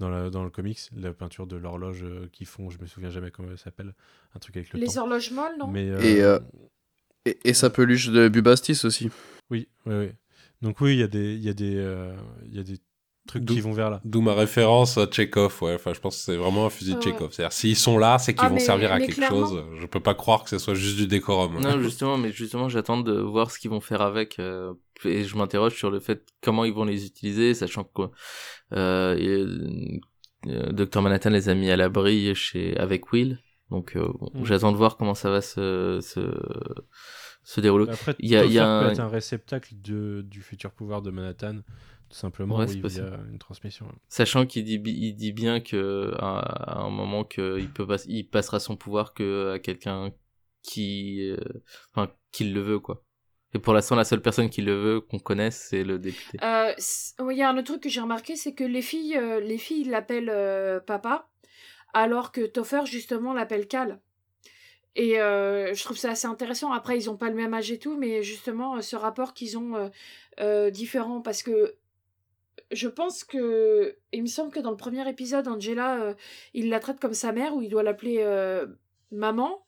dans, la, dans le comics, la peinture de l'horloge euh, qu'ils font, je me souviens jamais comment elle s'appelle, un truc avec le Les temps. horloges molles, non? Mais, Et, euh, Et, et sa peluche de Bubastis aussi. Oui, oui, oui. Donc oui, il y a des, il y a des, euh, il y a des trucs qui vont vers là. D'où ma référence à Chekhov, ouais. Enfin, je pense que c'est vraiment un fusil de Ah. Chekhov. C'est-à-dire, s'ils sont là, c'est qu'ils Ah, vont mais- servir à quelque clairement. chose. Je peux pas croire que ce soit juste du décorum. Non, (laughs) justement, mais justement, j'attends de voir ce qu'ils vont faire avec. euh, et je m'interroge sur le fait comment ils vont les utiliser, sachant que euh, euh, Dr Manhattan les a mis à l'abri chez avec Will. Donc, euh, bon, Mm. j'attends de voir comment ça va se se, se dérouler. Après, Il y a- il y a peut un- être un réceptacle de, du futur pouvoir de Manhattan, tout simplement, Ouais, oui, c'est via possible. une transmission. Sachant qu'il dit, il dit bien que à, à un moment il peut pas, il passera son pouvoir que à quelqu'un qui, euh, enfin, qui le veut quoi. Et pour l'instant, la seule personne qui le veut qu'on connaisse, c'est le député. Euh, Il y a un autre truc que j'ai remarqué, c'est que les filles, euh, les filles l'appellent euh, papa, alors que Topher justement l'appelle Cal. Et euh, je trouve ça assez intéressant. Après, ils ont pas le même âge et tout, mais justement, euh, ce rapport qu'ils ont euh, différent, parce que je pense que, il me semble que dans le premier épisode, Angela, il la traite comme sa mère, ou il doit l'appeler maman.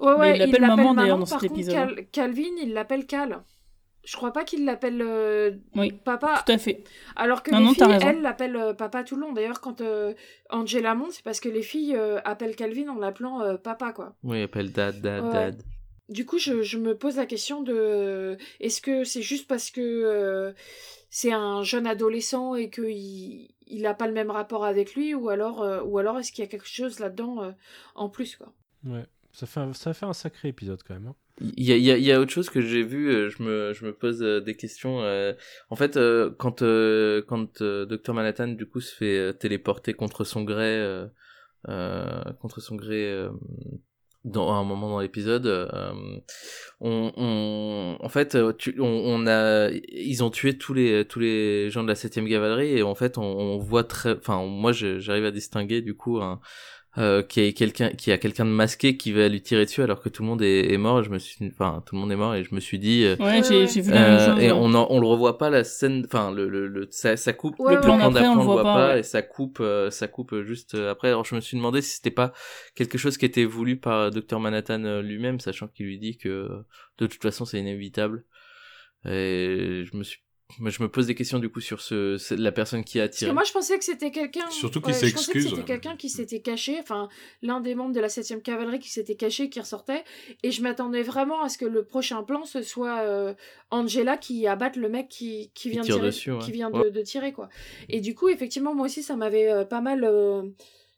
Ouais, Mais ouais, il l'appelle maman, d'ailleurs, dans Par cet contre, épisode. Cal- Calvin, il l'appelle Cal. Je crois pas qu'il l'appelle euh, Oui, papa. tout à fait. Alors que Non, les non, t'as filles, raison. elles l'appellent euh, papa tout le long. D'ailleurs, quand euh, Angela monte, c'est parce que les filles euh, appellent Calvin en l'appelant euh, papa, quoi. Oui, il appelle dad, dad, Ouais. dad. Du coup, je, je me pose la question de est-ce que c'est juste parce que euh, c'est un jeune adolescent et qu'il il a pas le même rapport avec lui, ou alors, euh, ou alors est-ce qu'il y a quelque chose là-dedans euh, en plus, quoi. Ouais. Ça fait, un, ça fait un sacré épisode quand même. hein. Il y a, y, a, y a autre chose que j'ai vu, euh, je me, je me pose euh, des questions. euh, en fait, quand, quand Dr Manhattan, du coup, se fait téléporter contre son gré, euh, contre son gré, dans à un moment dans l'épisode, euh, on, on, en fait, tu, on, on a, ils ont tué tous les, tous les gens de la 7ème cavalerie et en fait, on, on voit très, enfin, moi, j'arrive à distinguer du coup un, euh, qui a quelqu'un qui a quelqu'un de masqué qui va lui tirer dessus alors que tout le monde est, est mort. Je me suis, enfin, tout le monde est mort et je me suis dit. euh, Ouais, j'ai j'ai vu la euh, même chose. et on, en- on le revoit pas la scène, enfin le, le, le ça, ça coupe Ouais, le plan Après, d'après on on, le voit pas, pas ouais. et ça coupe euh, ça coupe juste euh, après. Alors je me suis demandé si c'était pas quelque chose qui était voulu par Dr Manhattan lui-même, sachant qu'il lui dit que de toute façon c'est inévitable. Et je me suis, je me pose des questions du coup sur ce, ce- la personne qui a Parce que tiré. moi, je pensais que c'était quelqu'un. Surtout qu'il ouais, je pensais que s'excuse. C'était quelqu'un qui s'était caché, enfin, l'un des membres de la 7ème cavalerie qui s'était caché, qui ressortait. Et je m'attendais vraiment à ce que le prochain plan, ce soit euh, Angela qui abatte le mec qui, qui vient, tire tirer, dessus, ouais. qui vient de, Ouais. de tirer, quoi. Et du coup, effectivement, moi aussi, ça m'avait euh, pas mal euh,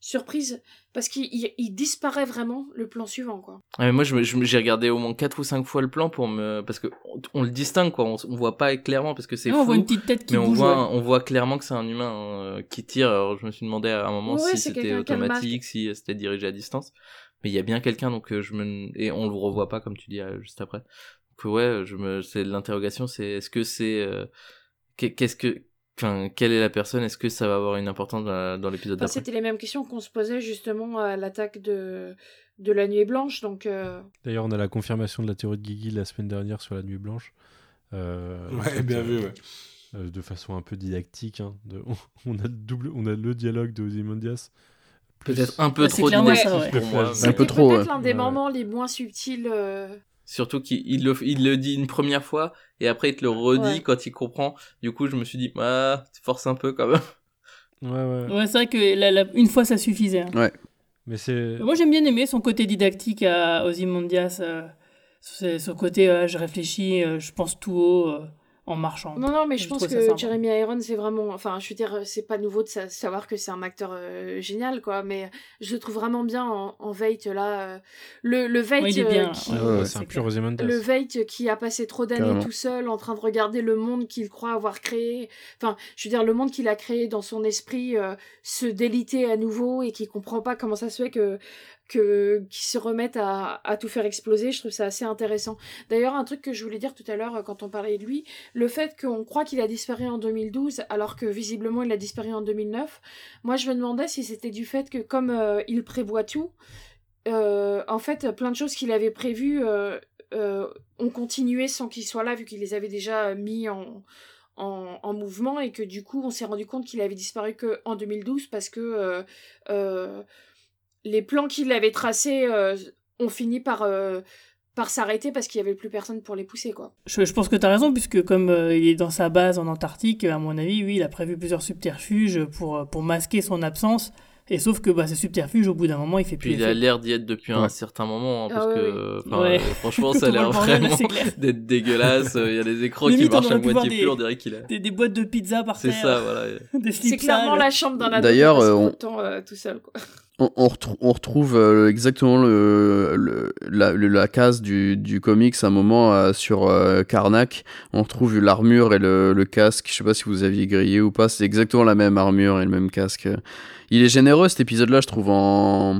surprise. Parce qu'il il- il disparaît vraiment le plan suivant, quoi. Ah, mais moi, je je j'ai regardé au moins quatre ou cinq fois le plan pour me, parce que on, on le distingue quoi, on, on voit pas clairement parce que c'est Ouais, on voit une petite tête qui Mais on bouge. voit, ouais. on voit clairement que c'est un humain hein, qui tire. Alors je me suis demandé à un moment Ouais, si c'était automatique, si euh, c'était dirigé à distance. Mais il y a bien quelqu'un donc euh, je me et on le revoit pas comme tu dis euh, juste après. Donc euh, ouais, je me c'est l'interrogation, c'est est-ce que c'est euh, qu'est- qu'est-ce que enfin quelle est la personne? Est-ce que ça va avoir une importance dans, l'épisode Enfin, d'après? c'était les mêmes questions qu'on se posait justement à l'attaque de, de la nuit blanche, donc. euh, D'ailleurs, on a la confirmation de la théorie de Guigui la semaine dernière sur la nuit blanche. Euh, en Ouais, fait, bien euh, vu, ouais. euh, de façon un peu didactique. hein, de- (laughs) on, a le double, on a le dialogue de Ozymandias. plus- Peut-être un peu Ouais, c'est trop didactique ouais. pour moi. Trop, peut-être ouais. l'un des Ouais. moments les moins subtils. Surtout qu'il il le, il le dit une première fois et après il te le redit Ouais. quand il comprend. Du coup, je me suis dit, ah, tu forces un peu quand même. (laughs) Ouais, ouais. Ouais, c'est vrai que la- la- une fois ça suffisait. hein. Mais c'est. Moi j'aime bien aimer son côté didactique à Ozymandias, euh, ce, ce côté euh, je réfléchis, euh, je pense tout haut, euh, en marchant. Non, non, mais je, Je pense que. Jeremy Irons, c'est vraiment. Enfin, je veux dire, c'est pas nouveau de sa- savoir que c'est un acteur euh, génial, quoi. Mais je le trouve vraiment bien en, en Veidt, là. euh, le, le Ouais, il est euh, bien, qui. ouais, Ouais, c'est un pur. Le qui a passé trop d'années tout seul en train de regarder le monde qu'il croit avoir créé. Enfin, je veux dire, le monde qu'il a créé dans son esprit euh, se déliter à nouveau et qui comprend pas comment ça se fait que qui se remettent à, tout faire exploser. Je trouve ça assez intéressant. D'ailleurs, un truc que je voulais dire tout à l'heure euh, quand on parlait de lui, le fait qu'on croit qu'il a disparu en 2012 alors que visiblement il a disparu en 2009. Moi, je me demandais si c'était du fait que comme euh, il prévoit tout, euh, en fait, plein de choses qu'il avait prévues ont continué sans qu'il soit là vu qu'il les avait déjà mis en en, en mouvement et que du coup on s'est rendu compte qu'il avait disparu que en 2012 parce que les plans qu'il avait tracés euh, ont fini par euh, par s'arrêter parce qu'il y avait plus personne pour les pousser quoi. Je, je pense que tu as raison, puisque comme euh, il est dans sa base en Antarctique, à mon avis, oui, il a prévu plusieurs subterfuges pour, pour masquer son absence. Et sauf que bah, ce subterfuge, au bout d'un moment, il fait plus Puis il a l'air d'y être depuis un certain moment, hein, Ah parce que Ouais. euh, franchement, (laughs) ça a l'air vraiment c'est (laughs) d'être dégueulasse. Il y a des écrans Limite, qui marchent à moitié des- plus, on dirait qu'il a. Des, des boîtes de pizza par C'est terre, ça, voilà. (laughs) des C'est clairement la chambre d'un ado D'ailleurs, euh, on- euh, tout seul quoi. On, on retrou- on retrouve euh, exactement le, le- la, le- la case du, du comics à un moment euh, sur euh, Karnak. On retrouve l'armure et le, le casque. Je sais pas si vous aviez grillé ou pas. C'est exactement la même armure et le même casque. Il est généreux cet épisode-là, je trouve, en,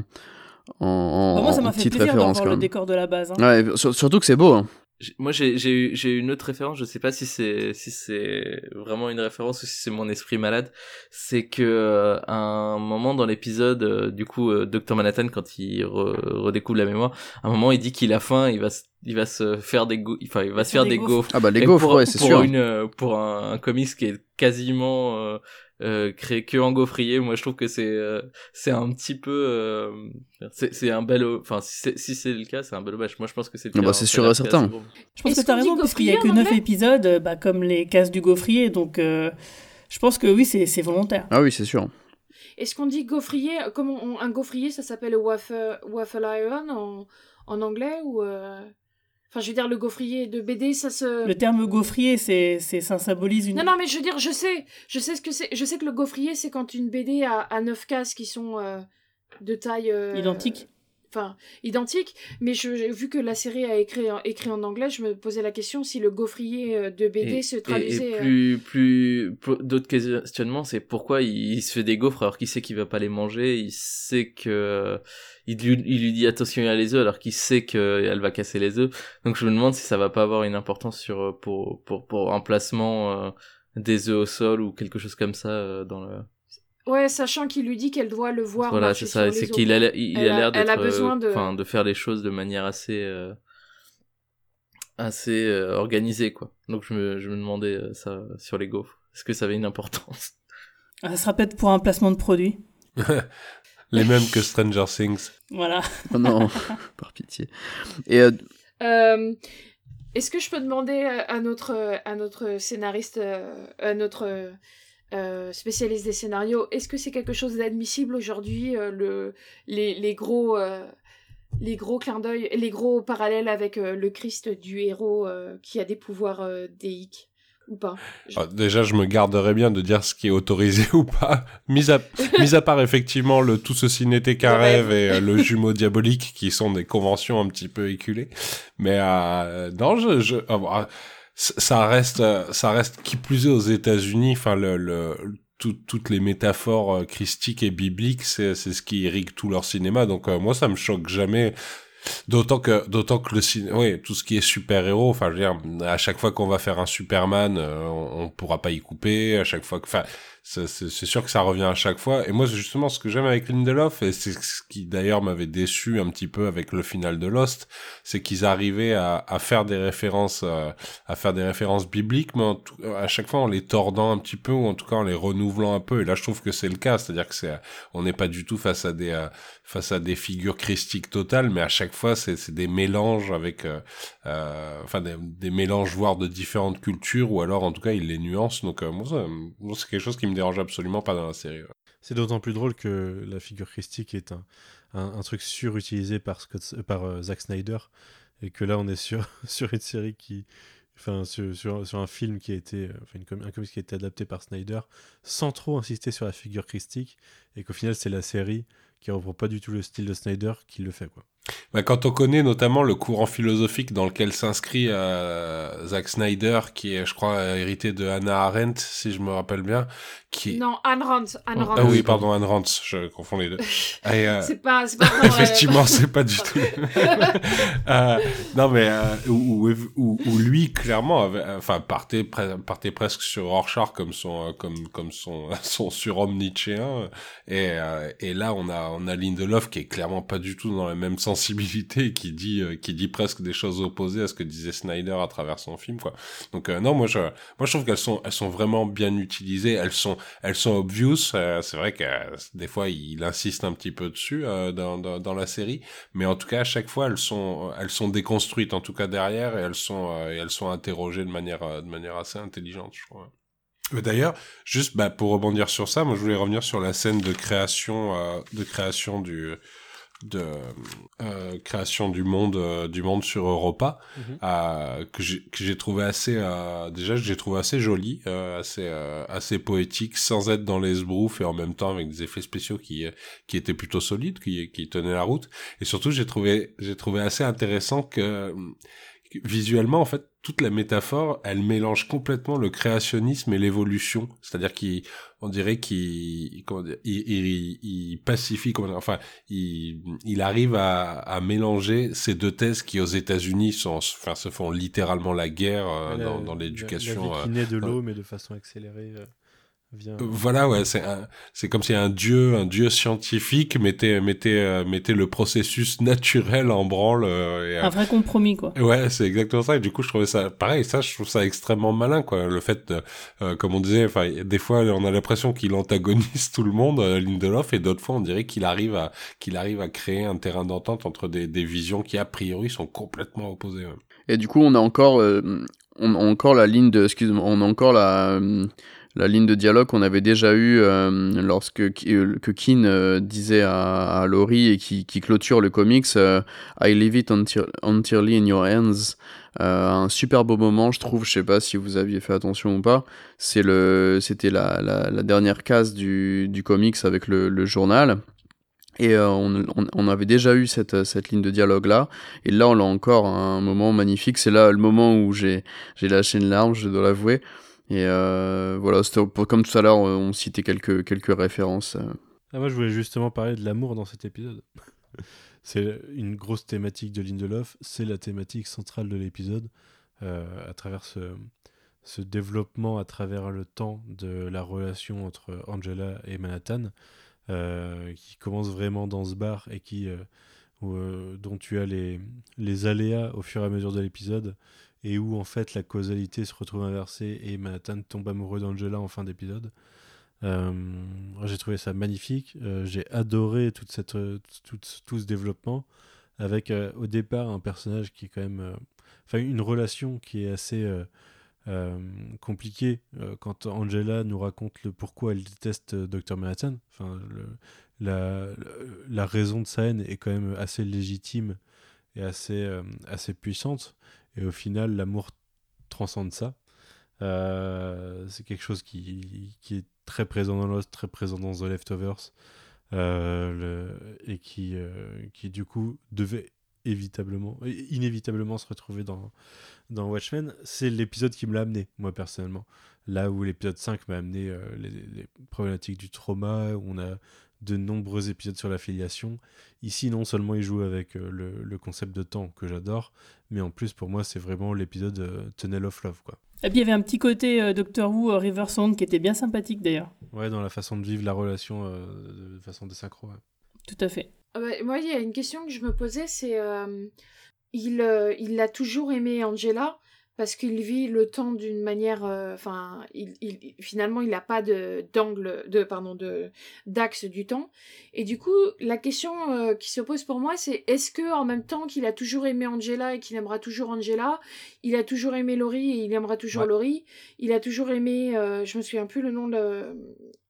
en, en, moi, ça en m'a fait petite plaisir référence d'avoir quand le même. décor de la base. hein. Ouais, sur- surtout que c'est beau. Hein. Moi, j'ai j'ai eu j'ai eu une autre référence. Je sais pas si c'est si c'est vraiment une référence ou si c'est mon esprit malade. C'est que euh, à un moment dans l'épisode, euh, du coup, euh, Dr Manhattan, quand il re- redécouvre la mémoire, à un moment, il dit qu'il a faim. Il va se- il va se faire des go- enfin il va se faire des gaufres. Ah bah les Et gaufres, pour, ouais, c'est pour sûr. Une, euh, pour un, un comics qui est quasiment euh, créé que en gaufrier, moi je trouve que c'est euh, c'est un petit peu euh, c'est c'est un bel enfin si c'est si c'est le cas, c'est un bel hommage. Moi je pense que c'est Ah bah, hein, c'est sûr et certain. Je pense que tu as qu'on dit raison, puisqu'il n'y a que gaufrier en 9 anglais épisodes, euh, bah, comme les cases du gaufrier, donc euh, je pense que oui, c'est c'est volontaire. Ah oui, c'est sûr. Est-ce qu'on dit gaufrier comme on- un gaufrier ça s'appelle waffle waffle iron en, en anglais ou euh, Enfin, je veux dire, le gaufrier de BD, ça se. Le terme gaufrier, c'est, c'est, ça symbolise une. Non, non, mais je veux dire, je sais, je sais ce que c'est. Je sais que le gaufrier, c'est quand une BD a, a 9 cases qui sont euh, de taille. euh, Identique. Enfin, identique. Mais je, vu que la série a écrit en, écrit en anglais, je me posais la question si le gaufrier euh, de BD Et- se traduisait. Et, euh, plus, plus, plus- d'autres questionnements, c'est pourquoi il, il se fait des gaufres alors qu'il sait qu'il va pas les manger, il sait que, il lui, il lui dit attention il y a les œufs alors qu'il sait qu'elle va casser les œufs. Donc je me demande si ça va pas avoir une importance sur, euh, pour, pour, pour un placement euh, des œufs au sol ou quelque chose comme ça euh, dans le. Ouais, sachant qu'il lui dit qu'elle doit le voir. Voilà, c'est ça. C'est qu'il a, l'air- il, Elle a l'air d'être, de- euh, enfin, de faire les choses de manière assez, euh, assez euh, organisée, quoi. Donc je me, je me demandais euh, ça sur les gaufres. Est-ce que ça avait une importance? Ah, Ça sera peut-être pour un placement de produit. (laughs) Les mêmes que Stranger Things. Voilà. Oh non, (laughs) par pitié. Et euh, Euh, Est-ce que je peux demander à notre, à notre scénariste, à notre euh, spécialiste des scénarios, est-ce que c'est quelque chose d'admissible aujourd'hui, euh, le, les, les gros, euh, les gros clins d'œil, les gros parallèles avec euh, le Christ du héros qui a des pouvoirs déiques ou pas? Ah, déjà, je me garderais bien de dire ce qui est autorisé (laughs) ou pas. Mis à, mis à part effectivement le tout ceci n'était qu'un rêve et le jumeau diabolique qui sont des conventions un petit peu éculées. Mais non, je, je ah, bon, ah, ça reste, euh, ça reste qui plus est aux États-Unis. Enfin, le, le tout- toutes les métaphores euh, christiques et bibliques, c'est c'est ce qui irrigue tout leur cinéma. Donc euh, moi, ça me choque jamais. D'autant que, d'autant que le cinéma, oui, tout ce qui est super-héros, enfin, je veux dire, à chaque fois qu'on va faire un Superman, euh, on, on pourra pas y couper, à chaque fois que, enfin, c'est sûr que ça revient à chaque fois. Et moi, justement, ce que j'aime avec Lindelof, et c'est ce qui d'ailleurs m'avait déçu un petit peu avec le final de Lost, c'est qu'ils arrivaient à, à faire des références, euh, à faire des références bibliques, mais tout- à chaque fois en les tordant un petit peu, ou en tout cas en les renouvelant un peu. Et là, je trouve que c'est le cas, c'est-à-dire que c'est, on n'est pas du tout face à des, euh, face à des figures christiques totales, mais à chaque fois, c'est des mélanges avec, euh, euh, enfin, des, mélanges voire de différentes cultures, ou alors, en tout cas, il les nuance. Donc, euh, c'est quelque chose qui me dérange absolument pas dans la série. C'est d'autant plus drôle que la figure christique est un, un, truc surutilisé par, Scott, par Zack Snyder et que là on est sur, (laughs) sur une série qui enfin, sur, un film qui a été, enfin, un comics qui a été adapté par Snyder, sans trop insister sur la figure christique, et qu'au final, c'est la série qui reprend pas du tout le style de Snyder qui le fait, quoi. Bah, quand on connaît notamment le courant philosophique dans lequel s'inscrit euh, Zack Snyder, qui est, je crois, hérité de Hannah Arendt, si je me rappelle bien, qui... Non, Anne Rand. Anne Rand. Ah oui, pardon, Anne Rand, je confonds les deux. (laughs) Euh, C'est pas, pas euh, Effectivement, (laughs) c'est pas du tout. (laughs) Euh, non, mais euh, où, où, lui clairement, avait, enfin, partait, pre- partait presque sur Rorschach comme son, euh, comme, comme son, son surhomme nietzschéen. Et, euh, et là, on a, on a Lindelof qui est clairement pas du tout dans la même qui dit, euh, qui dit presque des choses opposées à ce que disait Snyder à travers son film, quoi. Donc euh, non, moi je, moi je trouve qu'elles sont, elles sont vraiment bien utilisées. Elles sont, elles sont obvious. euh, c'est vrai que des fois il insiste un petit peu dessus dans, dans, la série, mais en tout cas à chaque fois elles sont, elles sont déconstruites en tout cas derrière et elles sont, elles sont interrogées de manière, de manière assez intelligente, je crois. D'ailleurs, juste bah, pour rebondir sur ça, moi je voulais revenir sur la scène de création, de création du, de euh, création du monde, euh, du monde sur Europa, Mhm. euh, que j'ai que j'ai trouvé assez, euh, déjà j'ai trouvé assez joli, euh, assez euh, assez poétique, sans être dans les sbroufs et en même temps avec des effets spéciaux qui qui étaient plutôt solides, qui qui tenaient la route. Et surtout j'ai trouvé j'ai trouvé assez intéressant que que visuellement en fait toute la métaphore elle mélange complètement le créationnisme et l'évolution. C'est-à-dire qu'il on dirait qu'il il, il, il pacifie comment dire, enfin il, il arrive à, à mélanger ces deux thèses qui aux États-Unis sont enfin se font littéralement la guerre euh, La- dans, dans la- l'éducation La, vie euh, qui naît de l'eau, mais de façon accélérée, euh, vient. euh, Voilà, ouais, c'est un, c'est comme si un dieu, un dieu scientifique mettait, mettait, euh, mettait le processus naturel en branle. euh, et, Un vrai compromis, quoi. Ouais, c'est exactement ça. Et du coup, je trouvais ça pareil. Ça, je trouve ça extrêmement malin, quoi. Le fait, de, euh, comme on disait, enfin, des fois, on a l'impression qu'il antagonise (laughs) tout le monde, euh, Lindelof, et d'autres fois, on dirait qu'il arrive à, qu'il arrive à créer un terrain d'entente entre des, des visions qui a priori sont complètement opposées. ouais. Et du coup, on a encore, euh, on a encore la ligne de, excuse-moi, on a encore la, euh, la ligne de dialogue qu'on avait déjà eu euh, lorsque euh, que Keane euh, disait à, à Laurie et qui, qui clôture le comics euh, I leave it entirely in your hands. Euh, un super beau moment, je trouve. Je sais pas si vous aviez fait attention ou pas. C'est le, c'était la, la, la dernière case du, du comics avec le, le journal. Et euh, on, on, avait déjà eu cette, cette ligne de dialogue là. Et là, on l'a encore un moment magnifique. C'est là le moment où j'ai lâché une larme, je dois l'avouer. Et euh, voilà, comme tout à l'heure, on citait quelques, quelques références. euh. Ah, moi, je voulais justement parler de l'amour dans cet épisode. (laughs) c'est une grosse thématique de Lindelof, c'est la thématique centrale de l'épisode, euh, à travers ce, développement à travers le temps de la relation entre Angela et Manhattan, euh, qui commence vraiment dans ce bar et qui, euh, euh, dont tu as les, les aléas au fur et à mesure de l'épisode, et où en fait la causalité se retrouve inversée et Manhattan tombe amoureux d'Angela en fin d'épisode. Euh, j'ai trouvé ça magnifique. Euh, j'ai adoré toute cette, tout, tout ce développement avec euh, au départ un personnage qui est quand même, enfin une relation qui est assez compliquée quand Angela nous raconte le pourquoi elle déteste Dr Manhattan. Enfin, la, la raison de sa haine est quand même assez légitime et assez, assez puissante. Et au final, l'amour transcende ça. Euh, c'est quelque chose qui, qui est très présent dans Lost, très présent dans The Leftovers, euh, le- et qui, euh, qui du coup devait évitablement, inévitablement se retrouver dans, dans Watchmen. C'est l'épisode qui me l'a amené, moi personnellement. Là où l'épisode 5 m'a amené euh, les, les problématiques du trauma, où on a de nombreux épisodes sur l'affiliation. Ici, non seulement il joue avec euh, le, le concept de temps que j'adore, mais en plus, pour moi, c'est vraiment l'épisode euh, Tunnel of Love, quoi. Et puis il y avait un petit côté euh, Doctor Who euh, River Song qui était bien sympathique d'ailleurs. Ouais, dans la façon de vivre la relation euh, de façon de synchro. ouais. Tout à fait. Ah bah, moi, il y a une question que je me posais, c'est euh, il euh, il a toujours aimé Angela? Parce qu'il vit le temps d'une manière, euh, enfin, il, il- finalement, il n'a pas de d'angle, de pardon, de d'axe du temps. Et du coup, la question euh, qui se pose pour moi, c'est est-ce que en même temps qu'il a toujours aimé Angela et qu'il aimera toujours Angela, il a toujours aimé Laurie et il aimera toujours Ouais. Laurie, il a toujours aimé, euh, je me souviens plus le nom de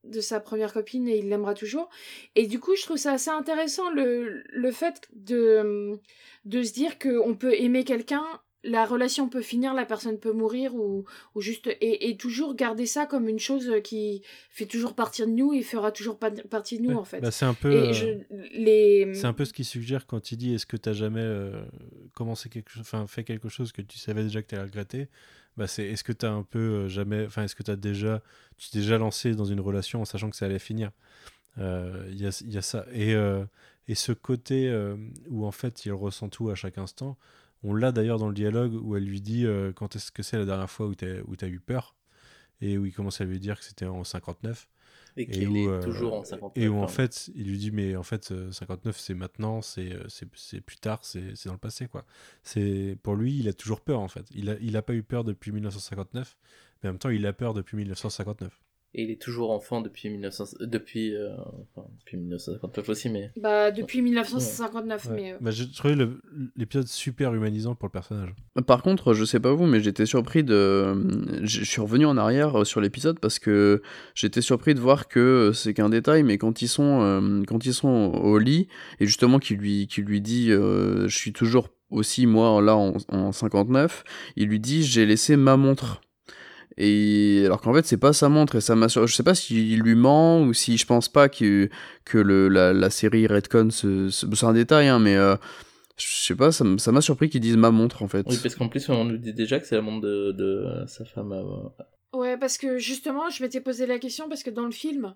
de sa première copine et il l'aimera toujours. Et du coup, je trouve ça assez intéressant le, le fait de, de se dire qu'on peut aimer quelqu'un la relation peut finir, la personne peut mourir ou, ou juste et, et toujours garder ça comme une chose qui fait toujours partie de nous et fera toujours partie de nous Ouais, en fait. bah, c'est un peu. et euh, je, les C'est un peu ce qu'il suggère quand il dit est-ce que tu as jamais euh, commencé quelque chose, enfin fait quelque chose que tu savais déjà que tu allais regretter? Bah c'est est-ce que tu as un peu euh, jamais, enfin est-ce que tu as déjà, tu t'es déjà lancé dans une relation en sachant que ça allait finir? Euh, Il y, a, y a ça et, et ce côté où en fait il ressent tout à chaque instant, on l'a d'ailleurs dans le dialogue où elle lui dit euh, quand est-ce que c'est la dernière fois où tu as eu peur? Et où il commence à lui dire que c'était en 59 Et et qu'il où, est euh, toujours en 59. et où en fait il lui dit mais en fait euh, 59 c'est maintenant c'est euh, plus tard c'est c'est dans le passé quoi. C'est pour lui il a toujours peur en fait. Il a il a pas eu peur depuis 1959 mais en même temps il a peur depuis 1959 Et il est toujours enfant depuis 1900, depuis, euh, enfin, depuis 1959 aussi, mais bah depuis 1959 Ouais. mais euh, bah, j'ai trouvé l'épisode super humanisant pour le personnage Par contre, je sais pas vous, mais j'étais surpris de. Je suis revenu en arrière euh, sur l'épisode parce que j'étais surpris de voir que c'est qu'un détail, mais quand ils sont, euh, quand ils sont au lit et justement qu'il lui, qu'il lui dit, euh, je suis toujours aussi moi là en, en 59, il lui dit j'ai laissé ma montre. Et alors qu'en fait c'est pas sa montre et ça m'a sur- je sais pas s'il lui ment ou si je pense pas que que le la, la série Redcon ce- c'est un détail hein, mais euh, je sais pas ça m'a surpris qu'ils disent ma montre en fait. oui, parce qu'en plus on nous dit déjà que c'est la montre de, de sa femme. euh, Ouais, parce que justement, je m'étais posé la question parce que dans le film,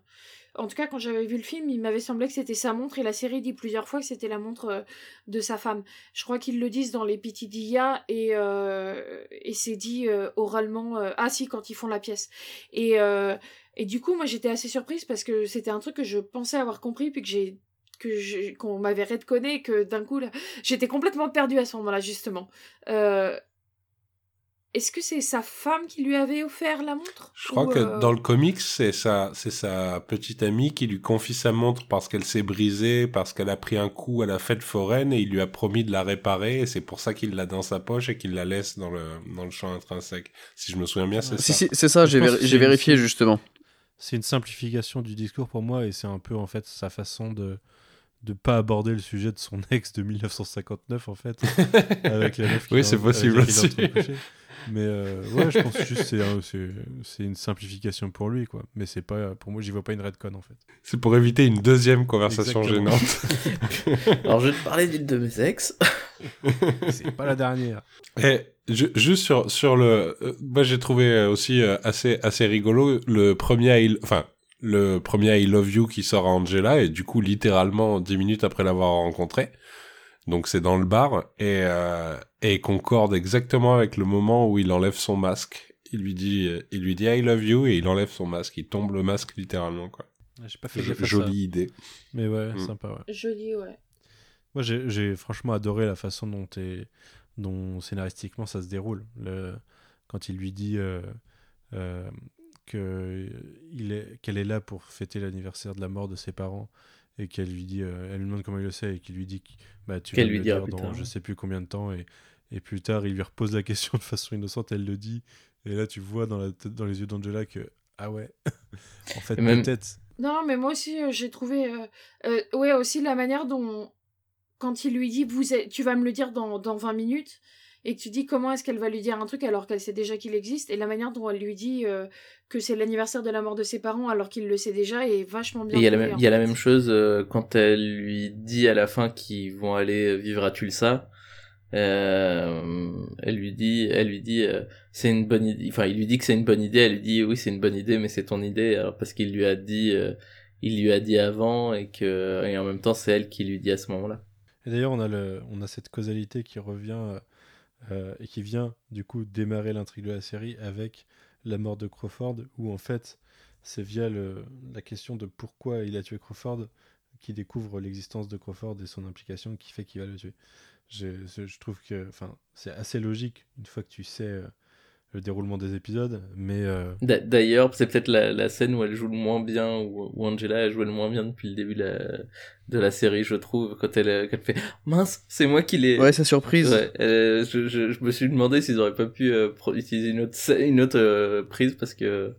en tout cas quand j'avais vu le film, il m'avait semblé que c'était sa montre et la série dit plusieurs fois que c'était la montre euh, de sa femme. Je crois qu'ils le disent dans les Pitidia et, euh, et c'est dit euh, oralement, euh, ah si, quand ils font la pièce. Et, et du coup, moi j'étais assez surprise parce que c'était un truc que je pensais avoir compris puis que j'ai que qu'on m'avait redconné que d'un coup là, j'étais complètement perdue à ce moment-là justement. Est-ce que c'est sa femme qui lui avait offert la montre Je crois Ou, que euh, dans le comics, c'est sa, c'est sa petite amie qui lui confie sa montre parce qu'elle s'est brisée, parce qu'elle a pris un coup à la fête foraine et il lui a promis de la réparer et c'est pour ça qu'il l'a dans sa poche et qu'il la laisse dans le, dans le champ intrinsèque. Si je me souviens bien, c'est ça. si, c'est ça, j'ai vérifié justement. c'est une simplification du discours pour moi et c'est un peu en fait sa façon de de pas aborder le sujet de son ex de 1959 en fait (laughs) avec la meuf Oui, c'est possible aussi. Mais euh, ouais je pense juste c'est un- c'est c'est une simplification pour lui quoi mais c'est pas pour moi j'y vois pas une redcon en fait C'est pour éviter une deuxième conversation Exactement. gênante. (laughs) Alors je vais te parler d'une de mes ex. (laughs) c'est pas la dernière Et ju- juste sur sur le, euh, moi j'ai trouvé euh, aussi euh, assez assez rigolo le premier, I, enfin le premier I Love You qui sort à Angela et du coup littéralement dix minutes après l'avoir rencontré. Donc c'est dans le bar et euh, et concorde exactement avec le moment où il enlève son masque. Il lui dit il lui dit I love you et il enlève son masque. Il tombe le masque littéralement quoi. j'ai pas fait ça. Jolie idée. mais ouais Mm. sympa ouais Joli, ouais. Moi, j'ai franchement adoré la façon dont, est- dont scénaristiquement ça se déroule. Le, quand il lui dit euh, euh, que il est- qu'elle est là pour fêter l'anniversaire de la mort de ses parents et qu'elle lui dit, euh, elle lui demande comment il le sait et qu'il lui dit que bah, tu vas lui dire plus dans tard. je sais plus combien de temps et, et plus tard il lui repose la question de façon innocente, elle le dit et là tu vois dans, la tête- dans les yeux d'Angela que ah ouais, (laughs) en fait même- peut-être. Non, mais moi aussi, euh, j'ai trouvé. euh, euh, ouais, aussi la manière dont. Quand il lui dit, vous êtes- tu vas me le dire dans, dans 20 minutes, et que tu dis comment est-ce qu'elle va lui dire un truc alors qu'elle sait déjà qu'il existe, et la manière dont elle lui dit euh, que c'est l'anniversaire de la mort de ses parents alors qu'il le sait déjà est vachement Et bien. il y a la même, en il y a la fait. même chose euh, quand elle lui dit à la fin qu'ils vont aller vivre à Tulsa. Euh, elle lui dit, elle lui dit, euh, c'est une bonne idée. Enfin, il lui dit que c'est une bonne idée. Elle lui dit, oui, c'est une bonne idée, mais c'est ton idée. Alors parce qu'il lui a dit, euh, il lui a dit avant et que, et en même temps, c'est elle qui lui dit à ce moment-là. Et d'ailleurs, on, a le- on a cette causalité qui revient euh, et qui vient du coup démarrer l'intrigue de la série avec la mort de Crawford, où en fait, c'est via la question de pourquoi il a tué Crawford qu'il découvre l'existence de Crawford et son implication qui fait qu'il va le tuer. Je, je- je trouve que enfin, c'est assez logique une fois que tu sais euh, le déroulement des épisodes, mais euh, D'a- D'ailleurs, c'est peut-être la, la scène où elle joue le moins bien, où, où Angela a joué le moins bien depuis le début de la, de la série, je trouve, quand elle, euh, quand elle fait mince, c'est moi qui l'ai. Ouais, sa surprise. Ouais, euh, je, je, je me suis demandé s'ils auraient pas pu euh, utiliser une autre, scè- une autre euh, prise parce que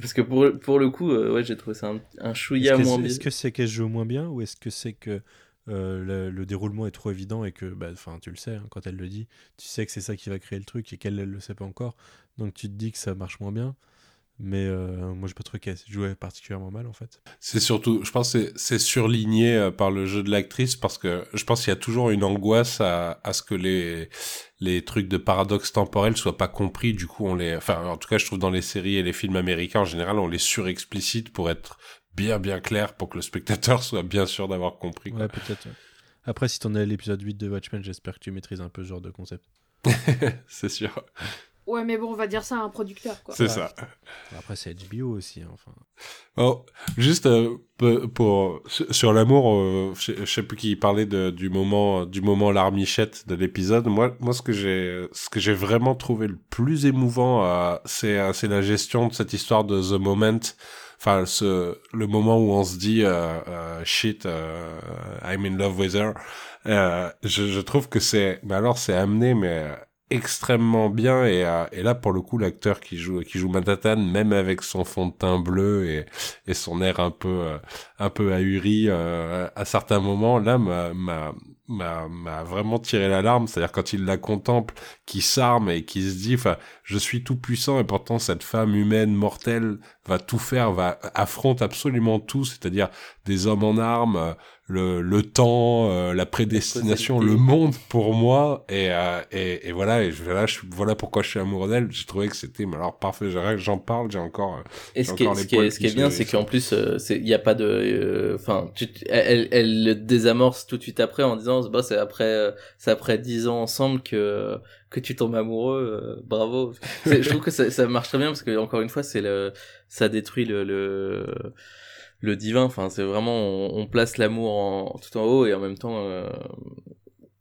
parce que pour, pour le coup, euh, ouais, j'ai trouvé ça un, un chouïa moins bien. est-ce que c'est qu'elle joue moins bien ou est-ce que c'est que euh, le, le déroulement est trop évident et que, bah, enfin, tu le sais, hein, quand elle le dit, tu sais que c'est ça qui va créer le truc et qu'elle, elle le sait pas encore. Donc tu te dis que ça marche moins bien. Mais euh, moi, j'ai pas trouvé qu'elle jouait particulièrement mal, en fait. C'est surtout, je pense, c'est surligné euh, par le jeu de l'actrice parce que je pense qu'il y a toujours une angoisse à, à ce que les les trucs de paradoxe temporel soient pas compris. Du coup, on les, enfin, en tout cas, je trouve dans les séries et les films américains en général, on les surexplicite pour être bien bien clair pour que le spectateur (laughs) soit bien sûr d'avoir compris. quoi. Ouais, peut-être. ouais. Après, si t'en es à l'épisode 8 de Watchmen, j'espère que tu maîtrises un peu ce genre de concept. (laughs) c'est sûr. Ouais, mais bon, on va dire ça à un producteur, quoi. C'est Ouais. ça. Après, c'est HBO aussi. hein, Enfin, Oh, juste euh, pour sur l'amour, euh, je je sais plus qui parlait de, du moment du moment larmichette de l'épisode. Moi, moi, ce que j'ai ce que j'ai vraiment trouvé le plus émouvant, euh, c'est euh, c'est la gestion de cette histoire de the moment. Enfin, ce le moment où on se dit euh, euh, shit, euh, I'm in love with her. Euh, je, je trouve que c'est, mais alors c'est amené, mais extrêmement bien et, et là pour le coup l'acteur qui joue qui joue Manhattan même avec son fond de teint bleu et, et son air un peu un peu ahuri euh, à certains moments là m'a m'a vraiment tiré l'alarme c'est-à-dire quand il la contemple qui s'arme et qui se dit enfin je suis tout puissant et pourtant cette femme humaine mortelle va tout faire va affronte absolument tout c'est-à-dire des hommes en armes euh, le, le temps, euh, la prédestination, le monde pour moi et, euh, et, et voilà et je, voilà, je, voilà pourquoi je suis amoureux d'elle. J'ai trouvé que c'était mais alors parfait. J'en parle, j'ai encore. euh, Et ce qui est, ce qui est, poils ce qui est qui bien, c'est qu'en plus, euh, il n'y a pas de, enfin, tu- tu- elle, elle le désamorce tout de suite après en disant, bah, c'est après, euh, c'est après dix ans ensemble que que tu tombes amoureux. euh, bravo. Je trouve que ça, ça marche très bien parce que encore une fois, c'est le, ça détruit le le, le divin. Enfin, c'est vraiment, on, on place l'amour en, tout en haut et en même temps. euh,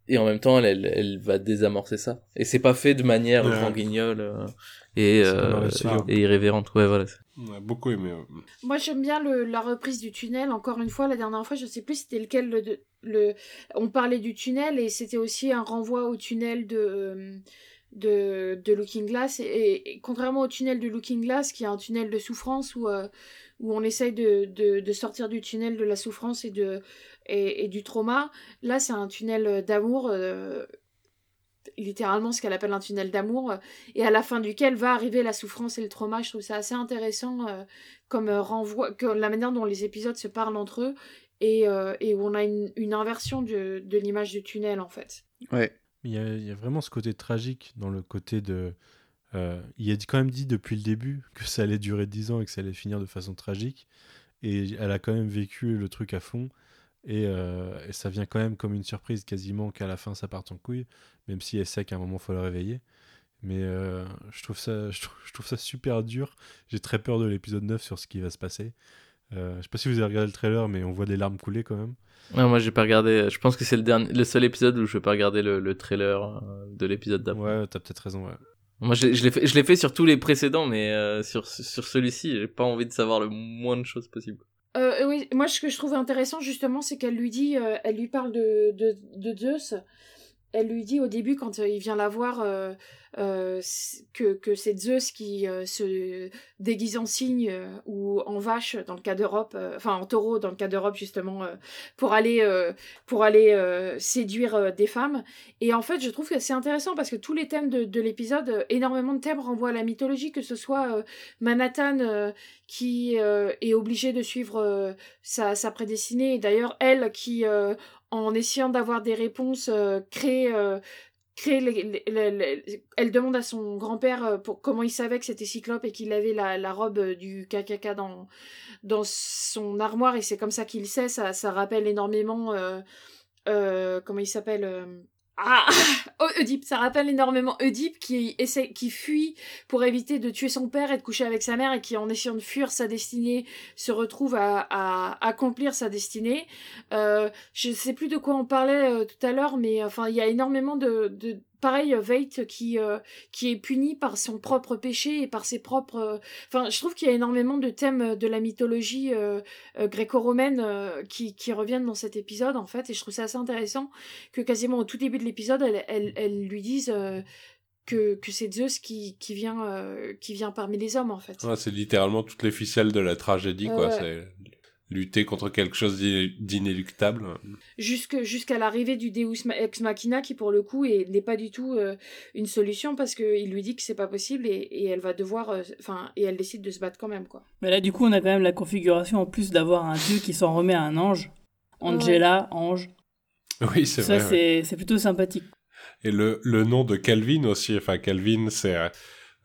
et en même temps, elle, elle, elle va désamorcer ça. Et c'est pas fait de manière Ouais. grand guignol euh, et, euh, et irrévérente. Ouais, voilà. on a beaucoup aimé. Moi, j'aime bien le, la reprise du tunnel. Encore une fois, la dernière fois, je sais plus c'était lequel. Le, on parlait du tunnel et c'était aussi un renvoi au tunnel de, euh, de, de Looking Glass. Et, et contrairement au tunnel de Looking Glass, qui est un tunnel de souffrance où, euh, où on essaye de, de, de sortir du tunnel de la souffrance et, de, et, et du trauma, là, c'est un tunnel d'amour. euh, littéralement ce qu'elle appelle un tunnel d'amour euh, et à la fin duquel va arriver la souffrance et le trauma je trouve ça assez intéressant euh, comme euh, renvoi que la manière dont les épisodes se parlent entre eux et, euh, et où on a une, une inversion de, de l'image du tunnel en fait. Ouais. il y, a, il y a vraiment ce côté tragique dans le côté de. euh, il a dit- quand même dit depuis le début que ça allait durer 10 ans et que ça allait finir de façon tragique. Et elle a quand même vécu le truc à fond. Et, euh, et ça vient quand même comme une surprise quasiment qu'à la fin ça parte en couille, même si elle sait qu'à un moment faut le réveiller. Mais euh, je, trouve ça, je, trouve, je trouve ça super dur. J'ai très peur de l'épisode 9 sur ce qui va se passer. Euh, je sais pas si vous avez regardé le trailer, mais on voit des larmes couler quand même. Non, moi j'ai pas regardé. Je pense que c'est le dernier, le seul épisode où je vais pas regarder le, le trailer euh, de l'épisode d'après. Ouais, t'as peut-être raison. Ouais. Moi je, je l'ai fait, je l'ai fait sur tous les précédents, mais sur sur celui-ci, j'ai pas envie de savoir le moins de choses possible. Euh, oui, moi ce que je trouve intéressant justement c'est qu'elle lui dit, euh, elle lui parle de, de, de Zeus. Elle lui dit au début quand euh, il vient la voir euh, euh, que, que c'est Zeus qui se déguise en cygne ou en vache dans le cas d'Europe, enfin en taureau dans le cas d'Europe justement pour aller pour aller séduire des femmes. Et en fait je trouve que c'est intéressant parce que tous les thèmes de, de l'épisode, énormément de thèmes renvoient à la mythologie, que ce soit Manhattan qui est obligée de suivre sa, sa prédestinée. Et d'ailleurs, elle qui, en essayant d'avoir des réponses, euh, euh, elle demande à son grand-père euh, comment il savait que c'était Cyclope et qu'il avait la, la robe du KKK dans, son armoire et c'est comme ça qu'il sait ça, rappelle énormément comment il s'appelle ah. (laughs) Oh, ça rappelle énormément Oedipe qui essaie qui fuit pour éviter de tuer son père et de coucher avec sa mère et qui en essayant de fuir sa destinée se retrouve à, à accomplir sa destinée. Euh, je sais plus de quoi on parlait euh, tout à l'heure mais enfin il y a énormément de, de pareil euh, Veidt qui euh, qui est puni par son propre péché et par ses propres euh, enfin je trouve qu'il y a énormément de thèmes de la mythologie euh, gréco-romaine qui qui reviennent dans cet épisode en fait et je trouve ça assez intéressant que quasiment au tout début de l'épisode elle, elle, elle lui dise que, que c'est Zeus qui, qui, vient, qui vient parmi les hommes, en fait. Ouais, c'est littéralement toutes les ficelles de la tragédie, quoi. ouais. C'est lutter contre quelque chose d'iné- d'inéluctable. Jusque- Jusqu'à l'arrivée du Deus Ex Machina, qui pour le coup est- n'est pas du tout euh, une solution parce qu'il lui dit que c'est pas possible et, et elle va devoir. euh, Enfin, et elle décide de se battre quand même, quoi. Mais là, du coup, on a quand même la configuration en plus d'avoir un dieu qui s'en remet à un ange. Angela, ange. Oui, c'est Ça, vrai. ouais. c'est c'est plutôt sympathique. Et le, le nom de Calvin aussi, enfin Calvin, c'est euh,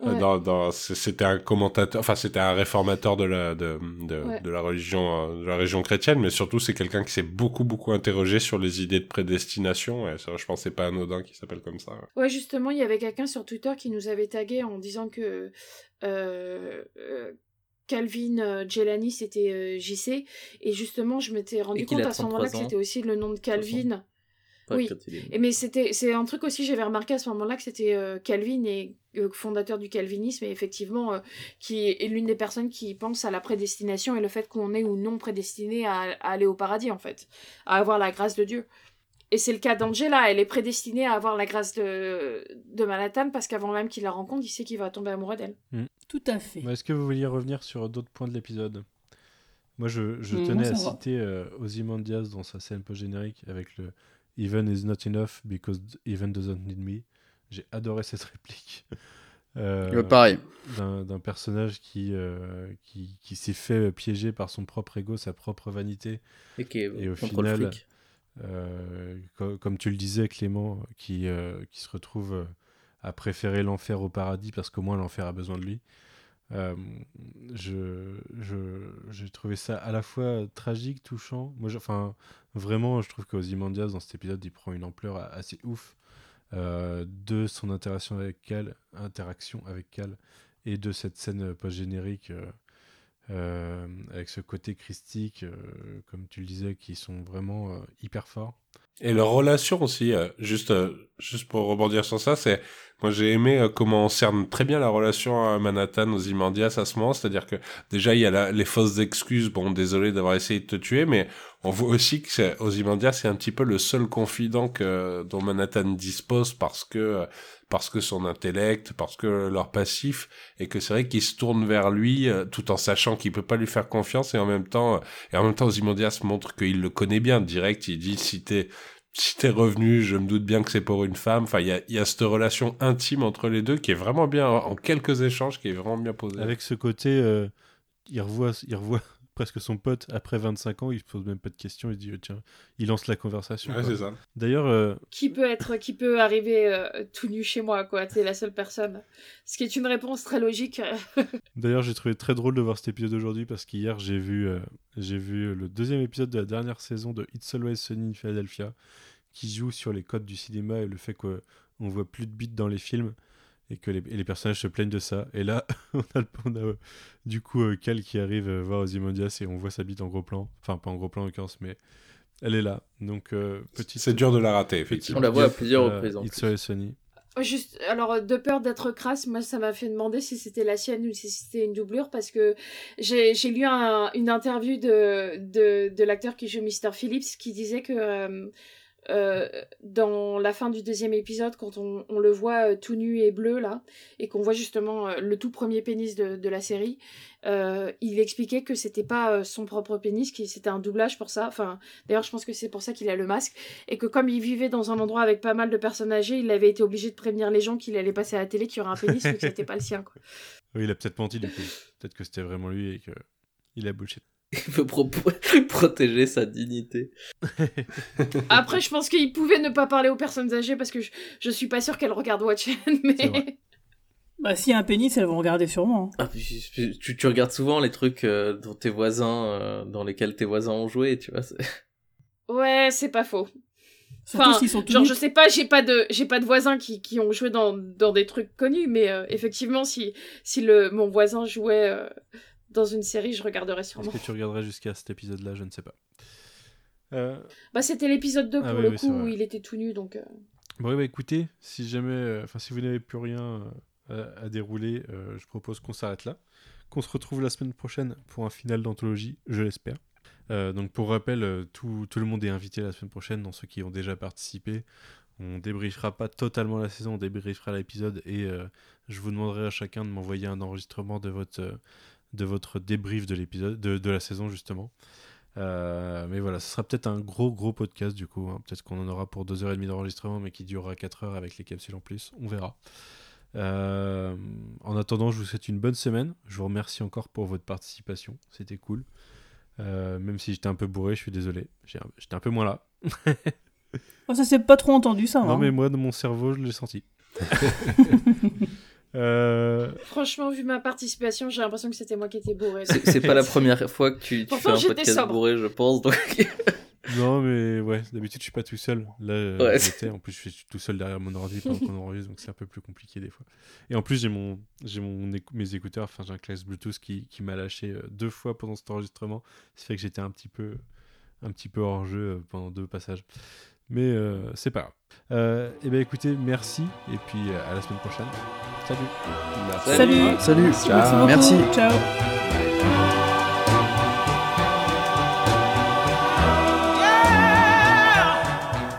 Ouais. dans, c'était un commentateur, enfin c'était un réformateur de la de, de, Ouais. de la religion euh, de la religion chrétienne, mais surtout c'est quelqu'un qui s'est beaucoup beaucoup interrogé sur les idées de prédestination. Et ça, je pense que c'est pas anodin qui s'appelle comme ça. Ouais, justement, il y avait quelqu'un sur Twitter qui nous avait tagué en disant que euh, euh, Calvin euh, Jelani c'était euh, JC. Et justement, je m'étais rendu compte à ce moment-là que 33 ans. c'était aussi le nom de Calvin. Pas Oui. Et mais c'était c'est un truc aussi j'avais remarqué à ce moment-là que c'était euh, Calvin et euh, fondateur du calvinisme et effectivement euh, qui est l'une des personnes qui pense à la prédestination et le fait qu'on est ou non prédestiné à, à aller au paradis en fait, à avoir la grâce de Dieu. Et c'est le cas d'Angela, elle est prédestinée à avoir la grâce de, de Manhattan parce qu'avant même qu'il la rencontre, il sait qu'il va tomber amoureux d'elle. Tout à fait. Est-ce que vous vouliez revenir sur d'autres points de l'épisode? Moi, je, je Mm, tenais à citer euh, Ozymandias dans sa scène post-générique avec le Even is not enough because even doesn't need me. J'ai adoré cette réplique. (laughs) Euh, Ouais, pareil. d'un personnage qui, euh, qui, qui s'est fait piéger par son propre ego, sa propre vanité, Et qui Et au final, euh, co- comme tu le disais Clément, qui, euh, qui se retrouve à préférer l'enfer au paradis parce qu'au moins l'enfer a besoin de lui. Euh, je, j'ai trouvé ça à la fois tragique, touchant. Moi, enfin, vraiment, je trouve qu'Ozymandias dans cet épisode, il prend une ampleur assez ouf euh, de son interaction avec Cal, interaction avec Cal, et de cette scène post-générique euh, avec ce côté christique, comme tu le disais, qui sont vraiment hyper forts. Et leur relation aussi, juste, juste pour rebondir sur ça, c'est, moi j'ai aimé euh, comment on cerne très bien la relation à Manhattan, aux Imandias à ce moment, c'est-à-dire que déjà il y a les fausses excuses, bon désolé d'avoir essayé de te tuer, mais on voit aussi que Ozymandias c'est un petit peu le seul confident que, dont Manhattan dispose parce que, parce que son intellect, parce que leur passif, et que c'est vrai qu'il se tourne vers lui euh, tout en sachant qu'il peut pas lui faire confiance. Et en même temps, et en même temps Ozymandias montre qu'il le connaît bien, direct, il dit si t'es, si t'es revenu, je me doute bien que c'est pour une femme. Enfin, il y a, cette relation intime entre les deux qui est vraiment bien, en quelques échanges, qui est vraiment bien posée. Avec ce côté, euh, il revoit presque son pote après 25 ans, il se pose même pas de questions, il dit euh, tiens, il lance la conversation. Ouais, c'est ça. D'ailleurs, euh, Qui peut être, qui peut arriver euh, tout nu chez moi, quoi. T'es la seule personne. Ce qui est une réponse très logique. (laughs) D'ailleurs, j'ai trouvé très drôle de voir cet épisode aujourd'hui parce qu'hier, j'ai vu, euh, j'ai vu le deuxième épisode de la dernière saison de It's Always Sunny in Philadelphia qui joue sur les codes du cinéma et le fait qu'on voit plus de beats dans les films et que les, et les personnages se plaignent de ça. Et là, (laughs) on a, le- on a, euh, du coup euh, Cal qui arrive euh, voir Ozymandias et on voit sa bite en gros plan. Enfin, pas en gros plan en l'occurrence, mais elle est là. Donc, euh, petite. C'est dur de la rater, effectivement. On la voit à plusieurs reprises, en It's Sunny. Juste, alors, de peur d'être crasse, moi, ça m'a fait demander si c'était la sienne ou si c'était une doublure parce que j'ai j'ai lu un- une interview de, de, de l'acteur qui joue Mr. Phillips qui disait que euh, euh, dans la fin du deuxième épisode, quand on, le voit euh, tout nu et bleu, là, et qu'on voit justement euh, le tout premier pénis de, la série, il expliquait que c'était pas son propre pénis, que c'était un doublage pour ça. Enfin, d'ailleurs, je pense que c'est pour ça qu'il a le masque et que comme il vivait dans un endroit avec pas mal de personnes âgées, il avait été obligé de prévenir les gens qu'il allait passer à la télé qu'il y aurait un pénis, mais que c'était pas le sien. Quoi. (laughs) Oui, il a peut-être menti du coup. Peut-être que c'était vraiment lui et que il a bullshit. (laughs) Il veut pro- (laughs) protéger sa dignité. (laughs) Après, je pense qu'il pouvait ne pas parler aux personnes âgées parce que je, je suis pas sûre qu'elles regardent Watchmen, mais Bah, s'il y a un pénis, elles vont regarder sûrement. hein. Ah, tu, tu regardes souvent les trucs euh, dont tes voisins, euh, dans lesquels tes voisins ont joué, tu vois. ouais, c'est pas faux. Surtout Enfin, sont genre, je sais pas, j'ai pas de, j'ai pas de voisins qui, qui ont joué dans, dans des trucs connus, mais euh, effectivement, si, si le, mon voisin jouait euh, dans une série, je regarderais Est-ce sûrement. que tu regarderais jusqu'à cet épisode-là? Je ne sais pas. Euh, Bah, c'était l'épisode 2 pour Ah oui, le oui, coup où il était tout nu, donc. euh, Bon, bah écoutez, si jamais, euh, enfin si vous n'avez plus rien à, à dérouler, je propose qu'on s'arrête là, qu'on se retrouve la semaine prochaine pour un final d'anthologie, je l'espère. Donc pour rappel, tout, tout le monde est invité la semaine prochaine, dans ceux qui ont déjà participé. On débriefera pas totalement la saison, on débriefera l'épisode et euh, je vous demanderai à chacun de m'envoyer un enregistrement de votre, euh, de votre débrief de l'épisode, de, de la saison justement. Euh, mais voilà, ce sera peut-être un gros gros podcast du coup. hein. Peut-être qu'on en aura pour 2h30 d'enregistrement, mais qui durera 4 heures avec les capsules en plus. On verra. Euh, en attendant, je vous souhaite une bonne semaine. Je vous remercie encore pour votre participation. C'était cool. Euh, même si j'étais un peu bourré, je suis désolé. J'étais un peu moins là. (laughs) Oh, ça s'est pas trop entendu, ça. Non, hein. mais moi, dans mon cerveau, je l'ai senti. (laughs) Euh, Franchement, vu ma participation, j'ai l'impression que c'était moi qui étais bourré. C'est pas la première fois que tu, tu Pourtant, fais un podcast sobre. bourré, je pense. Donc... (laughs) Non, mais ouais, d'habitude, je suis pas tout seul. Là, euh, Ouais. j'étais. En plus, je suis tout seul derrière mon ordi pendant qu'on enregistre, donc c'est un peu plus compliqué des fois. Et en plus, j'ai mon, j'ai mon, mes écouteurs, enfin, j'ai un classe Bluetooth qui, qui m'a lâché euh, deux fois pendant cet enregistrement. Ça fait que j'étais un petit peu, un petit peu hors jeu pendant deux passages. Mais euh, c'est pas grave. Euh, et ben, écoutez, merci, et puis euh, à la semaine prochaine. Salut. Salut. Salut. Merci beaucoup. Merci. Ciao.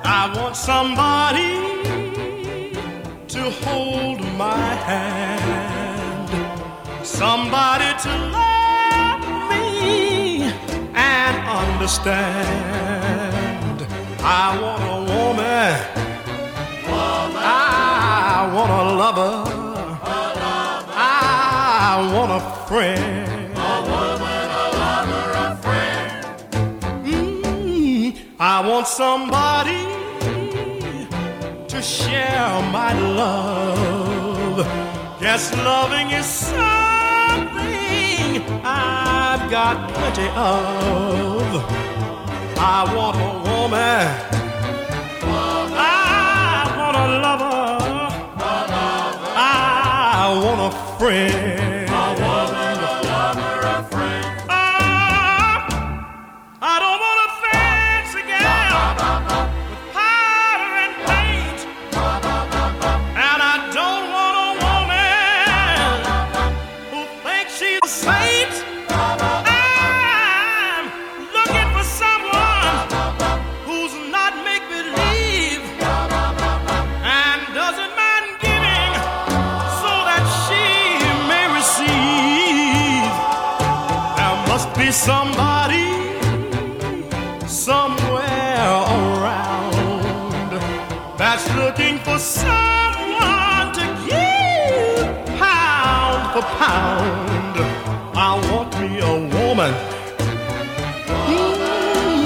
I want somebody to hold my hand, somebody to love me and understand. I want a woman, I want a lover, I want a friend. Mm, I want somebody to share my love. Yes, loving is something I've got plenty of. I want a woman. I want a lover. I want a friend.